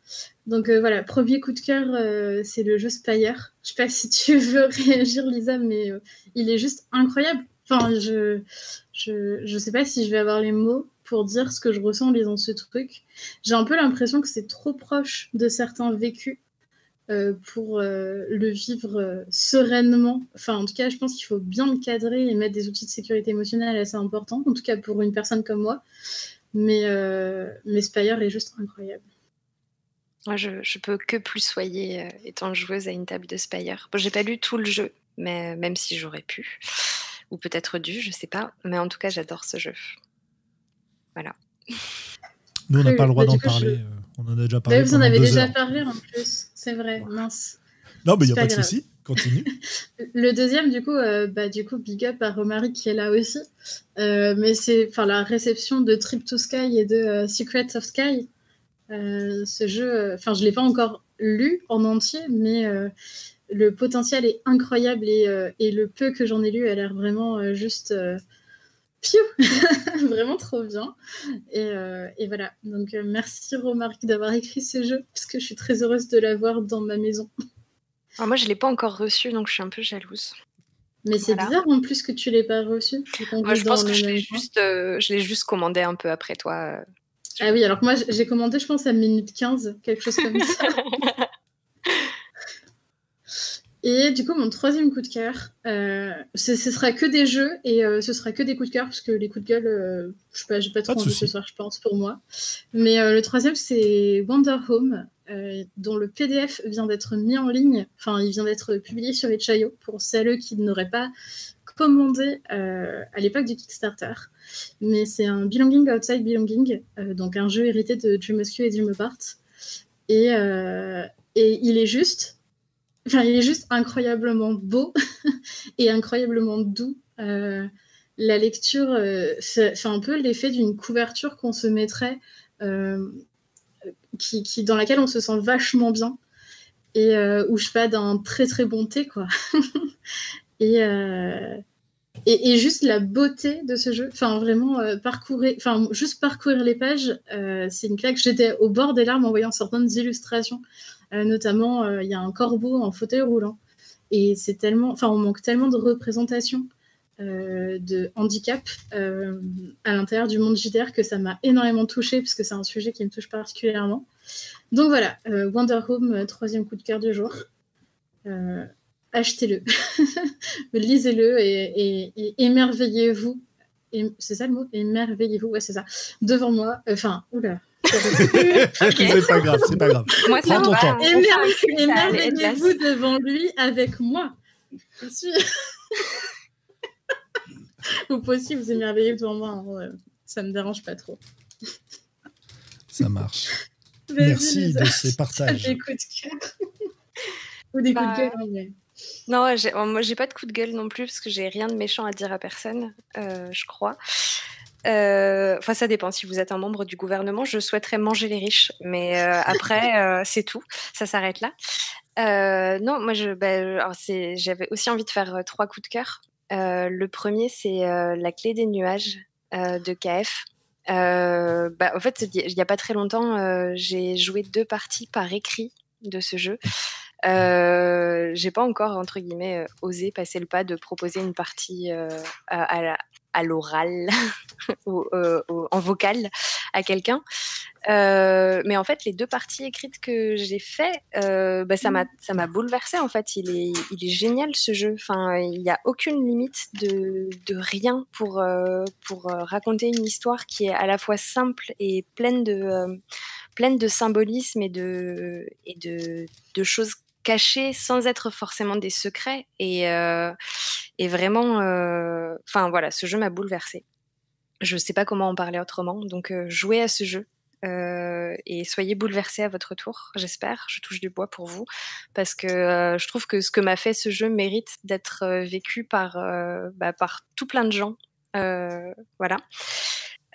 Donc euh, voilà, premier coup de cœur, euh, c'est le jeu Spire. Je sais pas si tu veux réagir, Lisa, mais il est juste incroyable. Enfin, je, je, je sais pas si je vais avoir les mots pour dire ce que je ressens en lisant ce truc. J'ai un peu l'impression que c'est trop proche de certains vécus euh, pour euh, le vivre euh, sereinement. Enfin, en tout cas, je pense qu'il faut bien le cadrer et mettre des outils de sécurité émotionnelle assez importants, en tout cas pour une personne comme moi. Mais, mais Spire est juste incroyable. Moi, je, je peux que plus soyer étant joueuse à une table de Spire. Bon, j'ai pas lu tout le jeu, mais même si j'aurais pu, ou peut-être dû, je sais pas. Mais en tout cas, j'adore ce jeu. Voilà. Nous, on n'a pas le droit d'en parler. On en a déjà parlé. vous en avez déjà parlé en plus, c'est vrai, mince. Non, mais il n'y a pas, de souci, continue. le deuxième, du coup, euh, bah, du coup, big up à Romaric qui est là aussi. Euh, mais c'est la réception de Trip to Sky et de euh, Secrets of Sky. ce jeu, enfin, je ne l'ai pas encore lu en entier, mais le potentiel est incroyable et, et le peu que j'en ai lu a l'air vraiment juste Piou Vraiment trop bien. Et, euh, voilà. Donc euh, merci Romaric d'avoir écrit ce jeu, parce que je suis très heureuse de l'avoir dans ma maison. Alors moi, je ne l'ai pas encore reçu, donc je suis un peu jalouse. Mais c'est bizarre en plus que tu l'aies pas reçu. Moi, je pense que je l'ai juste, euh, juste commandé un peu après toi. Ah oui, alors que moi, j'ai commandé, je pense, à minute 15, quelque chose comme ça. Et du coup, mon troisième coup de cœur, euh, ce, sera que des jeux et euh, ce sera que des coups de cœur parce que les coups de gueule, euh, je sais pas, j'ai pas trop envie ce soir, je pense, pour moi. Mais le troisième, c'est Wonder Home, dont le PDF vient d'être mis en ligne. Enfin, il vient d'être publié sur Itch.io pour celles qui n'auraient pas commandé à l'époque du Kickstarter. Mais c'est un Belonging Outside Belonging, donc un jeu hérité de Dream et Dream Apart. Et, et il est juste Il est juste incroyablement beau et incroyablement doux. Euh, la lecture, euh, c'est un peu l'effet d'une couverture qu'on se mettrait, euh, qui, dans laquelle on se sent vachement bien et où je pas d'un très très bon thé quoi. et, et, juste la beauté de ce jeu, enfin vraiment parcourir, enfin juste parcourir les pages, c'est une claque. J'étais au bord des larmes en voyant certaines illustrations. Euh, notamment, euh, il y a un corbeau en fauteuil roulant. Et c'est tellement, enfin, on manque tellement de représentation euh, de handicap à l'intérieur du monde JDR que ça m'a énormément touchée parce que c'est un sujet qui me touche particulièrement. Donc voilà, Wonder Home, troisième coup de cœur du jour. Achetez-le, lisez-le et, et émerveillez-vous. C'est ça le mot? Émerveillez-vous, ouais, c'est ça. Devant moi, enfin, oula, c'est pas grave, c'est pas grave. Moi, Prends ton temps. Émerveillez-vous devant lui avec moi. Je suis. vous pouvez aussi vous émerveiller devant moi. Hein, ça me dérange pas trop. Ça marche. Merci de ces partages. Des coups de cœur. Ou des coups de bah, gueule. Non, moi j'ai pas de coup de gueule non plus parce que j'ai rien de méchant à dire à personne, euh, je crois. Euh, enfin, ça dépend. Si vous êtes un membre du gouvernement, je souhaiterais manger les riches, mais euh, après, euh, c'est tout. Ça s'arrête là. non, moi, bah, j'avais aussi envie de faire trois coups de cœur. le premier, c'est la clé des nuages de KF. Bah, en fait, il n'y a pas très longtemps, j'ai joué deux parties par écrit de ce jeu. j'ai pas encore entre guillemets osé passer le pas de proposer une partie à, à l'oral ou en vocal à quelqu'un. Euh, mais en fait, les deux parties écrites que j'ai fait, euh, bah, ça m'a ça m'a bouleversé. En fait, il est il est génial ce jeu. Enfin, il n'y a aucune limite de, de rien pour euh, pour raconter une histoire qui est à la fois simple et pleine de pleine de symbolisme et de et de, de choses cachées sans être forcément des secrets. Et et vraiment, enfin voilà, ce jeu m'a bouleversé. Je ne sais pas comment en parler autrement, donc jouez à ce jeu. Euh, et soyez bouleversés à votre tour, j'espère. Je touche du bois pour vous parce que euh, je trouve que ce que m'a fait ce jeu mérite d'être euh, vécu par, bah, par tout plein de gens. voilà.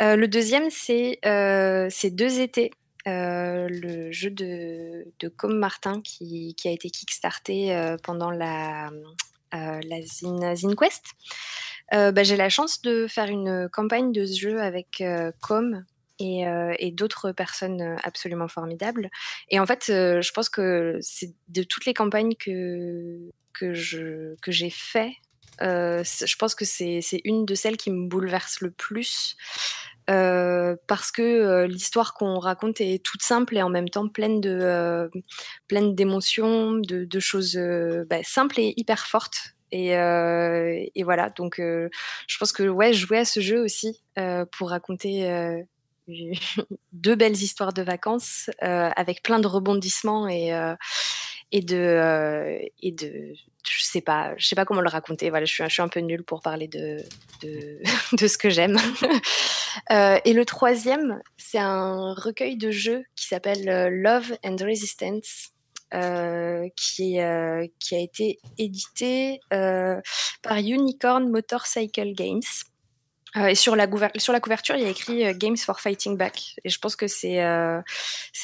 le deuxième, c'est ces deux étés. Le jeu de, de Com Martin qui, a été kickstarté pendant la, la Zine, Zine Quest. Bah, j'ai la chance de faire une campagne de ce jeu avec Com, et, d'autres personnes absolument formidables. Et en fait, je pense que c'est de toutes les campagnes que, que, je, que j'ai fait, je pense que c'est, une de celles qui me bouleverse le plus. Parce que l'histoire qu'on raconte est toute simple et en même temps pleine de pleine d'émotions, de, choses bah, simples et hyper fortes. Et, et voilà, donc je pense que ouais, jouer à ce jeu aussi pour raconter deux belles histoires de vacances euh, avec plein de rebondissements et, euh, et de euh, et de je sais pas je sais pas comment le raconter. Voilà je suis, un peu nulle pour parler de ce que j'aime. Et le troisième c'est un recueil de jeux qui s'appelle Love and Resistance est, qui a été édité par Unicorn Motorcycle Games euh, et sur la, couverture, il y a écrit euh, Games for Fighting Back. Et je pense que c'est euh,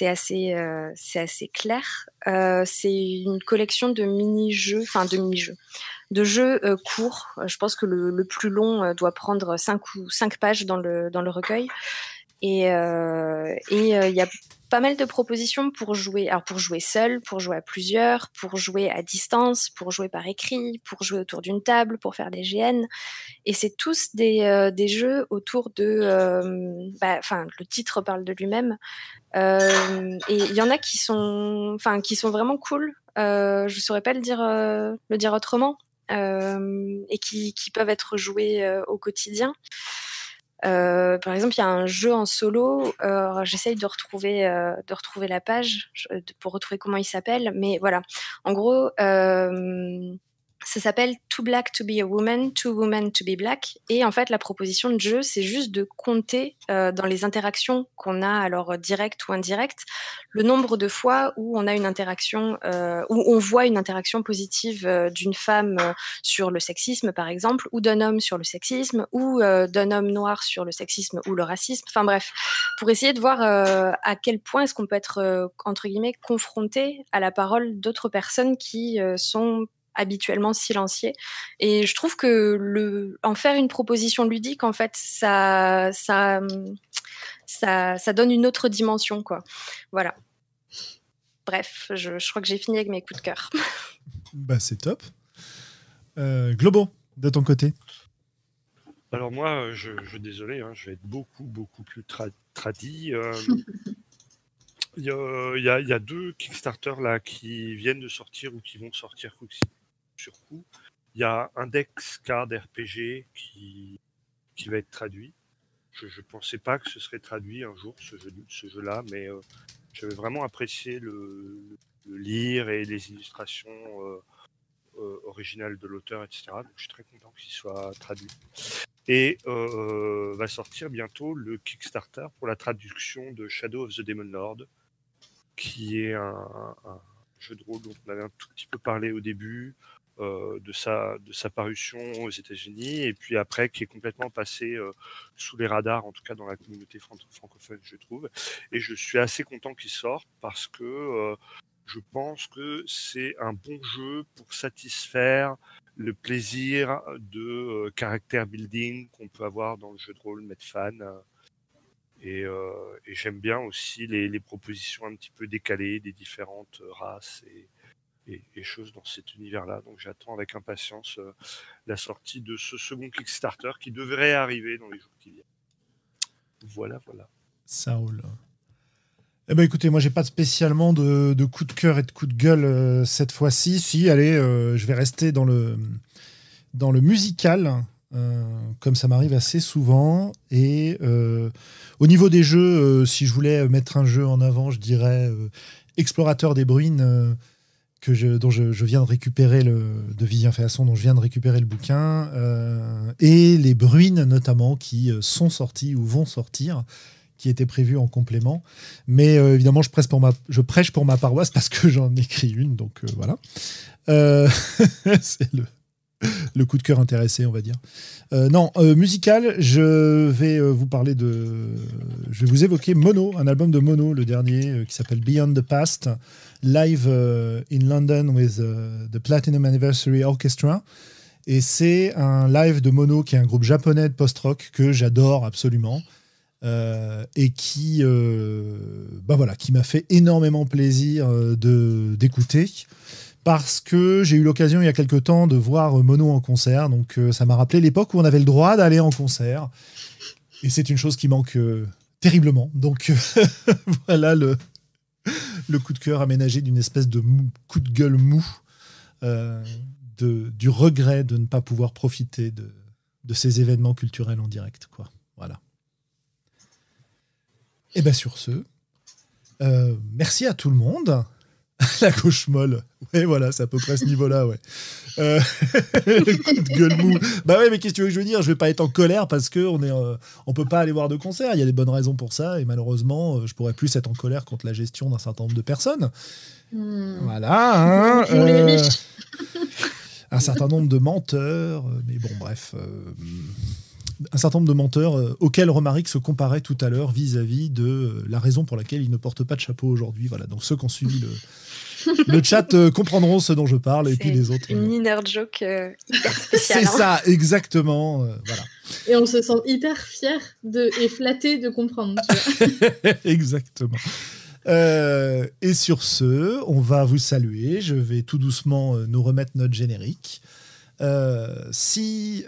assez, c'est assez clair. c'est une collection de mini-jeux, enfin de mini-jeux, de jeux courts. Je pense que le, le plus long doit prendre 5 ou 5 pages dans le, dans le recueil. Et il y a pas mal de propositions pour jouer, alors pour jouer seul, pour jouer à plusieurs, pour jouer à distance, pour jouer par écrit, pour jouer autour d'une table, pour faire des GN. Et c'est tous des, euh, jeux autour de, euh, bah, enfin, le titre parle de lui-même. Euh, et il y en a qui sont, enfin, qui sont vraiment cool. Euh, je saurais pas le dire, autrement. et qui, peuvent être joués au quotidien. Euh, par exemple, il y a un jeu en solo. Euh, J'essaye de retrouver euh, de retrouver la page pour retrouver comment il s'appelle. Mais voilà, en gros, euh, ça s'appelle Too Black to be a Woman, Too Woman to be Black. Et en fait, la proposition de jeu, c'est juste de compter euh, dans les interactions qu'on a, alors directes ou indirectes, le nombre de fois où on a une interaction, euh, où on voit une interaction positive euh, d'une femme euh, sur le sexisme, par exemple, ou d'un homme sur le sexisme, ou euh, d'un homme noir sur le sexisme ou le racisme. Enfin bref, pour essayer de voir à quel point est-ce qu'on peut être, entre guillemets, confronté à la parole d'autres personnes qui sont habituellement silencieux. Et je trouve que le, en faire une proposition ludique, en fait, ça, ça, ça, ça donne une autre dimension, quoi. Voilà. Bref, je, je crois que j'ai fini avec mes coups de cœur. bah, c'est top. Euh, Globo, de ton côté Alors moi, je, je désolé, hein, je vais être beaucoup, beaucoup plus tradit. Euh, il y, a, y, a, y, a, deux Kickstarter là qui viennent de sortir ou qui vont sortir sur coup. Il y a Index Card RPG qui, qui va être traduit. Je ne pensais pas que ce serait traduit un jour, ce jeu-là, mais euh, j'avais vraiment apprécié le, lire et les illustrations euh, euh, originales de l'auteur, etc. Je suis très content qu'il soit traduit. Et va sortir bientôt le Kickstarter pour la traduction de Shadow of the Demon Lord, qui est un, un jeu de rôle dont on avait un tout petit peu parlé au début, de, sa, de sa parution aux États-Unis et puis après qui est complètement passé euh, sous les radars, en tout cas dans la communauté francophone, je trouve. Et je suis assez content qu'il sorte parce que euh, je pense que c'est un bon jeu pour satisfaire le plaisir de caractère building qu'on peut avoir dans le jeu de rôle Medfan. Et, euh, et j'aime bien aussi les, les, propositions un petit peu décalées des différentes races et, et, choses dans cet univers-là. Donc j'attends avec impatience la sortie de ce second Kickstarter qui devrait arriver dans les jours qui viennent. Voilà, voilà. Ça roule. Eh ben écoutez, moi j'ai pas spécialement de, de, coup de cœur et de coup de gueule euh, cette fois-ci. Si, allez, euh, je vais rester dans le, dans le musical, euh, comme ça m'arrive assez souvent. Et au niveau des jeux, si je voulais mettre un jeu en avant, je dirais Explorateur des Bruines, que je, dont je, viens de récupérer le, de Vivien Féasson, dont je viens de récupérer le bouquin, et les Bruines notamment, qui sont sortis ou vont sortir qui était prévu en complément. Mais euh, évidemment, je, presse pour ma, je prêche pour ma paroisse parce que j'en écris une, donc euh, voilà. Euh, c'est le, le, coup de cœur intéressé, on va dire. non, musical, je vais vous parler de. Je vais vous évoquer Mono, un album de Mono, le dernier, qui s'appelle Beyond the Past, live in London with the Platinum Anniversary Orchestra. Et c'est un live de Mono, qui est un groupe japonais de post-rock que j'adore absolument. Euh, et qui, euh, bah voilà, qui m'a fait énormément plaisir euh, d'écouter parce que j'ai eu l'occasion il y a quelques temps de voir Mono en concert, donc ça m'a rappelé l'époque où on avait le droit d'aller en concert, et c'est une chose qui manque terriblement. Donc voilà le, coup de cœur aménagé d'une espèce de coup de gueule mou, du regret de ne pas pouvoir profiter de, ces événements culturels en direct. Quoi. Voilà. Et eh bien sur ce, euh, merci à tout le monde. La gauche molle. Ouais, voilà, c'est à peu près ce niveau-là, ouais. Euh, coup de gueule mou. Bah ouais, mais qu'est-ce que tu veux que je veux dire? Je vais pas être en colère parce qu'on est, euh, on peut pas aller voir de concert. Il y a des bonnes raisons pour ça, et malheureusement, je pourrais plus être en colère contre la gestion d'un certain nombre de personnes. Hmm. Voilà. Hein, un certain nombre de menteurs, mais bon, bref un certain nombre de menteurs euh, auxquels Romaric se comparait tout à l'heure vis-à-vis de euh, la raison pour laquelle il ne porte pas de chapeau aujourd'hui. Voilà, donc ceux qui ont suivi le, le chat euh, comprendront ce dont je parle et puis les autres. Une inner joke hyper spéciale. C'est hein. ça, exactement. voilà. Et on se sent hyper fier de, et flatté de comprendre. exactement. et sur ce, on va vous saluer. Je vais tout doucement nous remettre notre générique. si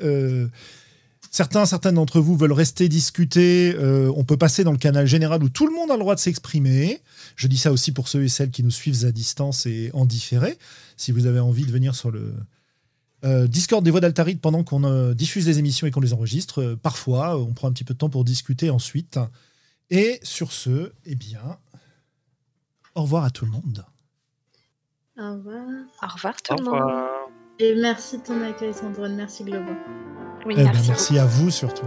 Certains, certaines d'entre vous veulent rester discuter. Euh, on peut passer dans le canal général où tout le monde a le droit de s'exprimer. Je dis ça aussi pour ceux et celles qui nous suivent à distance et en différé. Si vous avez envie de venir sur le euh, Discord des voix d'Altaride pendant qu'on euh, diffuse les émissions et qu'on les enregistre, parfois on prend un petit peu de temps pour discuter ensuite. Et sur ce, eh bien, au revoir à tout le monde. Au revoir. Au revoir tout le monde. Et merci de ton accueil, Sandrine. Merci, Globo. Oui, eh ben, merci, à vous surtout.